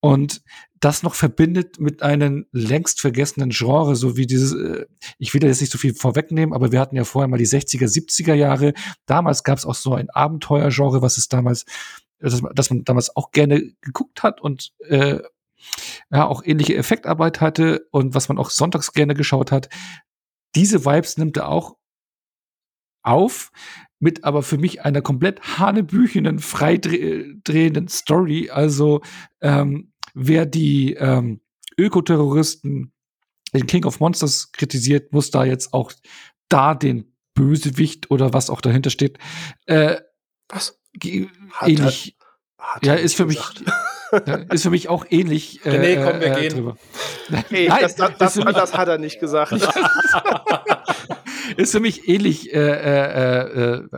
und das noch verbindet mit einem längst vergessenen Genre, so wie dieses, äh, ich will da jetzt nicht so viel vorwegnehmen, aber wir hatten ja vorher mal die 60er, 70er Jahre. Damals gab es auch so ein Abenteuergenre, was es damals dass, dass man damals auch gerne geguckt hat und äh, ja, auch ähnliche Effektarbeit hatte und was man auch sonntags gerne geschaut hat. Diese Vibes nimmt er auch auf, mit aber für mich einer komplett hanebüchenen, freidrehenden Story. Also, ähm, wer die ähm, Ökoterroristen, den King of Monsters kritisiert, muss da jetzt auch da den Bösewicht oder was auch dahinter steht. Äh, was? Ähnlich. Hat, hat ja, ist für gesagt. mich. ist für mich auch ähnlich. Äh, nee, komm, wir äh, gehen. Drüber. (laughs) Nee, Nein, das, das, das, das, hat er nicht gesagt. (laughs) ist für mich ähnlich, äh, äh, äh,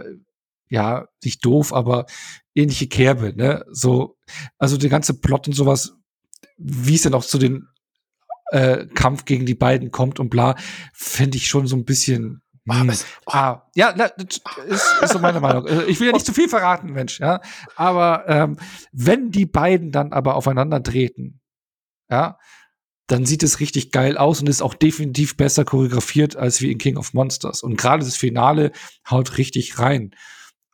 ja, nicht doof, aber ähnliche Kerbe, ne? So, also der ganze Plot und sowas, wie es dann auch zu den äh, Kampf gegen die beiden kommt und bla, finde ich schon so ein bisschen. Hm. Oh, ah, ja, na, das ist, ist so meine Meinung. Äh, ich will ja nicht zu viel verraten, Mensch, ja. Aber ähm, wenn die beiden dann aber aufeinander treten, ja, dann sieht es richtig geil aus und ist auch definitiv besser choreografiert als wie in King of Monsters. Und gerade das Finale haut richtig rein.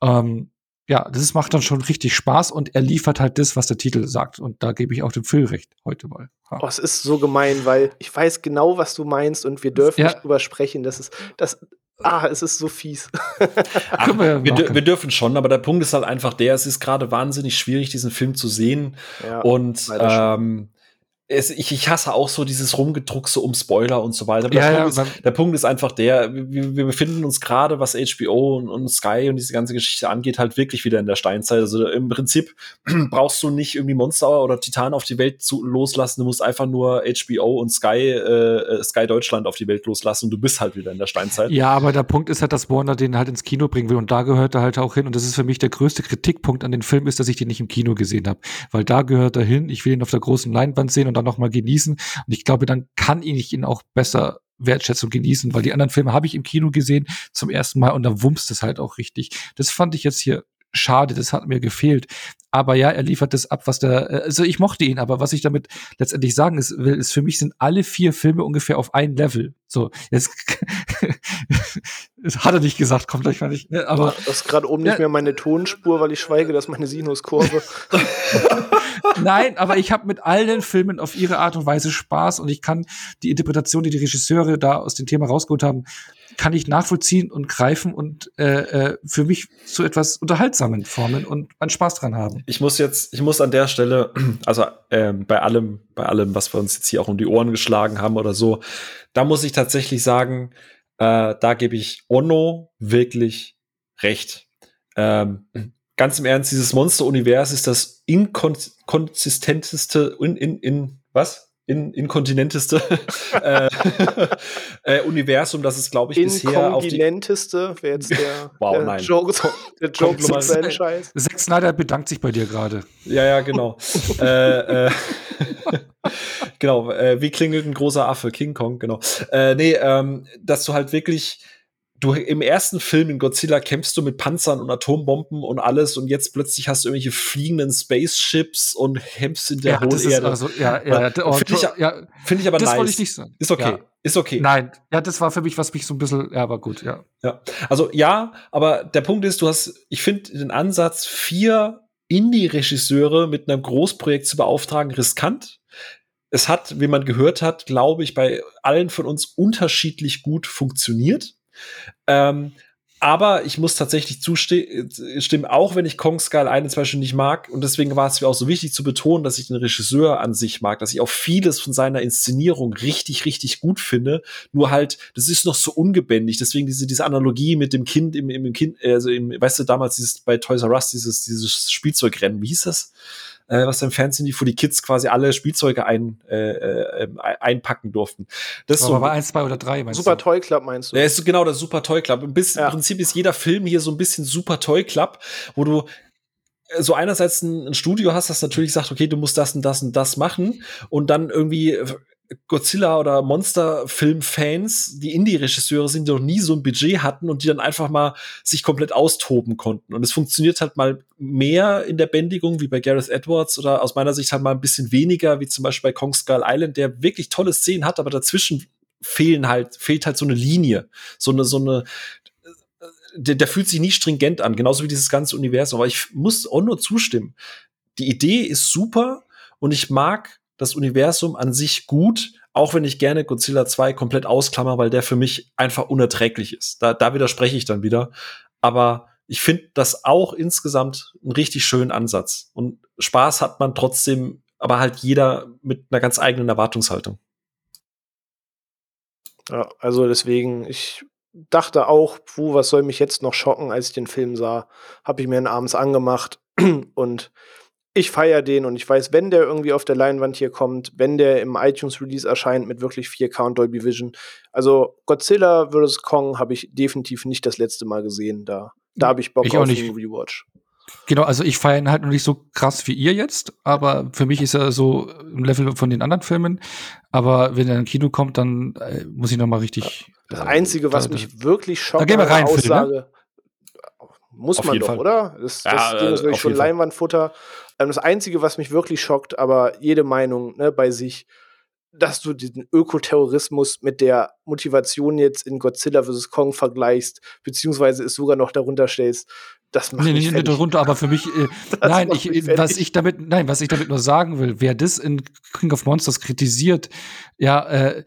Ähm, ja, das macht dann schon richtig Spaß und er liefert halt das, was der Titel sagt. Und da gebe ich auch dem Phil recht heute mal. Ja. Oh, es ist so gemein, weil ich weiß genau, was du meinst und wir dürfen ja. nicht drüber sprechen. Das ist, das, Ah, es ist so fies. (laughs) Ach, wir, wir, dürfen schon, aber der Punkt ist halt einfach der, es ist gerade wahnsinnig schwierig, diesen Film zu sehen. Ja, und ähm, es, ich, ich hasse auch so dieses Rumgedruckse um Spoiler und so weiter. Ja, der, Punkt ja, ist, der, Punkt ist, einfach der, wir, wir befinden uns gerade, was HBO und, und, Sky und diese ganze Geschichte angeht, halt wirklich wieder in der Steinzeit. Also im Prinzip (clears throat) brauchst du nicht irgendwie Monster oder Titan auf die Welt zu, loslassen. Du musst einfach nur HBO und Sky, äh, Sky Deutschland auf die Welt loslassen und du bist halt wieder in der Steinzeit. Ja, aber der Punkt ist halt, dass Warner den halt ins Kino bringen will und da gehört er halt auch hin. Und das ist für mich der größte Kritikpunkt an den Film, ist, dass ich den nicht im Kino gesehen habe. Weil da gehört er hin. Ich will ihn auf der großen Leinwand sehen und dann noch mal genießen. Und ich glaube, dann kann ich ihn auch besser wertschätzen und genießen, weil die anderen Filme habe ich im Kino gesehen zum ersten Mal und da wummst es halt auch richtig. Das fand ich jetzt hier schade, das hat mir gefehlt. Aber ja, er liefert das ab, was der, äh, also ich mochte ihn, aber was ich damit letztendlich sagen ist, will, ist für mich sind alle vier Filme ungefähr auf ein Level. So, jetzt das (laughs) hat er nicht gesagt, kommt gleich mal nicht. Ne? Aber das ist gerade oben ja, nicht mehr meine Tonspur, weil ich schweige, dass meine Sinuskurve. (laughs) Nein, aber ich habe mit allen Filmen auf ihre Art und Weise Spaß und ich kann die Interpretation, die die Regisseure da aus dem Thema rausgeholt haben, kann ich nachvollziehen und greifen und äh, äh, für mich zu etwas Unterhaltsamen formen und einen Spaß dran haben. Ich muss jetzt, ich muss an der Stelle, (clears throat) also ähm, bei allem, bei allem, was wir uns jetzt hier auch um die Ohren geschlagen haben oder so, da muss ich tatsächlich sagen, äh, da gebe ich Ono wirklich recht. Ähm, ganz im Ernst, dieses Monster-Univers ist das inkonsistenteste in, in, in was? In, inkontinenteste (laughs) äh, (laughs) äh, Universum, das ist, glaube ich, bisher auf die Inkontinenteste wäre jetzt der, (laughs) wow, der nein. Joke, der Joke zum Franchise. Zack Snyder bedankt sich bei dir gerade. Ja, ja, genau. äh, äh, genau, äh, wie klingelt ein großer Affe? King Kong, genau. Äh, nee, ähm, dass du halt wirklich du im ersten Film in Godzilla kämpfst du mit Panzern und Atombomben und alles und jetzt plötzlich hast du irgendwelche fliegenden Spaceships und Hemps in der ja, hohen Erde. Also, ja, ja, oh, Finde ich, ja, find ich aber das nice. wollte ich nicht sagen. Ist okay. Ja. Ist okay. Nein, ja, das war für mich, was mich so ein bisschen, ja, war gut, ja. Ja, also ja, aber der Punkt ist, du hast, ich finde den Ansatz, vier Indie-Regisseure mit einem Großprojekt zu beauftragen, riskant. Es hat, wie man gehört hat, glaube ich, bei allen von uns unterschiedlich gut funktioniert. Ähm, aber ich muss tatsächlich zustimmen, auch wenn ich Kong Skull Island zum Beispiel nicht mag. Und deswegen war es mir auch so wichtig zu betonen, dass ich den Regisseur an sich mag, dass ich auch vieles von seiner Inszenierung richtig, richtig gut finde. Nur halt, das ist noch so ungebändigt. Deswegen diese, diese Analogie mit dem Kind im, im Kind, also im, weißt du, damals dieses bei Toys R Us, dieses, dieses Spielzeugrennen, wie hieß das? Äh, was im Fernsehen lief, wo die Kids quasi alle Spielzeuge ein, äh, äh, einpacken durften. Das ist so, war eins, zwei oder drei, meinst Super du? Toy Club meinst du? Ja, ist genau der Super Toy Club. Im, ja. Im Prinzip ist jeder Film hier so ein bisschen Super Toy Club, wo du äh, so einerseits ein, ein, Studio hast, das natürlich sagt, okay, du musst das und das und das machen und dann irgendwie Godzilla oder Monsterfilm-Fans, die Indie-Regisseure sind, die noch nie so ein Budget hatten und die dann einfach mal sich komplett austoben konnten. Und es funktioniert halt mal mehr in der Bändigung, wie bei Gareth Edwards, oder aus meiner Sicht halt mal ein bisschen weniger, wie zum Beispiel bei Kong Skull Island, der wirklich tolle Szenen hat, aber dazwischen fehlen halt, fehlt halt so eine Linie. So eine, so eine, der, der fühlt sich nie stringent an, genauso wie dieses ganze Universum. Aber ich muss auch nur zustimmen. Die Idee ist super und ich mag das Universum an sich gut, auch wenn ich gerne Godzilla 2 komplett ausklammer, weil der für mich einfach unerträglich ist. Da, da widerspreche ich dann wieder. Aber ich finde das auch insgesamt einen richtig schönen Ansatz. Und Spaß hat man trotzdem, aber halt jeder mit einer ganz eigenen Erwartungshaltung. Ja, also deswegen, ich dachte auch, puh, was soll mich jetzt noch schocken, als ich den Film sah. Habe ich mir ihn abends angemacht (clears throat) und ich feiere den und ich weiß, wenn der irgendwie auf der Leinwand hier kommt, wenn der im iTunes-Release erscheint mit wirklich 4K und Dolby Vision. Also Godzilla vs. Kong habe ich definitiv nicht das letzte Mal gesehen. Da, da habe ich Bock ich auf einen Rewatch. Genau, also ich feiere ihn halt noch nicht so krass wie ihr jetzt, aber für mich ist er so im Level von den anderen Filmen. Aber wenn er ins Kino kommt, dann äh, muss ich noch mal richtig. Das Einzige, was da, mich wirklich schockt, da gehen wir rein, Aussage, ne? muss Auf man doch, Fall. oder? Das, das Ja, Ding ist äh, wirklich schon jeden Fall. Ähm, das Einzige, was mich wirklich schockt, aber jede Meinung ne, bei sich, dass du diesen Ökoterrorismus mit der Motivation jetzt in Godzilla vs. Kong vergleichst, beziehungsweise es sogar noch darunter stellst, das macht Nee, mich nee, nicht darunter, aber für mich, äh, (laughs) nein, ich, mich was ich damit, nein, was ich damit nur sagen will, wer das in King of Monsters kritisiert, ja, äh,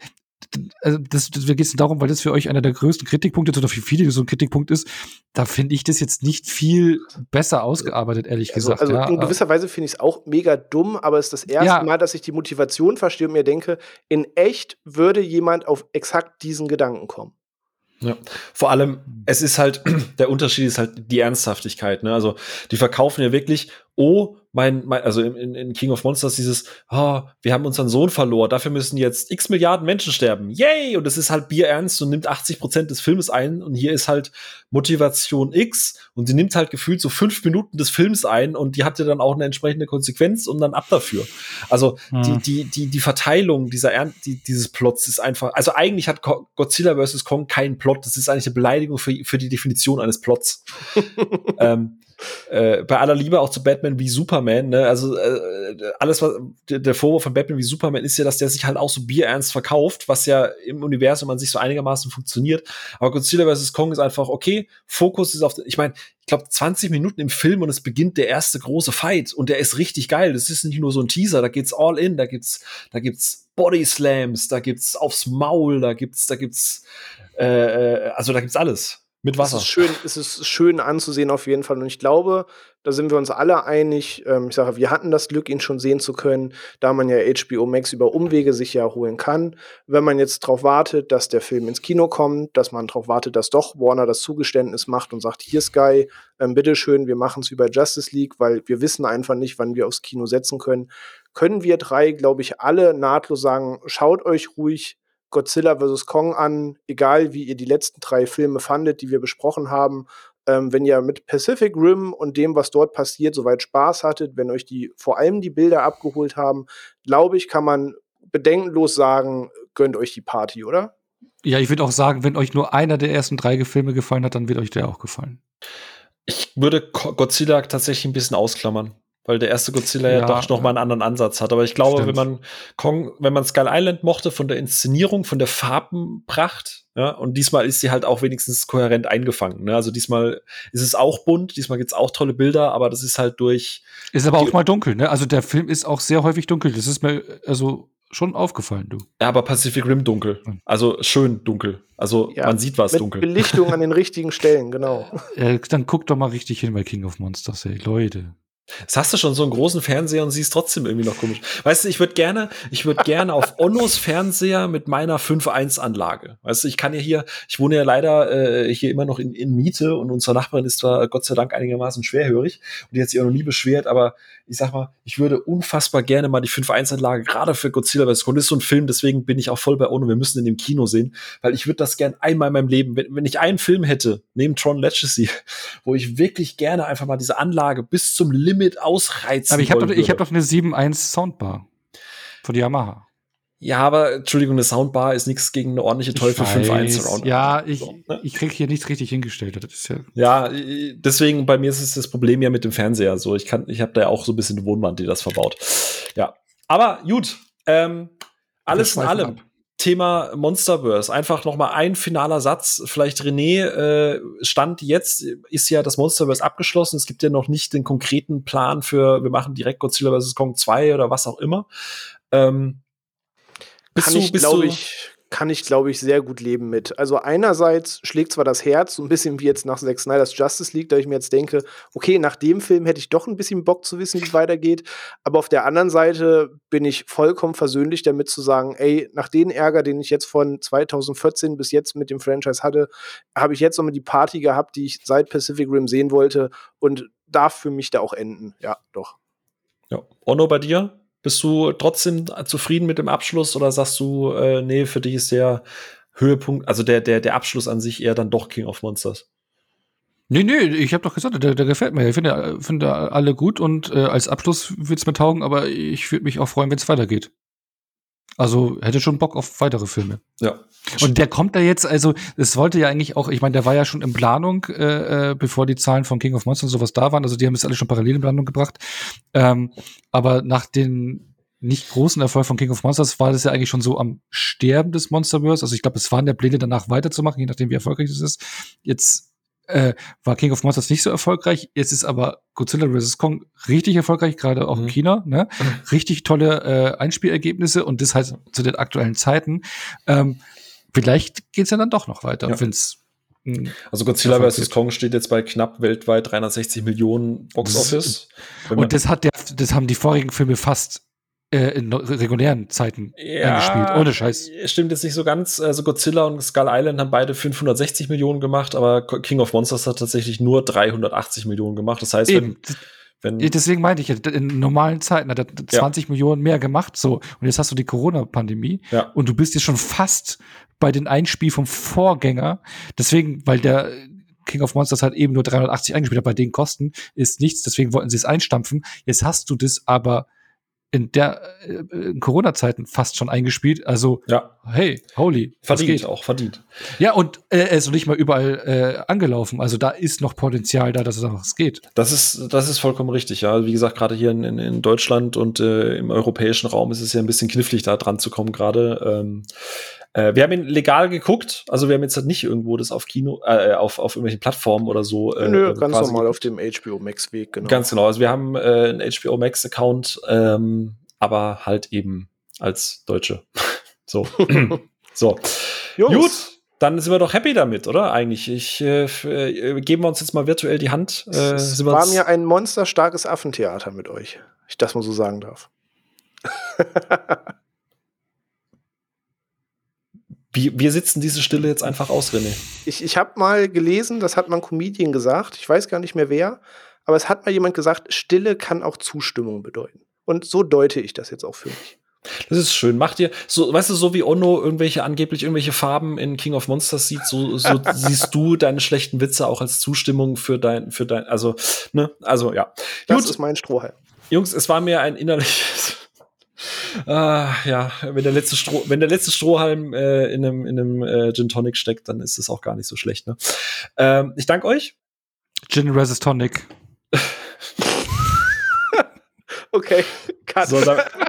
also das, das geht es darum, weil das für euch einer der größten Kritikpunkte ist oder für viele so ein Kritikpunkt ist, da finde ich das jetzt nicht viel besser ausgearbeitet, ehrlich Also, gesagt. also ja, in gewisser Weise finde ich es auch mega dumm, aber es ist das erste Ja. Mal, dass ich die Motivation verstehe und mir denke, in echt würde jemand auf exakt diesen Gedanken kommen. Ja. Vor allem, es ist halt, (clears throat) der Unterschied ist halt die Ernsthaftigkeit. Ne? Also, die verkaufen ja wirklich, oh, mein, mein also in, in- in King of Monsters dieses, oh, wir haben unseren Sohn verloren, dafür müssen jetzt x Milliarden Menschen sterben. Yay! Und das ist halt bierernst und nimmt 80 Prozent des Films ein. Und hier ist halt Motivation X und die nimmt halt gefühlt so fünf Minuten des Films ein und die hatte dann auch eine entsprechende Konsequenz und dann ab dafür. Also die, Hm. die, die, die Verteilung dieser Ern die, dieses Plots ist einfach, also eigentlich hat Godzilla vs. Kong keinen Plot. Das ist eigentlich eine Beleidigung für, für die Definition eines Plots. (laughs) ähm, äh, bei aller Liebe auch zu Batman wie Superman, ne? Also äh, alles, was der, Vorwurf von Batman wie Superman ist ja, dass der sich halt auch so bierernst verkauft, was ja im Universum an sich so einigermaßen funktioniert. Aber Godzilla vs. Kong ist einfach, okay, Fokus ist auf, ich meine, ich glaube, 20 Minuten im Film und es beginnt der erste große Fight und der ist richtig geil. Das ist nicht nur so ein Teaser, da geht's all in, da gibt's, da gibt's Body Slams, da gibt's aufs Maul, da gibt's, da gibt's, äh, äh, also da gibt's alles. Mit Es Wasser. ist, schön, es ist schön anzusehen auf jeden Fall. Und ich glaube, da sind wir uns alle einig. Ähm, ich sage, wir hatten das Glück, ihn schon sehen zu können, da man ja HBO Max über Umwege sich ja holen kann. Wenn man jetzt darauf wartet, dass der Film ins Kino kommt, dass man darauf wartet, dass doch Warner das Zugeständnis macht und sagt, hier Sky, ähm, bitteschön, wir machen es über Justice League, weil wir wissen einfach nicht, wann wir aufs Kino setzen können. Können wir drei, glaube ich, alle nahtlos sagen, schaut euch ruhig Godzilla vs. Kong an, egal wie ihr die letzten drei Filme fandet, die wir besprochen haben. Ähm, wenn ihr mit Pacific Rim und dem, was dort passiert, soweit Spaß hattet, wenn euch die vor allem die Bilder abgeholt haben, glaube ich, kann man bedenkenlos sagen, gönnt euch die Party, oder? Ja, ich würde auch sagen, wenn euch nur einer der ersten drei Filme gefallen hat, dann wird euch der auch gefallen. Ich würde Godzilla tatsächlich ein bisschen ausklammern, weil der erste Godzilla ja, Ja, doch noch mal einen anderen Ansatz hat. Aber ich glaube, Stimmt. wenn man Kong, wenn man Skull Island mochte von der Inszenierung, von der Farbenpracht, ja, und diesmal ist sie halt auch wenigstens kohärent eingefangen. Ne? Also diesmal ist es auch bunt, diesmal gibt's auch tolle Bilder, aber das ist halt durch. Ist aber auch mal dunkel, ne? Also der Film ist auch sehr häufig dunkel. Das ist mir also schon aufgefallen, du. Ja, aber Pacific Rim dunkel. Hm. Also schön dunkel. Also Ja, man sieht was Mit dunkel. Belichtung an den richtigen Stellen, genau. (laughs) Äh, dann guckt doch mal richtig hin bei King of Monsters, ey, Leute. Das hast du schon so einen großen Fernseher und siehst trotzdem irgendwie noch komisch. Weißt du, ich würde gerne, ich würde gerne auf Onnos Fernseher mit meiner 5.1-Anlage. Weißt du, ich kann ja hier, ich wohne ja leider äh, hier immer noch in, in Miete und unsere Nachbarin ist zwar Gott sei Dank einigermaßen schwerhörig und die hat sich auch noch nie beschwert, aber ich sag mal, ich würde unfassbar gerne mal die 5.1-Anlage, gerade für Godzilla. Kong, das ist so ein Film, deswegen bin ich auch voll bei Ono, wir müssen in dem Kino sehen, weil ich würde das gern einmal in meinem Leben, wenn, wenn ich einen Film hätte, neben Tron Legacy, wo ich wirklich gerne einfach mal diese Anlage bis zum Limit ausreizen Aber ich habe doch, ich hab doch eine 7.1 Soundbar von Yamaha. Ja, aber Entschuldigung, eine Soundbar ist nichts gegen eine ordentliche Teufel Ich 5.1 weiß. Surround. Ja, ich, So, ne? ich krieg hier nichts richtig hingestellt. Das ist ja Ja, deswegen bei mir ist es das Problem ja mit dem Fernseher. So, ich kann, ich habe da ja auch so ein bisschen eine Wohnwand, die das verbaut. Ja, aber gut. Ähm, alles in allem. ab. Thema Monsterverse. Einfach noch mal ein finaler Satz. Vielleicht René, äh, Stand jetzt ist ja das Monsterverse abgeschlossen. Es gibt ja noch nicht den konkreten Plan für, wir machen direkt Godzilla vs. Kong 2 oder was auch immer. Ähm, kann du, ich, glaube ich, kann ich, glaube ich, sehr gut leben mit. Also einerseits schlägt zwar das Herz, so ein bisschen wie jetzt nach Zack Snyder's Justice League, da ich mir jetzt denke, okay, nach dem Film hätte ich doch ein bisschen Bock zu wissen, wie es weitergeht. Aber auf der anderen Seite bin ich vollkommen versöhnlich damit zu sagen, ey, nach dem Ärger, den ich jetzt von 2014 bis jetzt mit dem Franchise hatte, habe ich jetzt nochmal die Party gehabt, die ich seit Pacific Rim sehen wollte und darf für mich da auch enden. Ja, doch. Ja. Onno, bei dir? Bist du trotzdem zufrieden mit dem Abschluss oder sagst du, äh, nee, für dich ist der Höhepunkt, also der, der, der Abschluss an sich eher dann doch King of Monsters? Nee, nee, ich habe doch gesagt, der, der gefällt mir. Ich finde, finde alle gut und äh, als Abschluss wird's mir taugen, aber ich würde mich auch freuen, wenn es weitergeht. Also hätte schon Bock auf weitere Filme. Ja. Und der kommt da jetzt, also es wollte ja eigentlich auch, ich meine, der war ja schon in Planung, äh, äh, bevor die Zahlen von King of Monsters und sowas da waren. Also die haben das alle schon parallel in Planung gebracht. Ähm, aber nach den nicht großen Erfolg von King of Monsters war das ja eigentlich schon so am Sterben des Monsterverse. Also ich glaube, es waren der Pläne danach weiterzumachen, je nachdem wie erfolgreich es ist. Jetzt äh, war King of Monsters nicht so erfolgreich. Jetzt ist aber Godzilla vs. Kong richtig erfolgreich, gerade auch mhm. in China. Ne? Mhm. Richtig tolle äh, Einspielergebnisse und das halt zu den aktuellen Zeiten. Ähm, vielleicht geht's ja dann doch noch weiter, ja. wenn's also Godzilla vs. Kong steht jetzt bei knapp weltweit 360 Millionen Box Office. Und das hat der, das haben die vorigen Filme fast äh, in regulären Zeiten ja, eingespielt, ohne Scheiß. Stimmt jetzt nicht so ganz. Also Godzilla und Skull Island haben beide 560 Millionen gemacht, aber King of Monsters hat tatsächlich nur 380 Millionen gemacht. Das heißt, Eben. wenn, wenn Deswegen meinte ich, in normalen Zeiten hat er 20 ja. Millionen mehr gemacht. So, und jetzt hast du die Corona-Pandemie ja. und du bist jetzt schon fast bei den Einspiel vom Vorgänger. Deswegen, weil der King of Monsters hat eben nur 380 eingespielt hat, bei den Kosten ist nichts, deswegen wollten sie es einstampfen. Jetzt hast du das aber in der äh, Corona-Zeiten fast schon eingespielt. Also, ja. hey, holy. Verdient auch, verdient. Ja, und äh, er ist noch nicht mal überall äh, angelaufen. Also da ist noch Potenzial da, dass es einfach geht. Das ist, das ist vollkommen richtig, ja. Wie gesagt, gerade hier in, in, in, Deutschland und äh, im europäischen Raum ist es ja ein bisschen knifflig, da dran zu kommen gerade. Ähm, äh, wir haben ihn legal geguckt, also wir haben jetzt halt nicht irgendwo das auf Kino, äh, auf, auf irgendwelchen Plattformen oder so. Äh, Nö, ganz normal auf dem HBO Max Weg, genau. Ganz genau. Also wir haben äh, einen HBO Max Account, ähm, aber halt eben als Deutsche. (laughs) so. (laughs) so. Jungs. Gut. Dann sind wir doch happy damit, oder? Eigentlich. Ich äh, äh, geben wir uns jetzt mal virtuell die Hand. Äh, es war mir ein monsterstarkes Affentheater mit euch, ich das mal so sagen darf. (laughs) Wir, wir sitzen diese Stille jetzt einfach aus, René. Ich, ich habe mal gelesen, das hat man Comedian gesagt, ich weiß gar nicht mehr wer, aber es hat mal jemand gesagt, Stille kann auch Zustimmung bedeuten. Und so deute ich das jetzt auch für mich. Das ist schön. Macht dir, so, weißt du, so wie Ono irgendwelche angeblich irgendwelche Farben in King of Monsters sieht, so, so (laughs) siehst du deine schlechten Witze auch als Zustimmung für dein, für dein, also, ne, also ja. Das Gut. ist mein Strohhalm. Jungs, es war mir ein innerliches Ah, ja, wenn der letzte, Stroh, wenn der letzte Strohhalm äh, in einem, in einem äh, Gin Tonic steckt, dann ist es auch gar nicht so schlecht. Ne? Ähm, ich danke euch. Gin Resist Tonic. (laughs) okay, cut. So, dann, (laughs)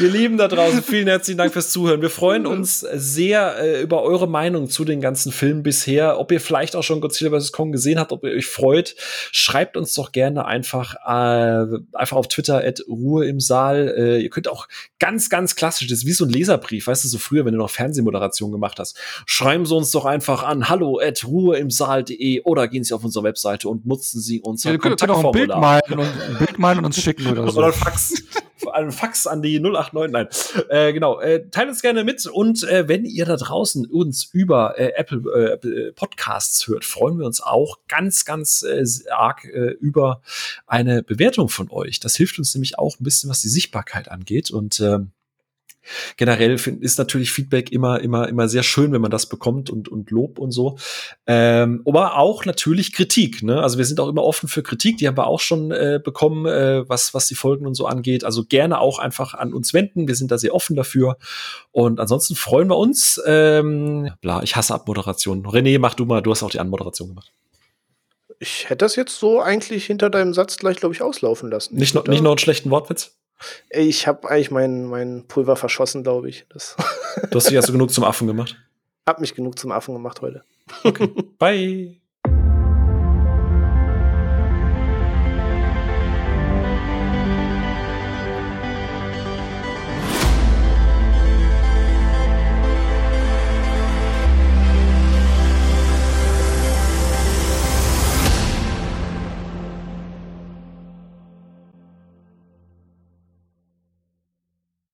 Ihr Lieben da draußen, vielen herzlichen Dank fürs Zuhören. Wir freuen uns sehr äh, über eure Meinung zu den ganzen Filmen bisher. Ob ihr vielleicht auch schon Godzilla vs. Kong gesehen habt, ob ihr euch freut, schreibt uns doch gerne einfach, äh, einfach auf Twitter at Ruhe im Saal. Äh, ihr könnt auch ganz, ganz klassisch, das ist wie so ein Leserbrief, weißt du, so früher, wenn du noch Fernsehmoderation gemacht hast. Schreiben Sie uns doch einfach an hallo at Ruhe im Saal.de oder gehen Sie auf unsere Webseite und nutzen Sie unser ja, Kontaktformular. Bild malen und ein Bild malen und uns schicken oder (laughs) so. Oder Fax. Ein Fax an die 089, nein. Äh, genau, äh, teilt uns gerne mit und äh, wenn ihr da draußen uns über äh, Apple äh, Podcasts hört, freuen wir uns auch ganz, ganz äh, arg äh, über eine Bewertung von euch. Das hilft uns nämlich auch ein bisschen, was die Sichtbarkeit angeht und äh, generell find, ist natürlich Feedback immer, immer, immer sehr schön, wenn man das bekommt und, und Lob und so. Ähm, aber auch natürlich Kritik. Ne? Also wir sind auch immer offen für Kritik. Die haben wir auch schon äh, bekommen, äh, was, was die Folgen und so angeht. Also gerne auch einfach an uns wenden. Wir sind da sehr offen dafür. Und ansonsten freuen wir uns. Ähm, bla, ich hasse Abmoderation. René, mach du mal. Du hast auch die Anmoderation gemacht. Ich hätte das jetzt so eigentlich hinter deinem Satz gleich, glaube ich, auslaufen lassen. Nicht, noch, nicht noch einen schlechten Wortwitz? Ich habe eigentlich mein, mein Pulver verschossen, glaube ich. Das Du hast dich also genug zum Affen gemacht. hat mich genug zum Affen gemacht heute. (laughs) Bye.